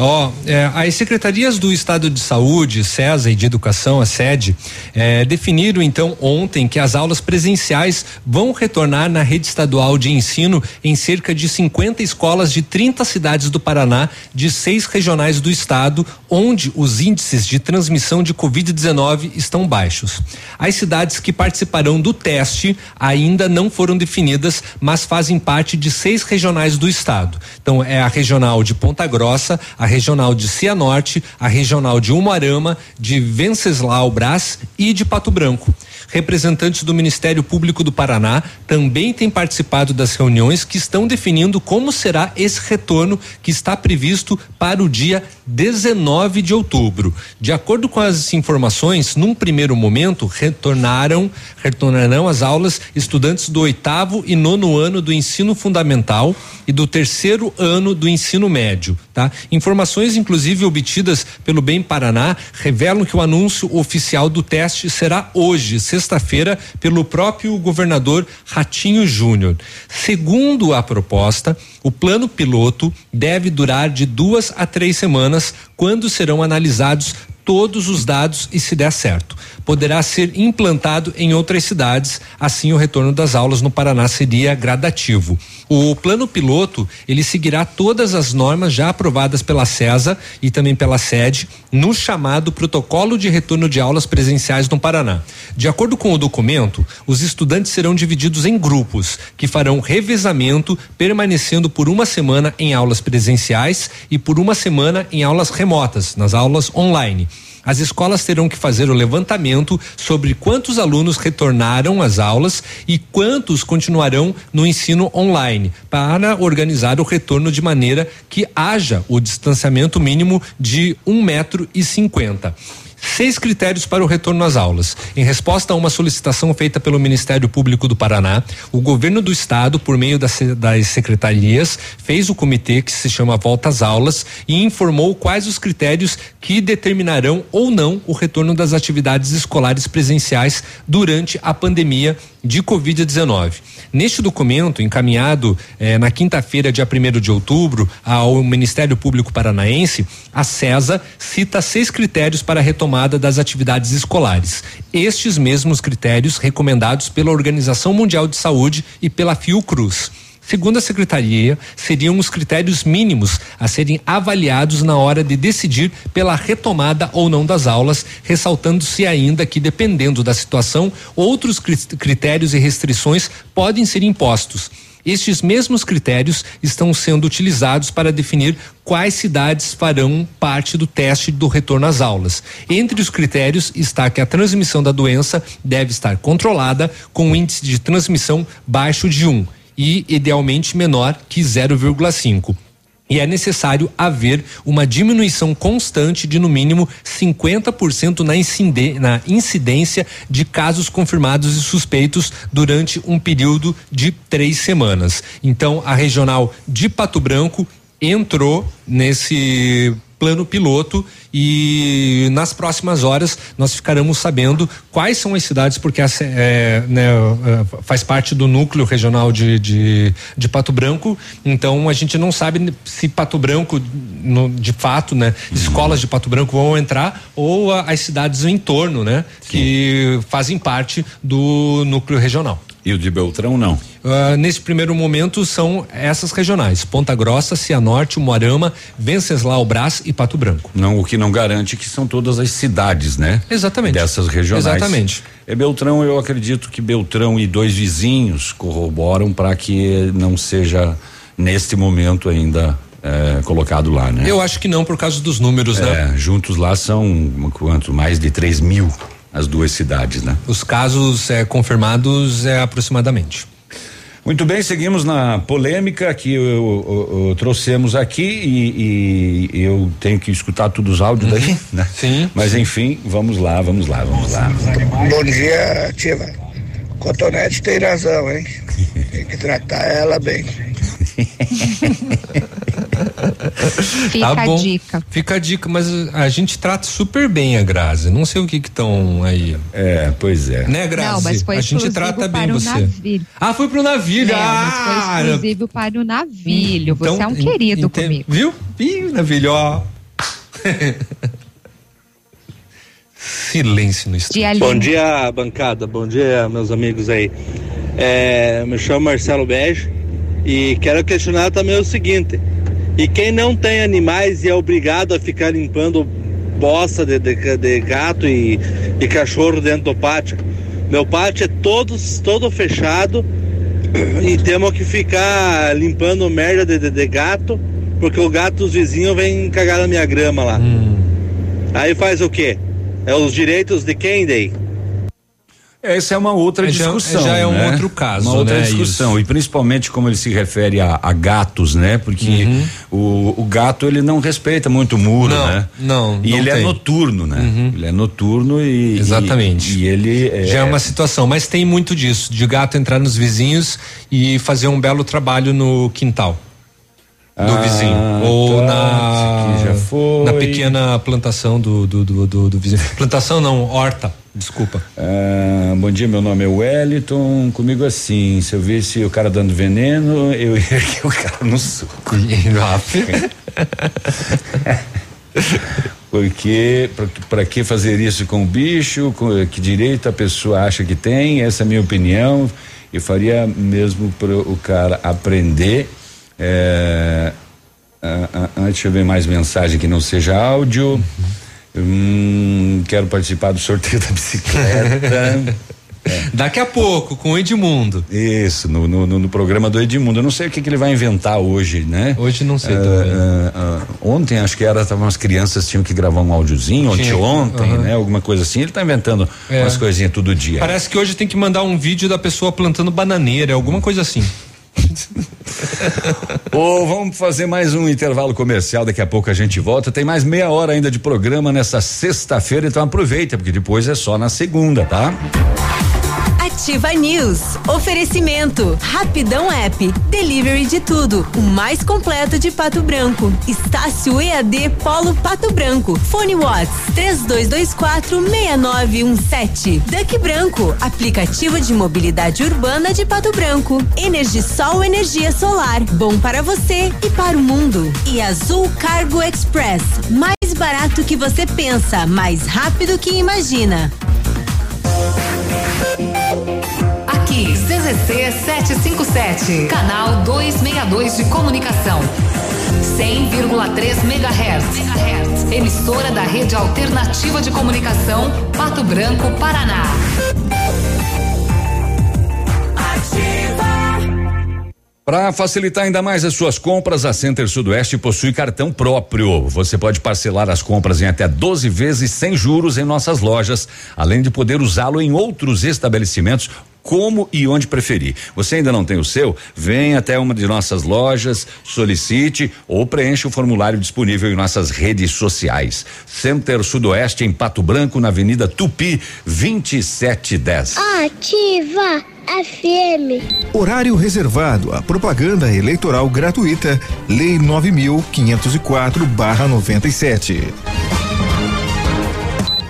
Ó, oh, é, as secretarias do Estado de Saúde, CESA e de Educação, a sede, é, definiram então ontem que as aulas presenciais vão retornar na rede estadual de ensino em cerca de 50 escolas de 30 cidades do Paraná, de seis regionais do estado, onde os índices de transmissão de Covid-19 estão baixos. As cidades que participarão do teste ainda não foram definidas, mas fazem parte de seis regionais do estado. Então, é a regional de Ponta Grossa, a regional de Cianorte, a regional de Umuarama, de Venceslau Brás e de Pato Branco. Representantes do Ministério Público do Paraná também têm participado das reuniões que estão definindo como será esse retorno que está previsto para o dia 19 de outubro. De acordo com as informações, num primeiro momento retornaram retornarão as aulas estudantes do oitavo e nono ano do ensino fundamental e do terceiro ano do ensino médio, tá? Informações inclusive obtidas pelo Bem Paraná revelam que o anúncio oficial do teste será hoje, sexta-feira, pelo próprio governador Ratinho Júnior. Segundo a proposta, o plano piloto deve durar de duas a três semanas, quando serão analisados todos os dados e se der certo. Poderá ser implantado em outras cidades, assim o retorno das aulas no Paraná seria gradativo. O plano piloto, ele seguirá todas as normas já aprovadas pela CESA e também pela SED no chamado Protocolo de Retorno de Aulas Presenciais no Paraná. De acordo com o documento, os estudantes serão divididos em grupos que farão revezamento, permanecendo por uma semana em aulas presenciais e por uma semana em aulas remotas, nas aulas online. As escolas terão que fazer o levantamento sobre quantos alunos retornaram às aulas e quantos continuarão no ensino online, para organizar o retorno de maneira que haja o distanciamento mínimo de um metro e cinquenta seis critérios para o retorno às aulas. Em resposta a uma solicitação feita pelo Ministério Público do Paraná, o governo do estado, por meio das, das secretarias, fez o comitê que se chama Volta às Aulas e informou quais os critérios que determinarão ou não o retorno das atividades escolares presenciais durante a pandemia de Covid-19. Neste documento, encaminhado eh, na quinta-feira, dia 1 de outubro, ao Ministério Público Paranaense, a CESA cita seis critérios para a retomada das atividades escolares. Estes mesmos critérios recomendados pela Organização Mundial de Saúde e pela Fiocruz. Segundo a secretaria, seriam os critérios mínimos a serem avaliados na hora de decidir pela retomada ou não das aulas, ressaltando-se ainda que, dependendo da situação, outros critérios e restrições podem ser impostos. Estes mesmos critérios estão sendo utilizados para definir quais cidades farão parte do teste do retorno às aulas. Entre os critérios está que a transmissão da doença deve estar controlada com um índice de transmissão baixo de 1. Um e idealmente menor que 0,5 e é necessário haver uma diminuição constante de no mínimo 50% na, incidência de casos confirmados e suspeitos durante um período de três semanas. Então, a regional de Pato Branco entrou nesse plano piloto e nas próximas horas nós ficaremos sabendo quais são as cidades, porque essa, é, né, é, faz parte do núcleo regional de, de, de, Pato Branco, então a gente não sabe se Pato Branco, no, de fato, né, uhum. escolas de Pato Branco vão entrar ou a, as cidades em torno, né, Sim. que fazem parte do núcleo regional. E o de Beltrão não. Uh, nesse primeiro momento são essas regionais: Ponta Grossa, Cianorte, Moarama, Venceslau Brás e Pato Branco. Não, o que não garante que são todas as cidades, né? Exatamente. Dessas regionais. Exatamente. É Beltrão, eu acredito que Beltrão e dois vizinhos corroboram para que não seja neste momento ainda é, colocado lá, né? Eu acho que não por causa dos números, né? É, juntos lá são quanto? Mais de 3 mil as duas cidades, né? Os casos é, confirmados é aproximadamente. Muito bem, seguimos na polêmica que eu, eu, eu, trouxemos aqui e, e, eu tenho que escutar todos os áudios uhum. daí, né? Sim. Mas enfim, vamos lá, vamos lá, vamos lá. Bom dia, Tiva. Cotonete tem razão, hein? Tem que tratar ela bem. Fica tá a dica. Fica a dica, mas a gente trata super bem a Grazi. Não sei o que estão aí. É, pois é. Né, Grazi? Não, mas foi a gente trata bem você. Navilho. Ah, foi pro navilho. É, ah, mas foi exclusivo para o navilho. Você então, é um querido ent, comigo. Viu? Viu, navilho, ó. Silêncio no estúdio. Bom dia, bancada. Bom dia, meus amigos aí. É, me chamo Marcelo Bege e quero questionar também o seguinte: e quem não tem animais e é obrigado a ficar limpando bosta de, de, de gato e, e, cachorro dentro do pátio. Meu pátio é todo, todo fechado e temos que ficar limpando merda de, de, de gato, porque o gato dos vizinhos vem cagar na minha grama lá. Hum. Aí faz o quê? É os direitos de quem daí? Essa é uma outra é discussão. Já, já é um né? outro caso. Uma outra né? discussão. Isso. E principalmente como ele se refere a, a gatos, né? Porque uhum. o, o, gato ele não respeita muito o muro, não, né? Não. E não ele tem. é noturno, né? Uhum. Ele é noturno e. Exatamente. E, e ele. É... Já é uma situação, mas tem muito disso, de gato entrar nos vizinhos e fazer um belo trabalho no quintal do ah, vizinho. Ou tá, na, na pequena plantação do, do, do, do, do vizinho. Plantação não, horta. Desculpa. Ah, bom dia, meu nome é Wellington. Comigo assim, se eu visse o cara dando veneno, eu ia erguer o cara no soco. Porque para que fazer isso com o bicho? Com, que direito a pessoa acha que tem? Essa é a minha opinião. Eu faria mesmo para o cara aprender. É, ah, ah, ah, deixa eu ver mais mensagem que não seja áudio. Uhum. Hum, quero participar do sorteio da bicicleta. É. Daqui a pouco, com o Edmundo. Isso, no, no, no, programa do Edmundo. Eu não sei o que, que ele vai inventar hoje, né? Hoje não sei uh, também. Uh, uh, ontem, acho que era, tava umas crianças tinham que gravar um áudiozinho, ontem, ontem, né? Alguma coisa assim. Ele tá inventando é. umas coisinhas todo dia. Parece que hoje tem que mandar um vídeo da pessoa plantando bananeira, alguma coisa assim. Oh, vamos fazer mais um intervalo comercial, daqui a pouco a gente volta. Tem mais meia hora ainda de programa nessa sexta-feira, então aproveita, porque depois é só na segunda, tá? Ativa News. Oferecimento. Rapidão App. Delivery de tudo. O mais completo de Pato Branco. Estácio EAD Polo Pato Branco. Fone Watts. 3224 6917. Duck Branco. Aplicativo de mobilidade urbana de Pato Branco. Energisol energia solar. Bom para você e para o mundo. E Azul Cargo Express. Mais barato que você pensa, mais rápido que imagina. CZC 757, canal 262 de comunicação. 100,3 MHz. Emissora da Rede Alternativa de Comunicação, Pato Branco, Paraná. Para facilitar ainda mais as suas compras, a Center Sudoeste possui cartão próprio. Você pode parcelar as compras em até 12 vezes sem juros em nossas lojas, além de poder usá-lo em outros estabelecimentos como e onde preferir. Você ainda não tem o seu? Vem até uma de nossas lojas, solicite ou preencha o formulário disponível em nossas redes sociais. Center Sudoeste em Pato Branco, na Avenida Tupi, 2710. Ativa FM. Horário reservado à propaganda eleitoral gratuita. Lei 9504/97.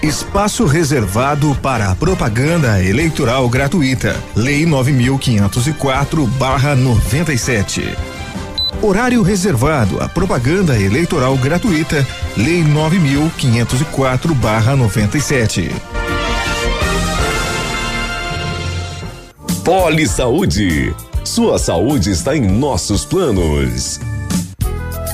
Espaço reservado para propaganda eleitoral gratuita. Lei 9504/97. Horário reservado à propaganda eleitoral gratuita. Lei 9504/97. Poli Saúde. Sua saúde está em nossos planos.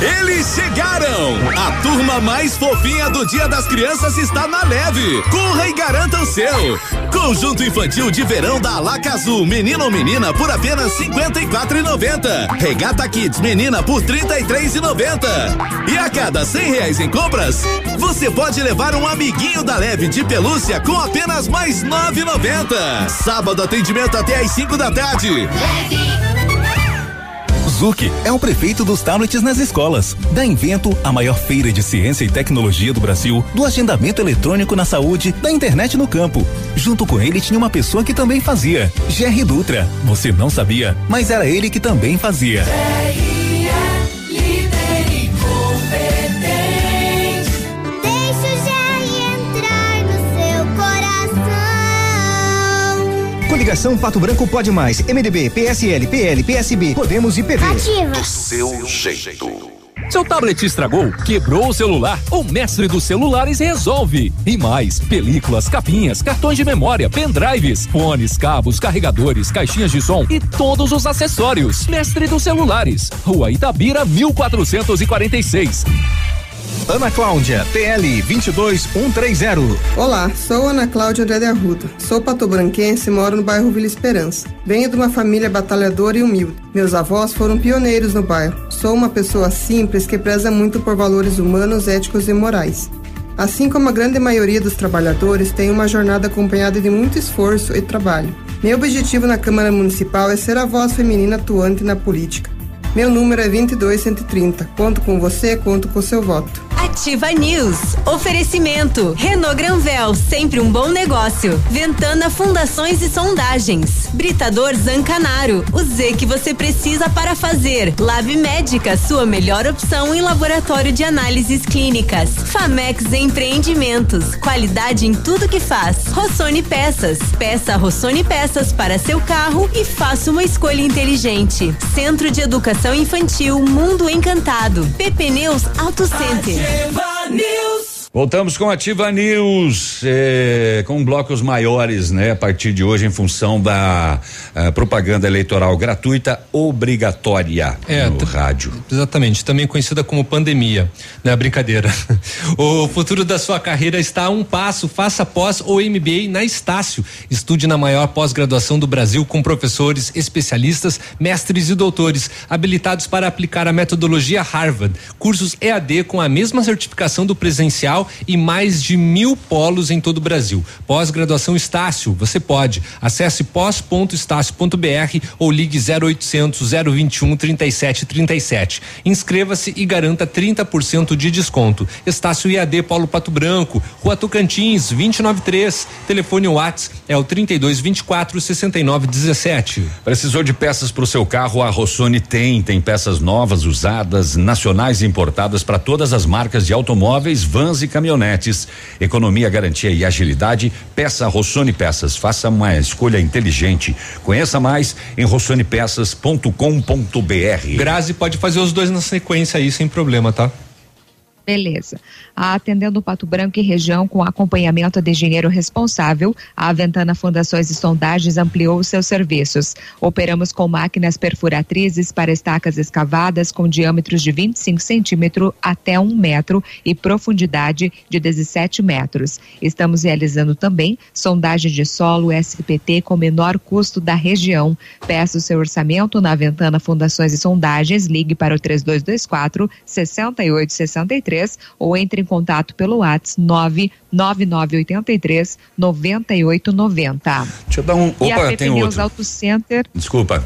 Eles chegaram! A turma mais fofinha do Dia das Crianças está na leve. Corra e garanta o seu. Conjunto infantil de verão da Alaca Azul, menino ou menina por apenas R$ 54,90. Regata Kids menina por R$ 33,90. E a cada R$ reais em compras, você pode levar um amiguinho da leve de pelúcia com apenas mais R$ 9,90. Sábado atendimento até às 5 da tarde. Leve. Zuc é o prefeito dos tablets nas escolas. Da Invento, a maior feira de ciência e tecnologia do Brasil, do agendamento eletrônico na saúde, da internet no campo. Junto com ele tinha uma pessoa que também fazia, Jerry Dutra. Você não sabia, mas era ele que também fazia. Coligação Pato Branco Pode Mais, MDB, PSL, PL, PSB, Podemos e PV. Ativa. Do seu jeito. Seu tablet estragou, quebrou o celular? O mestre dos celulares resolve. E mais, películas, capinhas, cartões de memória, pendrives, fones, cabos, carregadores, caixinhas de som e todos os acessórios. Mestre dos celulares, Rua Itabira, 1446. Ana Cláudia, PL 22130. Olá, sou Ana Cláudia Andrade Arruda. Sou patobranquense e moro no bairro Vila Esperança. Venho de uma família batalhadora e humilde. Meus avós foram pioneiros no bairro. Sou uma pessoa simples que preza muito por valores humanos, éticos e morais. Assim como a grande maioria dos trabalhadores, tenho uma jornada acompanhada de muito esforço e trabalho. Meu objetivo na Câmara Municipal é ser a voz feminina atuante na política. Meu número é 22130. Conto com você, conto com seu voto. Ativa News. Oferecimento. Renault Granvel, sempre um bom negócio. Ventana Fundações e Sondagens. Britador Zancanaro. O Z que você precisa para fazer. Lab Médica, sua melhor opção em laboratório de análises clínicas. Famex Empreendimentos. Qualidade em tudo que faz. Rossoni Peças. Peça Rossoni Peças para seu carro e faça uma escolha inteligente. Centro de Educação Infantil Mundo Encantado. PP Neus Auto Center. Ativa News. Voltamos com Ativa News, eh, com blocos maiores, né? A partir de hoje, em função da eh, propaganda eleitoral gratuita obrigatória é, no rádio. Exatamente, também conhecida como pandemia, né? Brincadeira. o futuro da sua carreira está a um passo. Faça pós ou MBA na Estácio. Estude na maior pós-graduação do Brasil com professores, especialistas, mestres e doutores habilitados para aplicar a metodologia Harvard. Cursos EAD com a mesma certificação do presencial e mais de mil polos em todo o Brasil. Pós-graduação Estácio, você pode. Acesse pós.estácio.br ou ligue 0800 021 3737. Inscreva-se e garanta 30% de desconto. Estácio IAD Paulo Pato Branco, Rua Tocantins, 293. Telefone Whats é o 3224 6917. Precisou de peças para o seu carro? A Rossoni tem. Tem peças novas, usadas, nacionais e importadas para todas as marcas de automóveis, vans e caminhonetes. Economia, garantia e agilidade. Peça Rossoni Peças. Faça uma escolha inteligente. Conheça mais em rossonepeças.com.br. Grazi pode fazer os dois na sequência aí sem problema, tá? Beleza. Atendendo Pato Branco e região com acompanhamento de engenheiro responsável, a Aventana Fundações e Sondagens ampliou seus serviços. Operamos com máquinas perfuratrizes para estacas escavadas com diâmetros de 25 centímetros até um metro e profundidade de 17 metros. Estamos realizando também sondagem de solo SPT com menor custo da região. Peça o seu orçamento na Aventana Fundações e Sondagens. Ligue para o 3224 6863 ou entre em contato pelo WhatsApp 99983 9890. Deixa eu dar um. e a Opa, PP tem Neus outro. Auto Center Desculpa.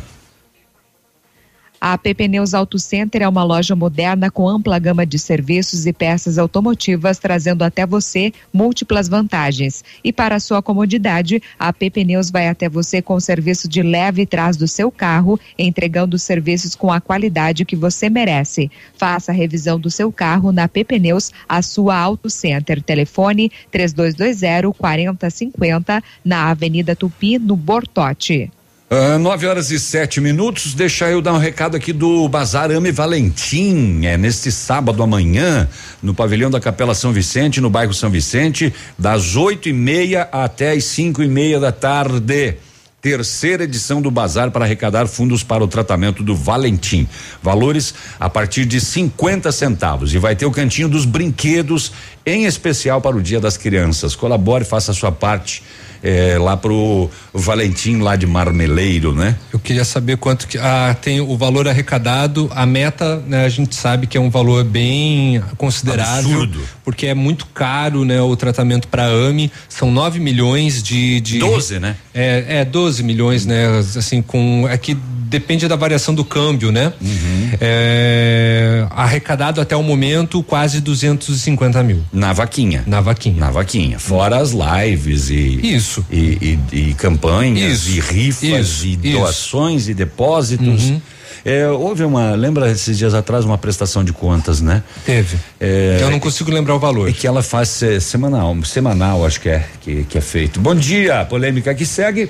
A PP Neus Auto Center é uma loja moderna com ampla gama de serviços e peças automotivas, trazendo até você múltiplas vantagens. E para sua comodidade, a PP Neus vai até você com o serviço de leve trás do seu carro, entregando os serviços com a qualidade que você merece. Faça a revisão do seu carro na PP Neus, a sua Auto Center. Telefone 3220 4050 na Avenida Tupi, no Bortote. Ah, nove horas e sete minutos. Deixa eu dar um recado aqui do Bazar Ame Valentim. É neste sábado amanhã, no pavilhão da Capela São Vicente, no bairro São Vicente, das oito e meia até as cinco e meia da tarde. Terceira edição do Bazar para arrecadar fundos para o tratamento do Valentim. Valores a partir de 50 centavos. E vai ter o cantinho dos brinquedos, em especial para o Dia das Crianças. Colabore, faça a sua parte eh, lá pro Valentim, lá de Marmeleiro, né? Eu queria saber quanto que ah, tem o valor arrecadado, a meta, né, a gente sabe que é um valor bem considerável, Absurdo. porque é muito caro, né, o tratamento para AME, são 9 milhões de, de 12, né? É, é 12 milhões, né, assim com é que depende da variação do câmbio, né? Uhum. É, arrecadado até o momento quase 250 mil. Na vaquinha. Na vaquinha. Na vaquinha. Fora as lives e. Isso. E, e, e campanhas Isso. e rifas Isso. e Isso. doações e depósitos. Uhum. É, houve uma, lembra esses dias atrás uma prestação de contas, né? Teve. É, Eu não consigo lembrar o valor. E que ela faz se- semanal, semanal acho que é, que, que é feito. Bom dia, polêmica que segue.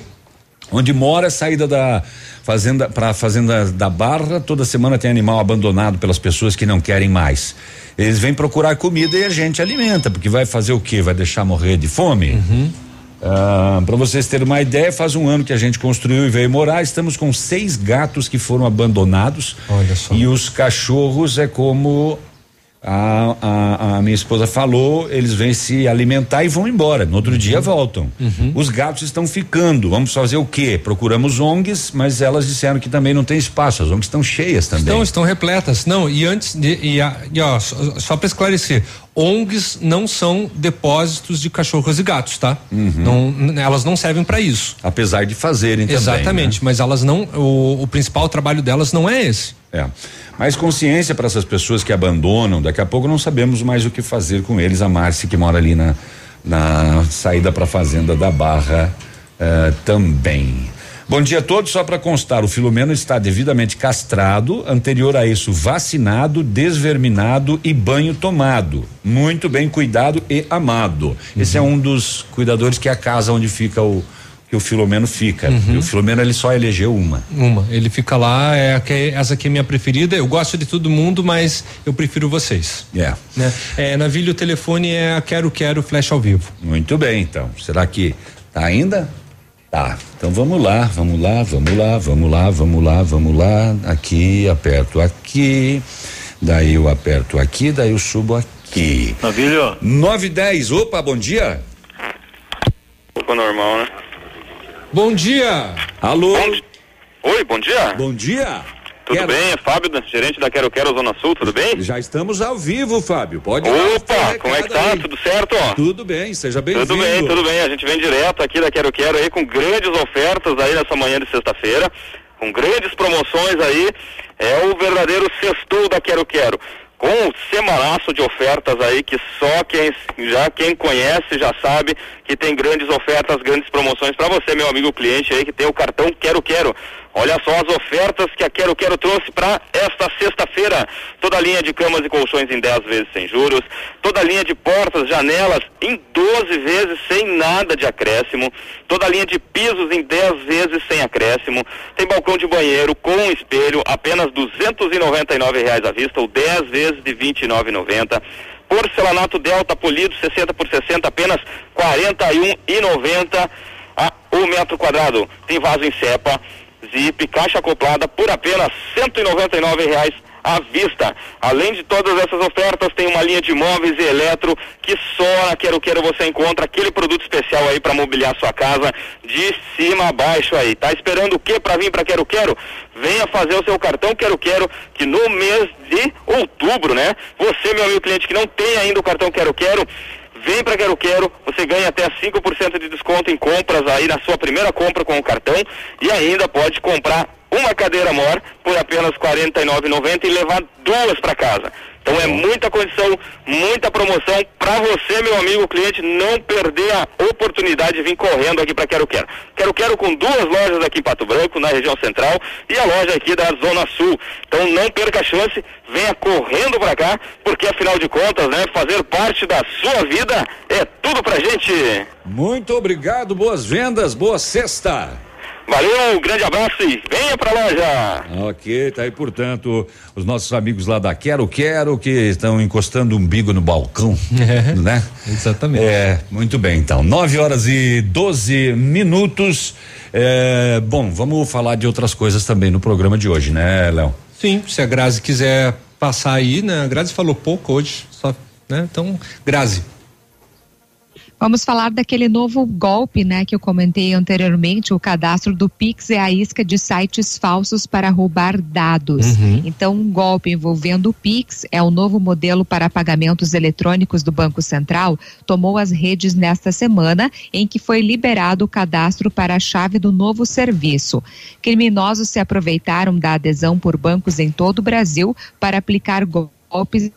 Onde mora a saída da fazenda para a fazenda da Barra, toda semana tem animal abandonado pelas pessoas que não querem mais. Eles vêm procurar comida e a gente alimenta, porque vai fazer o quê? Vai deixar morrer de fome? Uhum. para vocês terem uma ideia, faz um ano que a gente construiu e veio morar. Estamos com seis gatos que foram abandonados. Olha só. E os cachorros é como a, a, a minha esposa falou, eles vêm se alimentar e vão embora. No outro dia voltam. Uhum. Os gatos estão ficando. Vamos fazer o quê? Procuramos ONGs, mas elas disseram que também não tem espaço. As ONGs estão cheias também. Estão, estão repletas. Não, e antes de, e, a- e ó, só, só para esclarecer, ONGs não são depósitos de cachorros e gatos, tá? Não, n- elas não servem para isso. Apesar de fazerem também. Exatamente, né? mas elas não, o, o principal trabalho delas não é esse. É. Mais consciência para essas pessoas que abandonam. Daqui a pouco não sabemos mais o que fazer com eles. A Márcia, que mora ali na, na saída para a fazenda da Barra, eh, também. Bom dia a todos. Só para constar, o Filomeno está devidamente castrado, anterior a isso, vacinado, desverminado e banho tomado. Muito bem cuidado e amado. Esse é um dos cuidadores que é a casa onde fica o. Que o Filomeno fica. E o Filomeno ele só elegeu uma. Uma, ele fica lá, é, essa aqui é minha preferida. Eu gosto de todo mundo, mas eu prefiro vocês. É. Né? É, na Vila o telefone é a Quero Quero Flash ao vivo. Muito bem, então. Será que tá ainda? Tá. Então vamos lá, vamos lá, vamos lá, vamos lá, vamos lá, vamos lá. Aqui, aperto aqui. Daí eu aperto aqui, daí eu subo aqui. Navilho, 9 e 10. Opa, bom dia. ficou normal, né? Bom dia. Alô. Oi, bom dia. Bom dia. Tudo Quero- bem? É Fábio, gerente da Quero Quero Zona Sul, tudo bem? Já estamos ao vivo, Fábio. Pode Opa, como é que tá? aí. Tudo certo? Tudo bem, seja bem-vindo. Tudo bem, tudo bem. A gente vem direto aqui da Quero Quero aí com grandes ofertas aí nessa manhã de sexta-feira, com grandes promoções aí. É o verdadeiro sextou da Quero Quero. Com um semanaço de ofertas aí que só quem já quem conhece já sabe que tem grandes ofertas, grandes promoções para você, meu amigo cliente aí que tem o cartão Quero Quero. Olha só as ofertas que a Quero Quero trouxe para esta sexta-feira. Toda a linha de camas e colchões em 10 vezes sem juros, toda a linha de portas, janelas em 12 vezes sem nada de acréscimo, toda a linha de pisos em 10 vezes sem acréscimo, tem balcão de banheiro com espelho, apenas 299 reais à vista ou 10 vezes de R$ 29,90. porcelanato Delta polido 60 por 60 apenas 41,90 a o metro quadrado. Tem vaso em cepa, zip, caixa acoplada por apenas 199 reais à vista. Além de todas essas ofertas, tem uma linha de móveis e eletro que só na Quero Quero você encontra aquele produto especial aí para mobiliar sua casa de cima a baixo aí. Tá esperando o que para vir para Quero Quero? Venha fazer o seu cartão Quero Quero que no mês de outubro, né? Você, meu amigo cliente que não tem ainda o cartão Quero Quero, Vem para Quero Quero, você ganha até 5% de desconto em compras aí na sua primeira compra com o cartão e ainda pode comprar uma cadeira mor por apenas R$ 49,90 e levar duas para casa. Então é muita condição, muita promoção para você, meu amigo cliente, não perder a oportunidade de vir correndo aqui para Quero Quero. Quero Quero com duas lojas aqui em Pato Branco, na região central, e a loja aqui da Zona Sul. Então não perca a chance, venha correndo para cá, porque afinal de contas, né, fazer parte da sua vida é tudo pra gente. Muito obrigado, boas vendas, boa sexta. Valeu, um grande abraço e venha pra loja. Ok, tá aí, portanto, os nossos amigos lá da Quero Quero que estão encostando o umbigo no balcão, é, né? Exatamente. É, muito bem, então, nove horas e doze minutos. É, bom, vamos falar de outras coisas também no programa de hoje, né, Léo? Sim, se a Grazi quiser passar aí, né? A Grazi falou pouco hoje, só, né? Então, Grazi. Vamos falar daquele novo golpe, né, que eu comentei anteriormente. O cadastro do Pix é a isca de sites falsos para roubar dados. Uhum. Então, um golpe envolvendo o Pix é o novo modelo para pagamentos eletrônicos do Banco Central. Tomou as redes nesta semana, em que foi liberado o cadastro para a chave do novo serviço. Criminosos se aproveitaram da adesão por bancos em todo o Brasil para aplicar golpes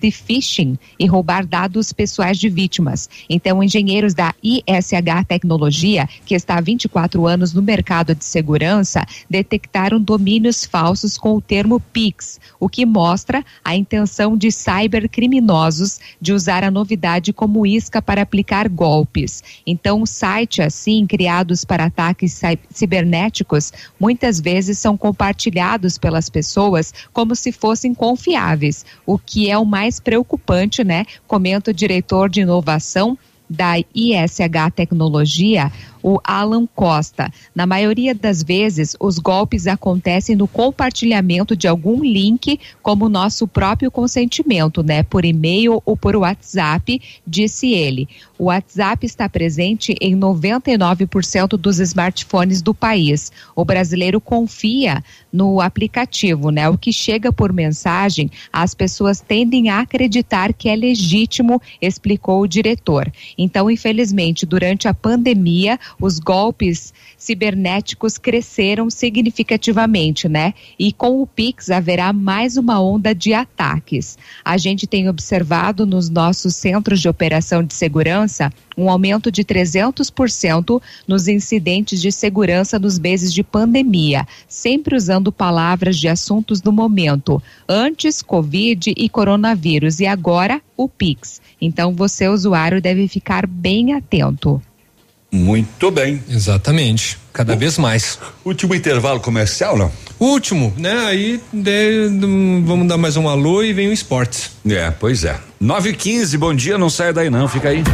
de phishing e roubar dados pessoais de vítimas. Então, engenheiros da ISH Tecnologia, que está há 24 anos no mercado de segurança, detectaram domínios falsos com o termo Pix, o que mostra a intenção de cybercriminosos de usar a novidade como isca para aplicar golpes. Então, sites assim, criados para ataques cibernéticos, muitas vezes são compartilhados pelas pessoas como se fossem confiáveis, o que é o mais mais preocupante, né? Comenta o diretor de inovação da ISH Tecnologia, o Alan Costa. Na maioria das vezes, os golpes acontecem no compartilhamento de algum link, como nosso próprio consentimento, né? Por e-mail ou por WhatsApp, disse ele. O WhatsApp está presente em 99% dos smartphones do país. O brasileiro confia no aplicativo, né? O que chega por mensagem, as pessoas tendem a acreditar que é legítimo, explicou o diretor. Então, infelizmente, durante a pandemia, os golpes cibernéticos cresceram significativamente, né? E com o Pix haverá mais uma onda de ataques. A gente tem observado nos nossos centros de operação de segurança um aumento de 300% nos incidentes de segurança nos meses de pandemia, sempre usando palavras de assuntos do momento, antes Covid e coronavírus e agora o Pix. Então você usuário deve ficar bem atento. Muito bem. Exatamente. Cada o, vez mais. Último intervalo comercial, não? Último, né? Aí de, de, vamos dar mais um alô e vem o esportes. É, pois é. 9 e 15 bom dia, não saia daí não, fica aí.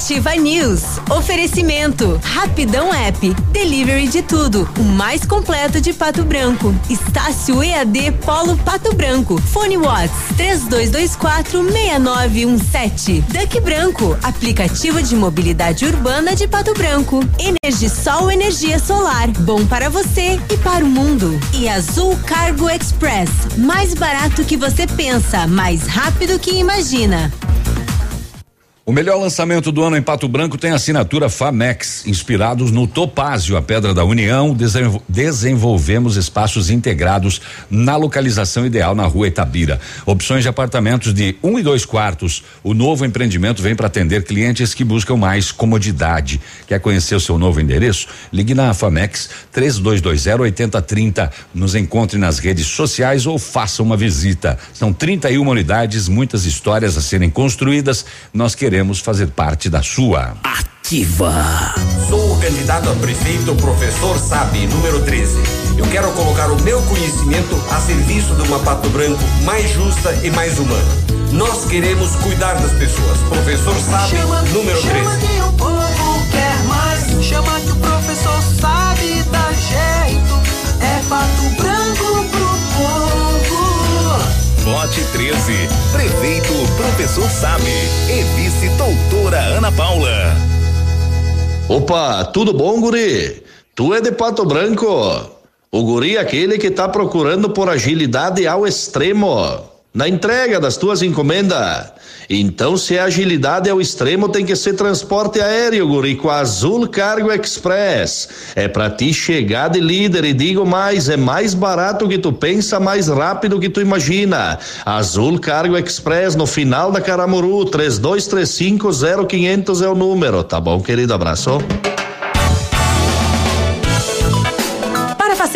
Ativa News. Oferecimento. Rapidão App. Delivery de tudo. O mais completo de Pato Branco. Estácio EAD Polo Pato Branco. Fone Watts. 32246917. Duck Branco. Aplicativo de mobilidade urbana de Pato Branco. Energisol energia solar. Bom para você e para o mundo. E Azul Cargo Express. Mais barato que você pensa, mais rápido que imagina. O melhor lançamento do ano em Pato Branco tem assinatura Famex. Inspirados no Topázio, a Pedra da União, desenvolvemos espaços integrados na localização ideal na rua Itabira. Opções de apartamentos de um e dois quartos. O novo empreendimento vem para atender clientes que buscam mais comodidade. Quer conhecer o seu novo endereço? Ligue na Famex 3220 8030. Nos encontre nas redes sociais ou faça uma visita. São 31 unidades, muitas histórias a serem construídas. Nós queremos queremos fazer parte da sua. Ativa. Sou o candidato a prefeito, professor Sabe, número 13. Eu quero colocar o meu conhecimento a serviço de uma Pato Branco mais justa e mais humana. Nós queremos cuidar das pessoas. Professor Sabe, Chama, número 3. chama que o povo quer mais. Chama que o professor sabe dar jeito. É pato branco. Vote 13. Prefeito Professor Sabe. E vice doutora Ana Paula. Opa, tudo bom, guri? Tu é de Pato Branco? O guri é aquele que tá procurando por agilidade ao extremo na entrega das tuas encomendas. Então, se é agilidade ao extremo, tem que ser transporte aéreo, guri, com a Azul Cargo Express. É pra ti chegar de líder e digo mais, é mais barato que tu pensa, mais rápido que tu imagina. Azul Cargo Express no final da Caramuru, 32350500 é o número, tá bom, querido? Abraço.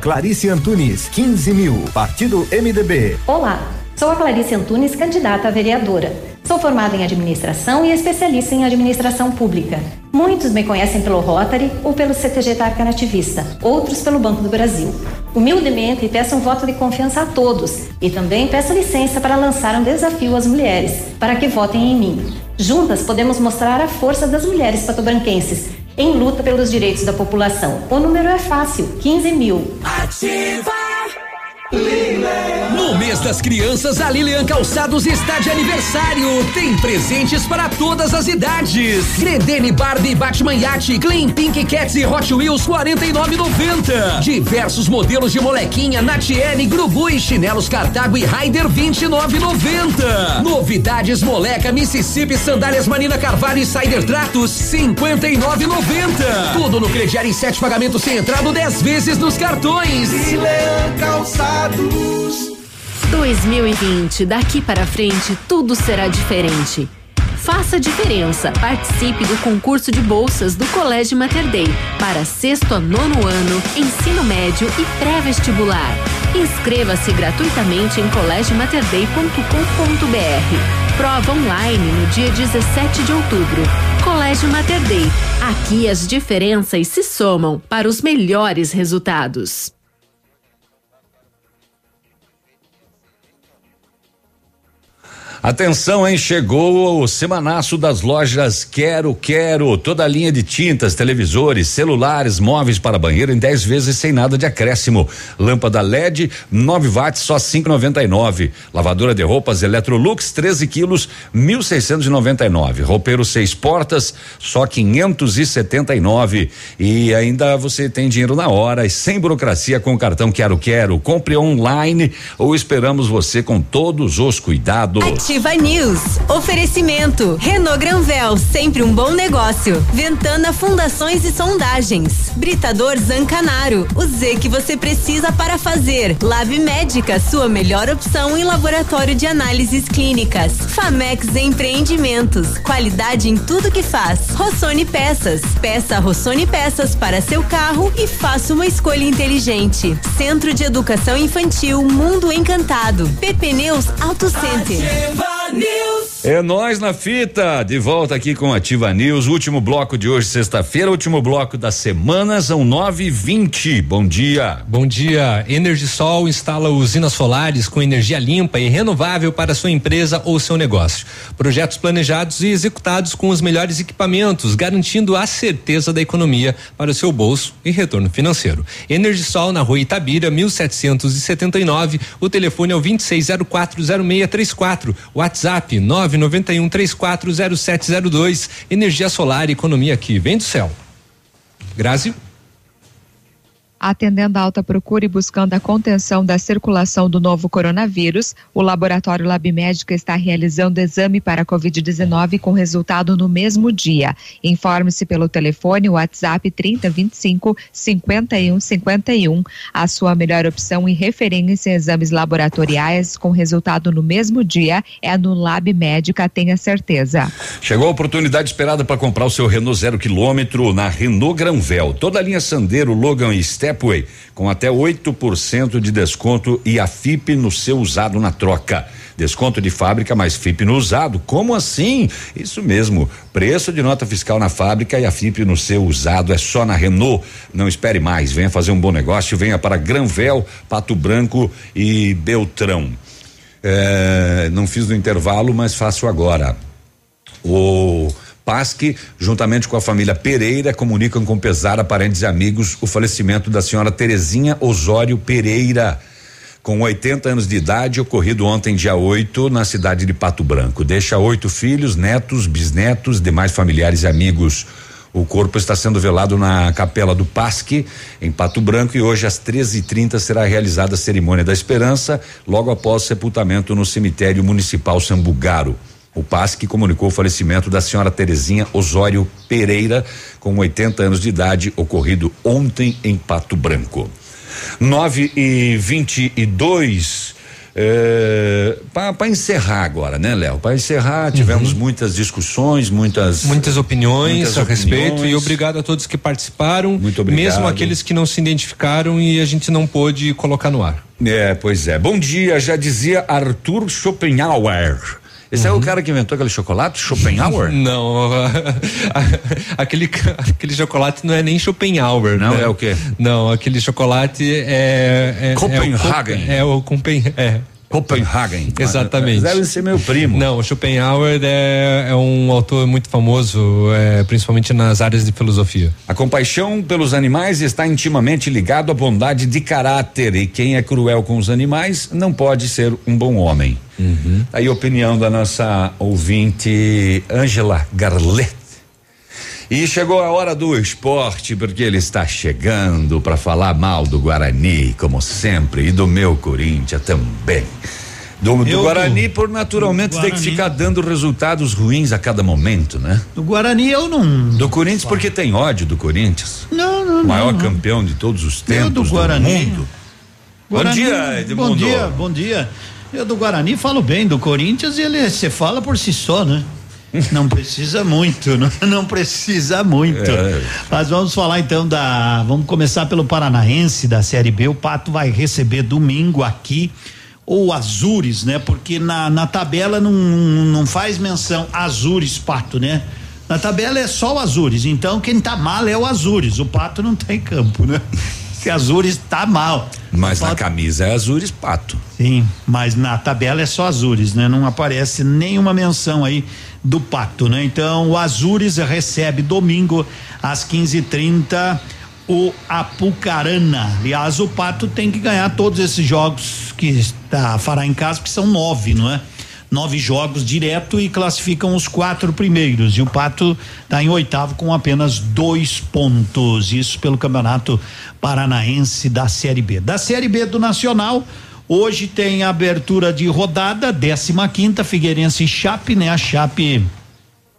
Clarice Antunes, 15 mil. Partido MDB. Olá, sou a Clarice Antunes, candidata a vereadora. Sou formada em administração e especialista em administração pública. Muitos me conhecem pelo Rotary ou pelo CTG Tarca Nativista, outros pelo Banco do Brasil. Humildemente peço um voto de confiança a todos e também peço licença para lançar um desafio às mulheres, para que votem em mim. Juntas podemos mostrar a força das mulheres patobranquenses em luta pelos direitos da população. O número é fácil: 15 mil. Ativa No mês das crianças, a Lilian Calçados está de aniversário. Tem presentes para todas as idades. Gredene Barbie, Batman Yacht, Clean Pink Cats e Hot Wheels 49,90. Diversos modelos de molequinha, Natiele, Grubu e chinelos Cartago e Raider 29,90. Novidades moleca, Mississippi, sandálias Manina Carvalho e Cider Tratos 59,90. Tudo no crediário em sete pagamentos sem entrada, 10 vezes nos cartões. Leão Calçados. 2020, daqui para frente, tudo será diferente. Faça a diferença. Participe do concurso de bolsas do Colégio Mater Dei para sexto a nono ano, ensino médio e pré-vestibular. Inscreva-se gratuitamente em colégiomaterdei.com.br. Prova online no dia 17 de outubro. Colégio Mater Dei. Aqui as diferenças se somam para os melhores resultados. Atenção, hein? Chegou o semanaço das lojas Quero Quero. Toda a linha de tintas, televisores, celulares, móveis para banheiro em 10 vezes sem nada de acréscimo. Lâmpada LED 9 watts só 5,99. Lavadora de roupas Electrolux 13 quilos 1.699. Roupeiro seis portas só 579. E ainda você tem dinheiro na hora e sem burocracia com o cartão Quero Quero. Compre online ou esperamos você com todos os cuidados. Ativa News. Oferecimento. Renault Granvel, sempre um bom negócio. Ventana Fundações e Sondagens. Britador Zancanaro. O Z que você precisa para fazer. Lab Médica, sua melhor opção em laboratório de análises clínicas. Famex Empreendimentos. Qualidade em tudo que faz. Rossoni Peças. Peça Rossoni Peças para seu carro e faça uma escolha inteligente. Centro de Educação Infantil Mundo Encantado. PP Neus Auto Center. É nós na fita, de volta aqui com Ativa News, último bloco de hoje, sexta-feira, último bloco da semana, são nove e vinte. Bom dia. Bom dia. Energisol instala usinas solares com energia limpa e renovável para sua empresa ou seu negócio. Projetos planejados e executados com os melhores equipamentos, garantindo a certeza da economia para o seu bolso e retorno financeiro. Energisol na rua Itabira, 1779. O telefone é o 26040634. WhatsApp 991 340702. Energia solar economia aqui. Vem do céu. Grazi. Atendendo à alta procura e buscando a contenção da circulação do novo coronavírus, o laboratório Lab Médica está realizando exame para a Covid-19 com resultado no mesmo dia. Informe-se pelo telefone WhatsApp 3025 5151. A sua melhor opção e referência em exames laboratoriais com resultado no mesmo dia é no Lab Médica, tenha certeza. Chegou a oportunidade esperada para comprar o seu Renault zero quilômetro na Renault Granvel. Toda a linha Sandero, Logan e Stepway com até 8% de desconto e a FIP no seu usado na troca. Desconto de fábrica mais FIP no usado. Como assim? Isso mesmo. Preço de nota fiscal na fábrica e a FIP no seu usado é só na Renault. Não espere mais. Venha fazer um bom negócio. Venha para Granvel, Pato Branco e Beltrão. É, não fiz no intervalo, mas faço agora. O PASC, juntamente com a família Pereira, comunicam com pesar a parentes e amigos o falecimento da senhora Terezinha Osório Pereira, com 80 anos de idade, ocorrido ontem, dia 8, na cidade de Pato Branco. Deixa oito filhos, netos, bisnetos, demais familiares e amigos. O corpo está sendo velado na capela do Pasque, em Pato Branco, e hoje às 13h30 será realizada a cerimônia da esperança, logo após sepultamento no cemitério municipal Sambugaro. O PASC comunicou o falecimento da senhora Terezinha Osório Pereira, com 80 anos de idade, ocorrido ontem em Pato Branco. 9 e 22 é, para encerrar agora, né, Léo? Para encerrar, tivemos muitas discussões, muitas Muitas opiniões muitas a respeito opiniões. e obrigado a todos que participaram, Muito obrigado. mesmo aqueles que não se identificaram e a gente não pôde colocar no ar. É, pois é. Bom dia, já dizia Arthur Schopenhauer. Esse é o cara que inventou aquele chocolate, Schopenhauer? Não, aquele, aquele chocolate não é nem Schopenhauer. Não, né? é o quê? Não, aquele chocolate é. é Copenhagen. É o, Copen, é. Copenhagen. Exatamente. Deve ser meu primo. Não, o Schopenhauer é, é um autor muito famoso, é, principalmente nas áreas de filosofia. A compaixão pelos animais está intimamente ligado à bondade de caráter e quem é cruel com os animais não pode ser um bom homem. Aí a opinião da nossa ouvinte Ângela Garlet. E chegou a hora do esporte, porque ele está chegando para falar mal do Guarani, como sempre, e do meu Corinthians também. Do, do Eu Guarani, do- por naturalmente do ter que Guarani. ficar dando resultados ruins a cada momento, né? Do Guarani eu não. Do Corinthians, porque tem ódio do Corinthians. Não, não, O maior não, campeão de todos os Eu tempos do Guarani. mundo. Guarani, bom dia, Edmundo. Bom dia, bom dia. Eu do Guarani falo bem, do Corinthians ele você fala por si só, né? Não precisa muito, não, não precisa muito. É. Mas vamos falar então da. Vamos começar pelo Paranaense da Série B. O Pato vai receber domingo aqui o Azures, né? Porque na, na tabela não, não faz menção Azures Pato, né? Na tabela é só o Azures. Então quem tá mal é o Azures. O Pato não tem campo, né? Se Azures tá mal. Mas na camisa é Azures Pato. Sim, mas na tabela é só Azures, né? Não aparece nenhuma menção aí do Pato, né? Então o Azures recebe domingo às 15h30 o Apucarana. Aliás, o Pato tem que ganhar todos esses jogos que está fará em casa, que são nove, não é? Nove jogos direto e classificam os quatro primeiros. E o Pato está em oitavo com apenas dois pontos. Isso pelo Campeonato Paranaense da Série B. Da Série B do Nacional, hoje tem abertura de rodada, 15 quinta, Figueirense e Chape, né? A Chape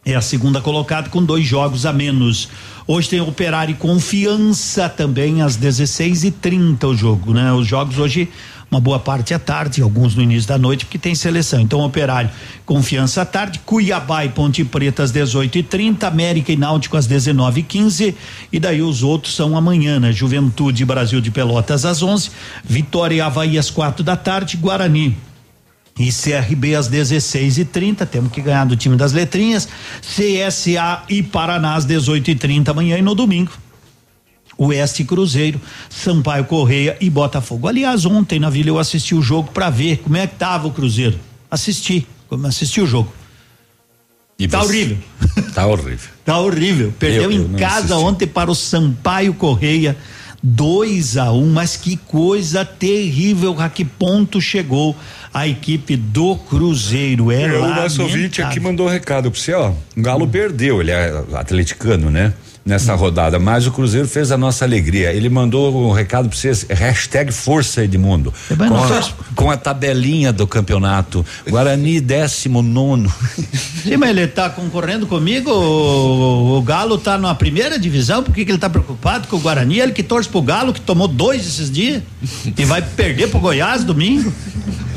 é a segunda colocada com dois jogos a menos. Hoje tem Operário e Confiança também às 16 e 30 o jogo, né? Os jogos hoje uma boa parte à tarde, alguns no início da noite, porque tem seleção. Então, Operário, Confiança à tarde, Cuiabá e Ponte Preta às 18 e 30 América e Náutico às 19 e 15 daí os outros são amanhã, né? Juventude Brasil de Pelotas às 11 Vitória e Havaí às quatro da tarde, Guarani e CRB às 16 e 30 temos que ganhar do time das letrinhas. CSA e Paraná às 18 e 30 amanhã e no domingo. Oeste e Cruzeiro, Sampaio Correia e Botafogo. Aliás, ontem na Vila eu assisti o jogo para ver como é que tava o Cruzeiro. Assisti, como assisti o jogo. tá você- horrível. Tá horrível. Tá horrível. Perdeu Eu- eu em casa assisti. ontem para o Sampaio Correia. 2 a 1 um, mas que coisa terrível a que ponto chegou a equipe do Cruzeiro. É o nosso ouvinte aqui mandou um recado pra você, ó. O Galo perdeu, ele é atleticano, né? Nessa rodada, mas o Cruzeiro fez a nossa alegria. Ele mandou um recado para vocês, hashtag Força Edmundo. É com, a, com a tabelinha do campeonato. Guarani, décimo nono. Sim, mas ele tá concorrendo comigo. O, o Galo tá na primeira divisão. Por que, que ele tá preocupado com o Guarani? Ele que torce pro Galo, que tomou dois esses dias. E vai perder pro Goiás domingo.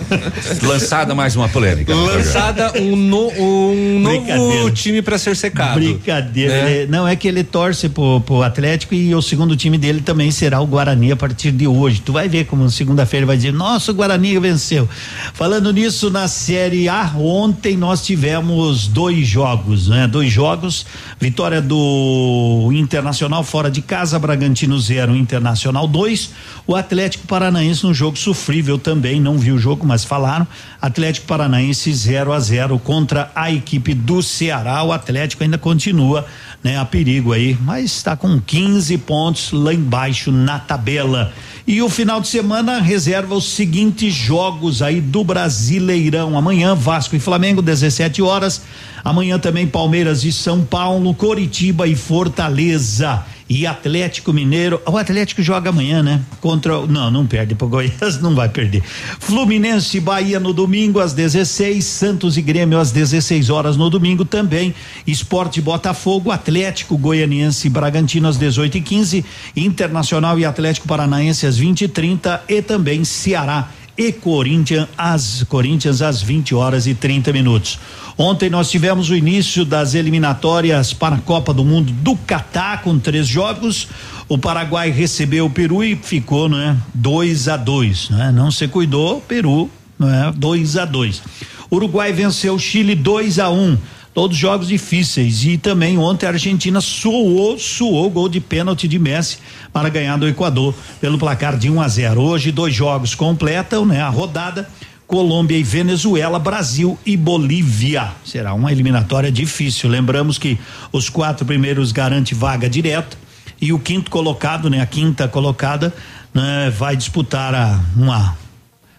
Lançada mais uma polêmica. Lançada um, no- um novo time pra ser secado. Brincadeira. né? Ele- não é que ele torce pro, pro Atlético e o segundo time dele também será o Guarani a partir de hoje. Tu vai ver como segunda-feira ele vai dizer: Nossa, o Guarani venceu. Falando nisso, na Série A, ontem nós tivemos dois jogos, né? Dois jogos. Vitória do Internacional fora de casa, Bragantino 0, Internacional 2. O Atlético Paranaense num jogo sofrível também, não vi o jogo, mas falaram. Atlético Paranaense 0 a 0 contra a equipe do Ceará. O Atlético ainda continua, né, a perigo aí, mas está com 15 pontos lá embaixo na tabela. E o final de semana reserva os seguintes jogos aí do Brasileirão. Amanhã, Vasco e Flamengo, 17 horas. Amanhã também Palmeiras e São Paulo, Coritiba e Fortaleza. E Atlético Mineiro. O Atlético joga amanhã, né? Contra. Não, não perde pro Goiás, não vai perder. Fluminense e Bahia no domingo às 16, Santos e Grêmio às 16 horas no domingo também. Esporte Botafogo, Atlético Goianiense e Bragantino às 18 e 15 Internacional e Atlético Paranaense às 20 e 30 e também Ceará e Corinthians às Corinthians às 20 horas e 30 minutos. Ontem nós tivemos o início das eliminatórias para a Copa do Mundo do Catar com três jogos. O Paraguai recebeu o Peru e ficou, né? 2 a 2, né? Não se cuidou, Peru, né? 2 a 2. Uruguai venceu o Chile 2 a 1. Um. Todos jogos difíceis. E também ontem a Argentina suou, suou gol de pênalti de Messi para ganhar do Equador pelo placar de 1 a 0. Hoje, dois jogos completam né, a rodada. Colômbia e Venezuela, Brasil e Bolívia. Será uma eliminatória difícil. Lembramos que os quatro primeiros garante vaga direta e o quinto colocado, né, a quinta colocada, né, vai disputar a, uma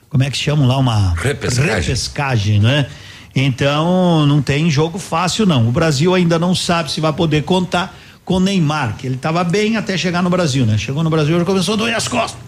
como é que chamam lá uma Repescagem. repescagem, né? Então não tem jogo fácil não. O Brasil ainda não sabe se vai poder contar com o Neymar, que ele estava bem até chegar no Brasil, né? Chegou no Brasil já começou a doer as costas.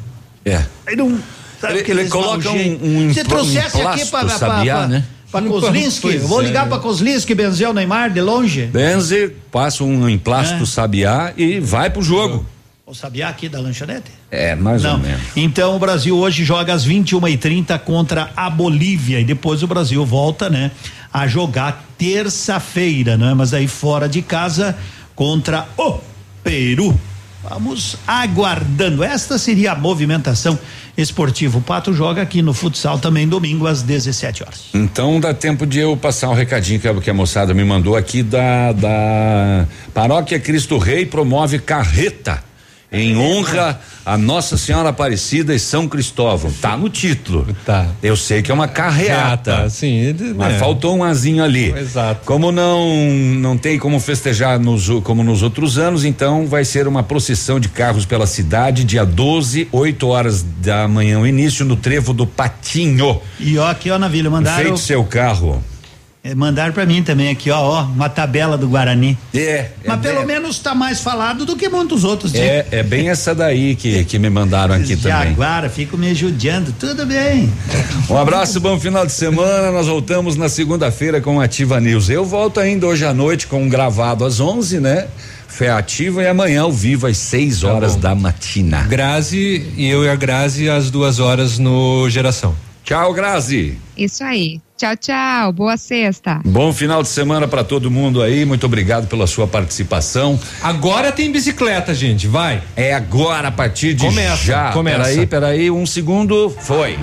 É. Aí não sabe Ele- ele coloca um- um Se impl- trouxesse um aqui para sabiá, né? para Kozlinski, vou é. ligar para Kozlinski benzer o Neymar de longe. Benze, passa um emplástico É. sabiá e vai pro jogo. O Sabiá aqui da lanchonete? É, mais ou Não. menos. Então o Brasil hoje joga às 21h30 contra a Bolívia e depois o Brasil volta, né, a jogar terça-feira, né? Mas aí fora de casa contra o Peru. Vamos aguardando. Esta seria a movimentação esportiva. O Pato joga aqui no futsal também domingo às 17 horas. Então dá tempo de eu passar um recadinho que a, que a moçada me mandou aqui da, da Paróquia Cristo Rei promove carreta em honra a Nossa Senhora Aparecida e São Cristóvão. Tá no título. Tá. Eu sei que é uma carreata. Carreata, sim, Mas é. faltou um azinho ali. Exato. Como não não tem como festejar nos, como nos outros anos, então vai ser uma procissão de carros pela cidade, dia 12, 8 horas da manhã, o início no trevo do Patinho. E ó, aqui ó, Navilho, mandaram. Feito seu carro. Eh, Mandaram pra mim também aqui, ó, ó, uma tabela do Guarani. É. Mas pelo menos tá mais falado do que muitos outros. né? É, é bem essa daí que, que me mandaram aqui também. Jaguara, fico me judiando, tudo bem. Um abraço, bom final de semana. Nós voltamos na segunda-feira com Ativa News. Eu volto ainda hoje à noite com um gravado às 11, né? Fé ativa e amanhã ao vivo às 6 Tá horas da matina. Grazi e eu e a Grazi às duas horas no Geração. Tchau, Grazi. Isso aí. Tchau, tchau. Boa sexta. Bom final de semana para todo mundo aí. Muito obrigado pela sua participação. Agora tem bicicleta, gente. Vai. É agora, a partir de Começa, já. começa. Peraí, peraí, um segundo. Foi.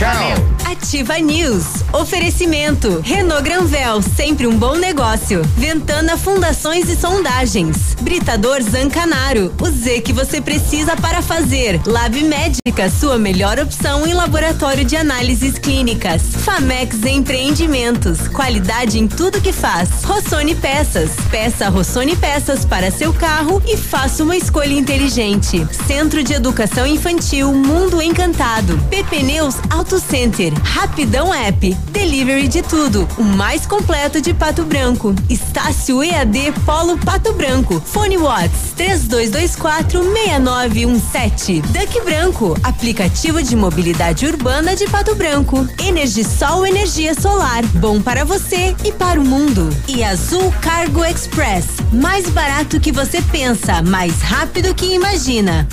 Tchau. Ativa News. Oferecimento. Renault Granvel, sempre um bom negócio. Ventana Fundações e Sondagens. Britador Zancanaro. O Z que você precisa para fazer. Lab Médica, sua melhor opção em laboratório de análises clínicas. Famex Empreendimentos. Qualidade em tudo que faz. Rossoni Peças. Peça Rossoni Peças para seu carro e faça uma escolha inteligente. Centro de Educação Infantil Mundo Encantado. PP Neus Auto Auto Center, Rapidão App, Delivery de tudo, o mais completo de Pato Branco. Estácio EAD Polo Pato Branco. Fone Watts 3224 6917. Duck Branco, aplicativo de mobilidade urbana de Pato Branco. Energisol energia solar, bom para você e para o mundo. E Azul Cargo Express, mais barato que você pensa, mais rápido que imagina.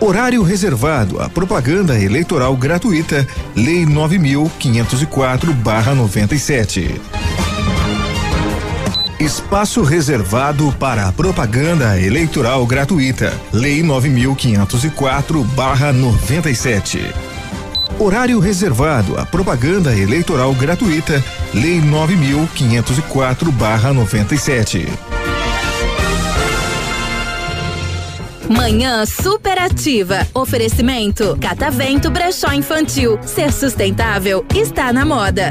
Horário reservado à propaganda eleitoral gratuita, Lei 9504/97. Espaço reservado para a propaganda eleitoral gratuita, Lei 9504/97. Horário reservado à propaganda eleitoral gratuita, Lei 9504/97. Manhã superativa. Oferecimento Catavento Brechó Infantil. Ser sustentável está na moda.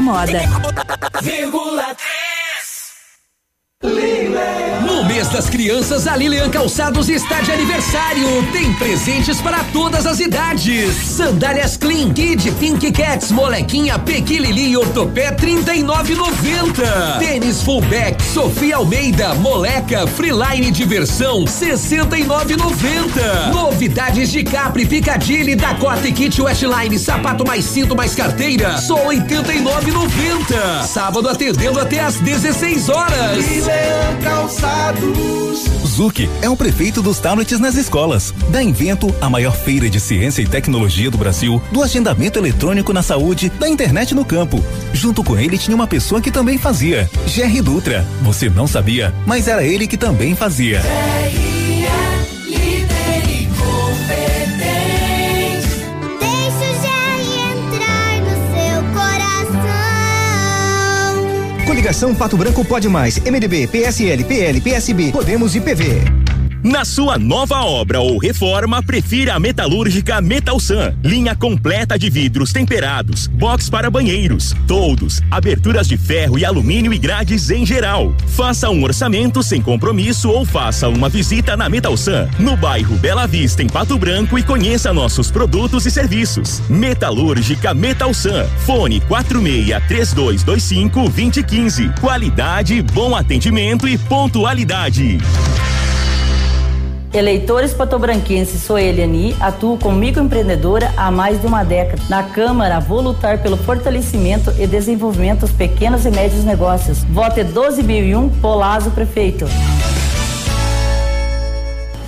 moda. No mês das crianças, a Lilian Calçados está de aniversário. Tem presentes para todas as idades. Sandálias Clean Kid Pink Cats Molequinha Pequilili Ortopé 39,90. Tênis Fullback Sofia Almeida Moleca Freeline Diversão 69,90. Novidades de Capri Picadilly Dakota e Kit Westline Sapato mais cinto mais carteira só 89,90. Sábado atendendo até às 16 horas. Calçados. Zuc é o prefeito dos tablets nas escolas. Da Invento, a maior feira de ciência e tecnologia do Brasil, do agendamento eletrônico na saúde, da internet no campo. Junto com ele tinha uma pessoa que também fazia. Jerry Dutra. Você não sabia, mas era ele que também fazia. Coligação Pato Branco Pode Mais, MDB, PSL, PL, PSB, Podemos e PV. Na sua nova obra ou reforma, prefira a metalúrgica Metalsan. Linha completa de vidros temperados, box para banheiros, toldos, aberturas de ferro e alumínio e grades em geral. Faça um orçamento sem compromisso ou faça uma visita na Metalsan, no bairro Bela Vista, em Pato Branco e conheça nossos produtos e serviços. Metalúrgica Metalsan. Fone 46 3225 2015. Qualidade, bom atendimento e pontualidade. Eleitores patobranquenses, sou Eliani, atuo como microempreendedora há mais de uma década. Na Câmara, vou lutar pelo fortalecimento e desenvolvimento dos pequenos e médios negócios. Vote 12.001, Polazo Prefeito.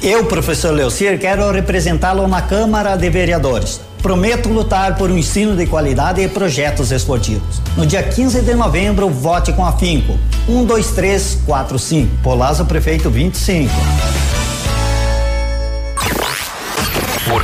Eu, professor Leocir, quero representá-lo na Câmara de Vereadores. Prometo lutar por um ensino de qualidade e projetos esportivos. No dia 15 de novembro, vote com afinco. 1, 2, 3, 4, 5. Polazo Prefeito 25.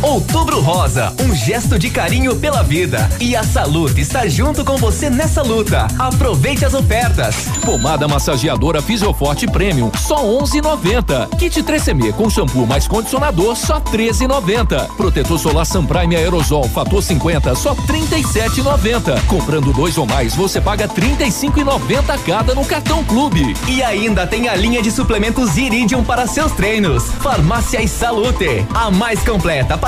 Outubro Rosa, um gesto de carinho pela vida. E a Salute está junto com você nessa luta. Aproveite as ofertas. Pomada massageadora Fisioforte Premium, só 11,90. Kit 3CM com shampoo mais condicionador, só 13,90. Protetor solar Sunprime Aerosol Fator 50, só 37,90. Comprando dois ou mais, você paga 35,90 cada no cartão Clube. E ainda tem a linha de suplementos Iridium para seus treinos. Farmácia e Salute, a mais completa para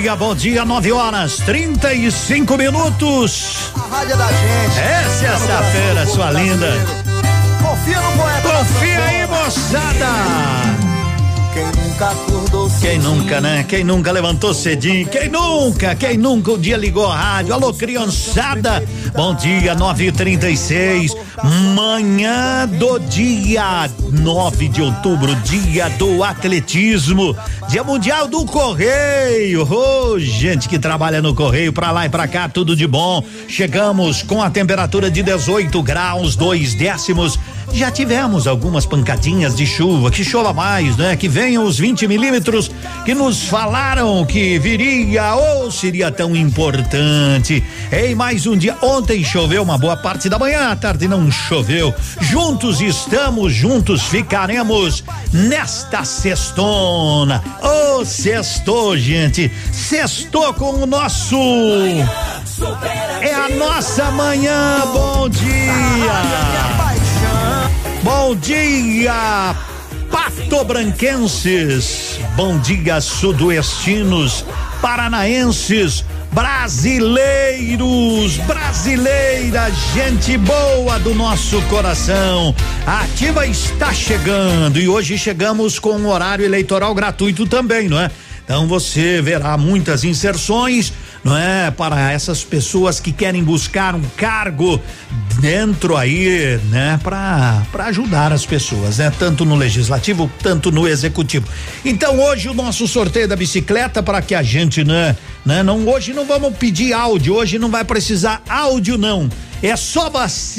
Dia, bom dia, 9 horas 35 minutos. A rádio é da gente. É sexta-feira, sua linda. Confia no poeta. Confia aí, moçada. Quem nunca acordou Quem nunca, né? Quem nunca levantou cedinho? Quem nunca? Quem nunca um dia ligou a rádio? Alô, criançada! Bom dia, 9 e 36 Manhã do dia 9 de outubro, dia do atletismo, dia mundial do correio. Oh, gente que trabalha no correio, pra lá e pra cá, tudo de bom. Chegamos com a temperatura de 18 graus, dois décimos. Já tivemos algumas pancadinhas de chuva, que chova mais, né? Que venham os 20 milímetros que nos falaram que viria ou seria tão importante. Ei, mais um dia. Ontem choveu uma boa parte da manhã, à tarde não choveu. Juntos estamos, juntos ficaremos nesta sextona. Ô, oh, sextou, gente. Sextou com o nosso. É a nossa manhã. Bom dia. Bom dia, patobranquenses. Bom dia, sudoestinos, paranaenses, brasileiros, brasileira, gente boa do nosso coração. A ativa está chegando e hoje chegamos com um horário eleitoral gratuito também, não é? Então você verá muitas inserções, não é? Para essas pessoas que querem buscar um cargo dentro aí, né? Para para ajudar as pessoas, né? Tanto no legislativo, tanto no executivo. Então hoje o nosso sorteio da bicicleta para que a gente, né? né? Não hoje não vamos pedir áudio, hoje não vai precisar áudio não. É só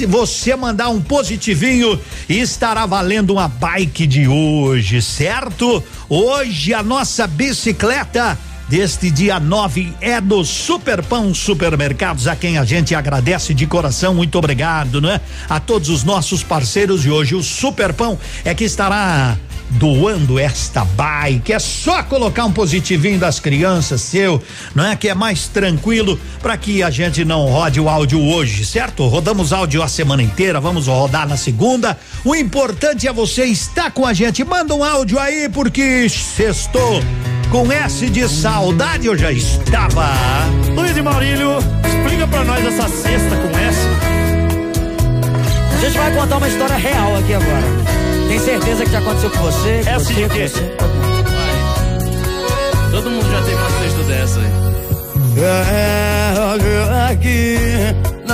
você mandar um positivinho e estará valendo uma bike de hoje, certo? Hoje a nossa bicicleta deste dia 9 é do Superpão Supermercados, a quem a gente agradece de coração. Muito obrigado, né? A todos os nossos parceiros de hoje. O Superpão é que estará doando esta bike. É só colocar um positivinho das crianças seu, não é? Que é mais tranquilo para que a gente não rode o áudio hoje, certo? Rodamos áudio a semana inteira, vamos rodar na segunda. O importante é você estar com a gente. Manda um áudio aí, porque sextou. Com S de saudade eu já estava. Luiz e Maurílio, explica pra nós essa cesta com S. A gente vai contar uma história real aqui agora. Tem certeza que já aconteceu com você? É você, assim que você? Todo mundo já teve uma cesta dessa aí. É, aqui,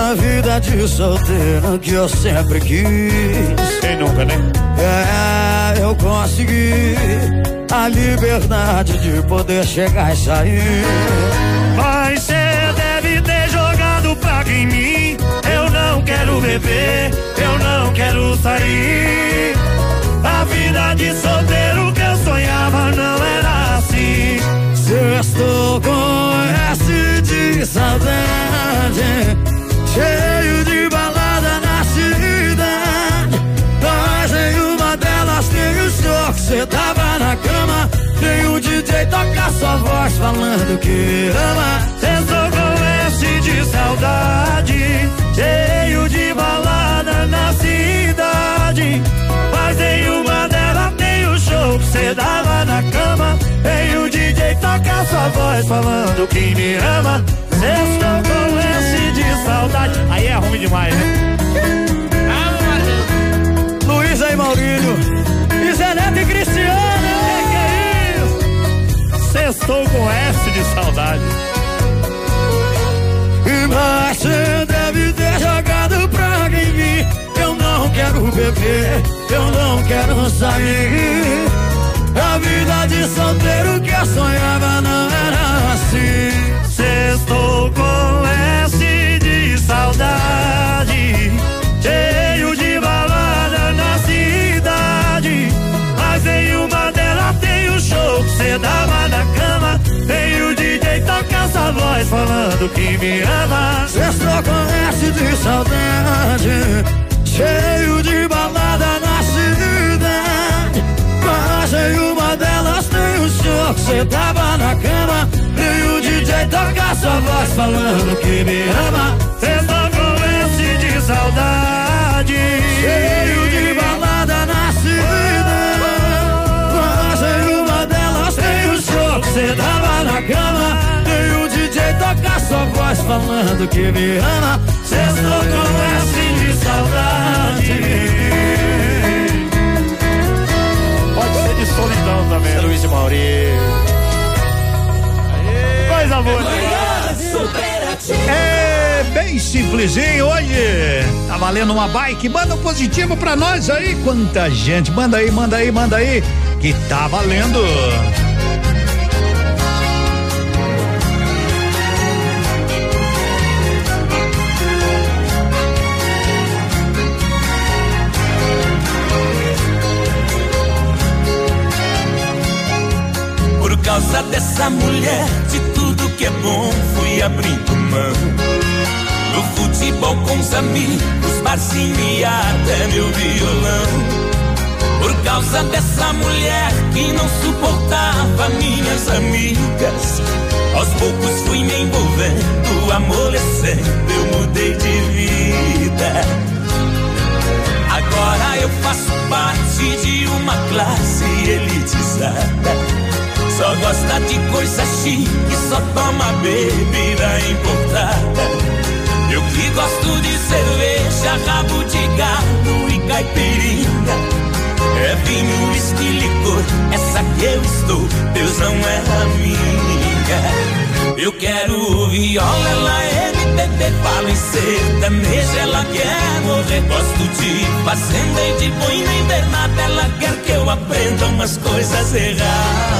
na vida de solteiro que eu sempre quis. Quem nunca, né? É, eu consegui a liberdade de poder chegar e sair. Mas você deve ter jogado praga em mim. Eu não quero beber, eu não quero sair. A vida de solteiro que eu sonhava não era assim. Sextou com S de saudade, cheio de balada na cidade. Mas em uma delas tem o show que cê tava na cama. Tem o DJ tocar sua voz falando que ama. Sextou com S de saudade, cheio de balada na cidade. Mas em uma delas cê dava na cama. Tem o DJ tocar sua voz falando que me ama. Sextou com S de saudade. Aí é ruim demais, né? Luísa e Maurílio, e Zé Neto e Cristiano. Que que é isso? Sextou com S de saudade. Mas você deve ter jogado praga em mim. Eu não quero beber, eu não quero sair. Vida de solteiro que eu sonhava não era assim. Sextou com S de saudade, cheio de balada na cidade. Mas em uma delas tem o show que cê dava na cama. Tem o DJ tocar essa voz falando que me ama. Sextou com S de saudade, cheio de balada na cidade. Mas em tem o show que cê tava na cama. E o DJ toca sua voz falando que me ama. Sextou com S de saudade, Cheio de balada na cidade. Mas em uma delas tem o show que cê tava na cama. sua voz falando que me ama. Sextou com S de saudade. Pode ser de solidão também. Luiz de Mauri. Coisa boa. É bem simplesinho hoje. Tá valendo uma bike? Manda um positivo pra nós aí. Quanta gente. Manda aí, manda aí, manda aí. Que tá valendo. Dessa mulher, de tudo que é bom, fui abrindo mão. No futebol com os amigos, barzinho e até meu violão. Por causa dessa mulher que não suportava minhas amigas. Aos poucos fui me envolvendo, amolecendo, eu mudei de vida. Agora eu faço parte de uma classe elitizada. Só gosta de coisa chique, só toma bebida importada. Eu que gosto de cerveja, rabo de gado e caipirinha. É vinho, uísque, licor, essa que eu estou, Deus não é a minha. Eu quero viola, ela é MPB, fala em sertanejo, ela quer morrer. Gosto de fazenda e de boi na invernada, ela quer que eu aprenda umas coisas erradas.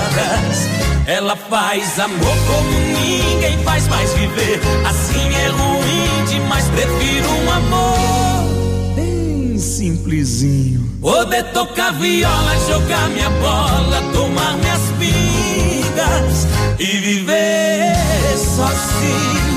Ela faz amor como ninguém faz mais viver. Assim é ruim demais, prefiro um amor bem simplesinho. Poder tocar viola, jogar minha bola, tomar minhas pingas e viver sozinho.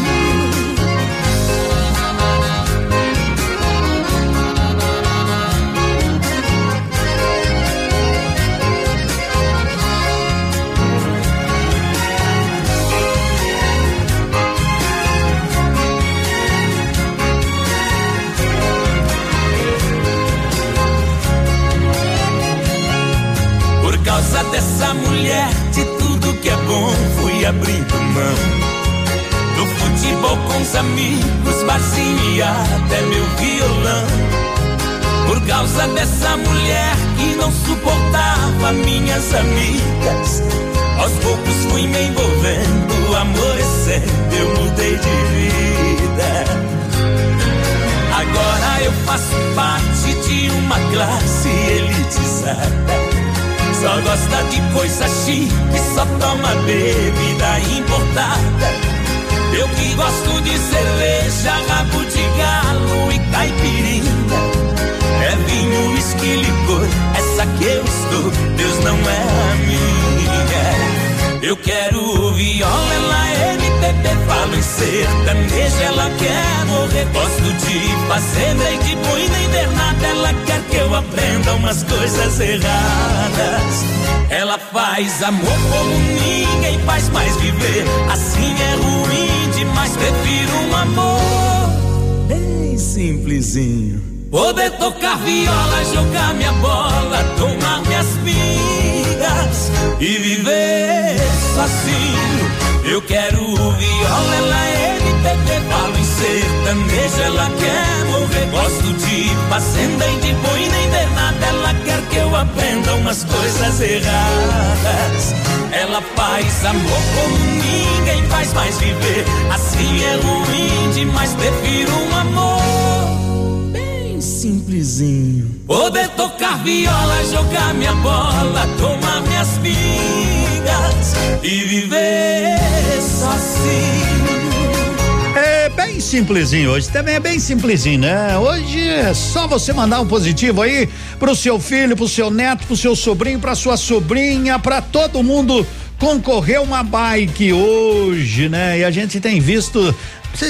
Dessa mulher, de tudo que é bom, fui abrindo mão. Do futebol com os amigos, barzinho e até meu violão. Por causa dessa mulher que não suportava minhas amigas. Aos poucos fui me envolvendo, amorecendo, eu mudei de vida. Agora eu faço parte de uma classe elitizada. Só gosta de coisa chique, só toma bebida importada. Eu que gosto de cerveja, rabo de galo e caipirinha. É vinho, uísque, licor, essa que eu estou, Deus não é a minha. Eu quero viola, ela é MPB, falo em sertanejo, ela quer morrer. Gosto de fazenda e de na invernada, ela quer que eu aprenda umas coisas erradas. Ela faz amor como ninguém faz mais viver. Assim é ruim demais, prefiro um amor bem simplesinho. Poder tocar viola, jogar minha bola, tomar minhas pingas e viver sozinho. Eu quero viola, ela é MPB, falo em sertanejo, ela quer morrer. Gosto de fazenda e de boi na invernada, ela quer que eu aprenda umas coisas erradas. Ela faz amor como ninguém faz mais viver. Assim é ruim demais, prefiro um amor bem simplesinho. Poder tocar viola, jogar minha bola, tomar minhas pingas e viver sozinho. É bem simplesinho hoje, também é bem simplesinho, né? Hoje é só você mandar um positivo aí pro seu filho, pro seu neto, pro seu sobrinho, pra sua sobrinha, pra todo mundo concorrer uma bike hoje, né? E a gente tem visto vocês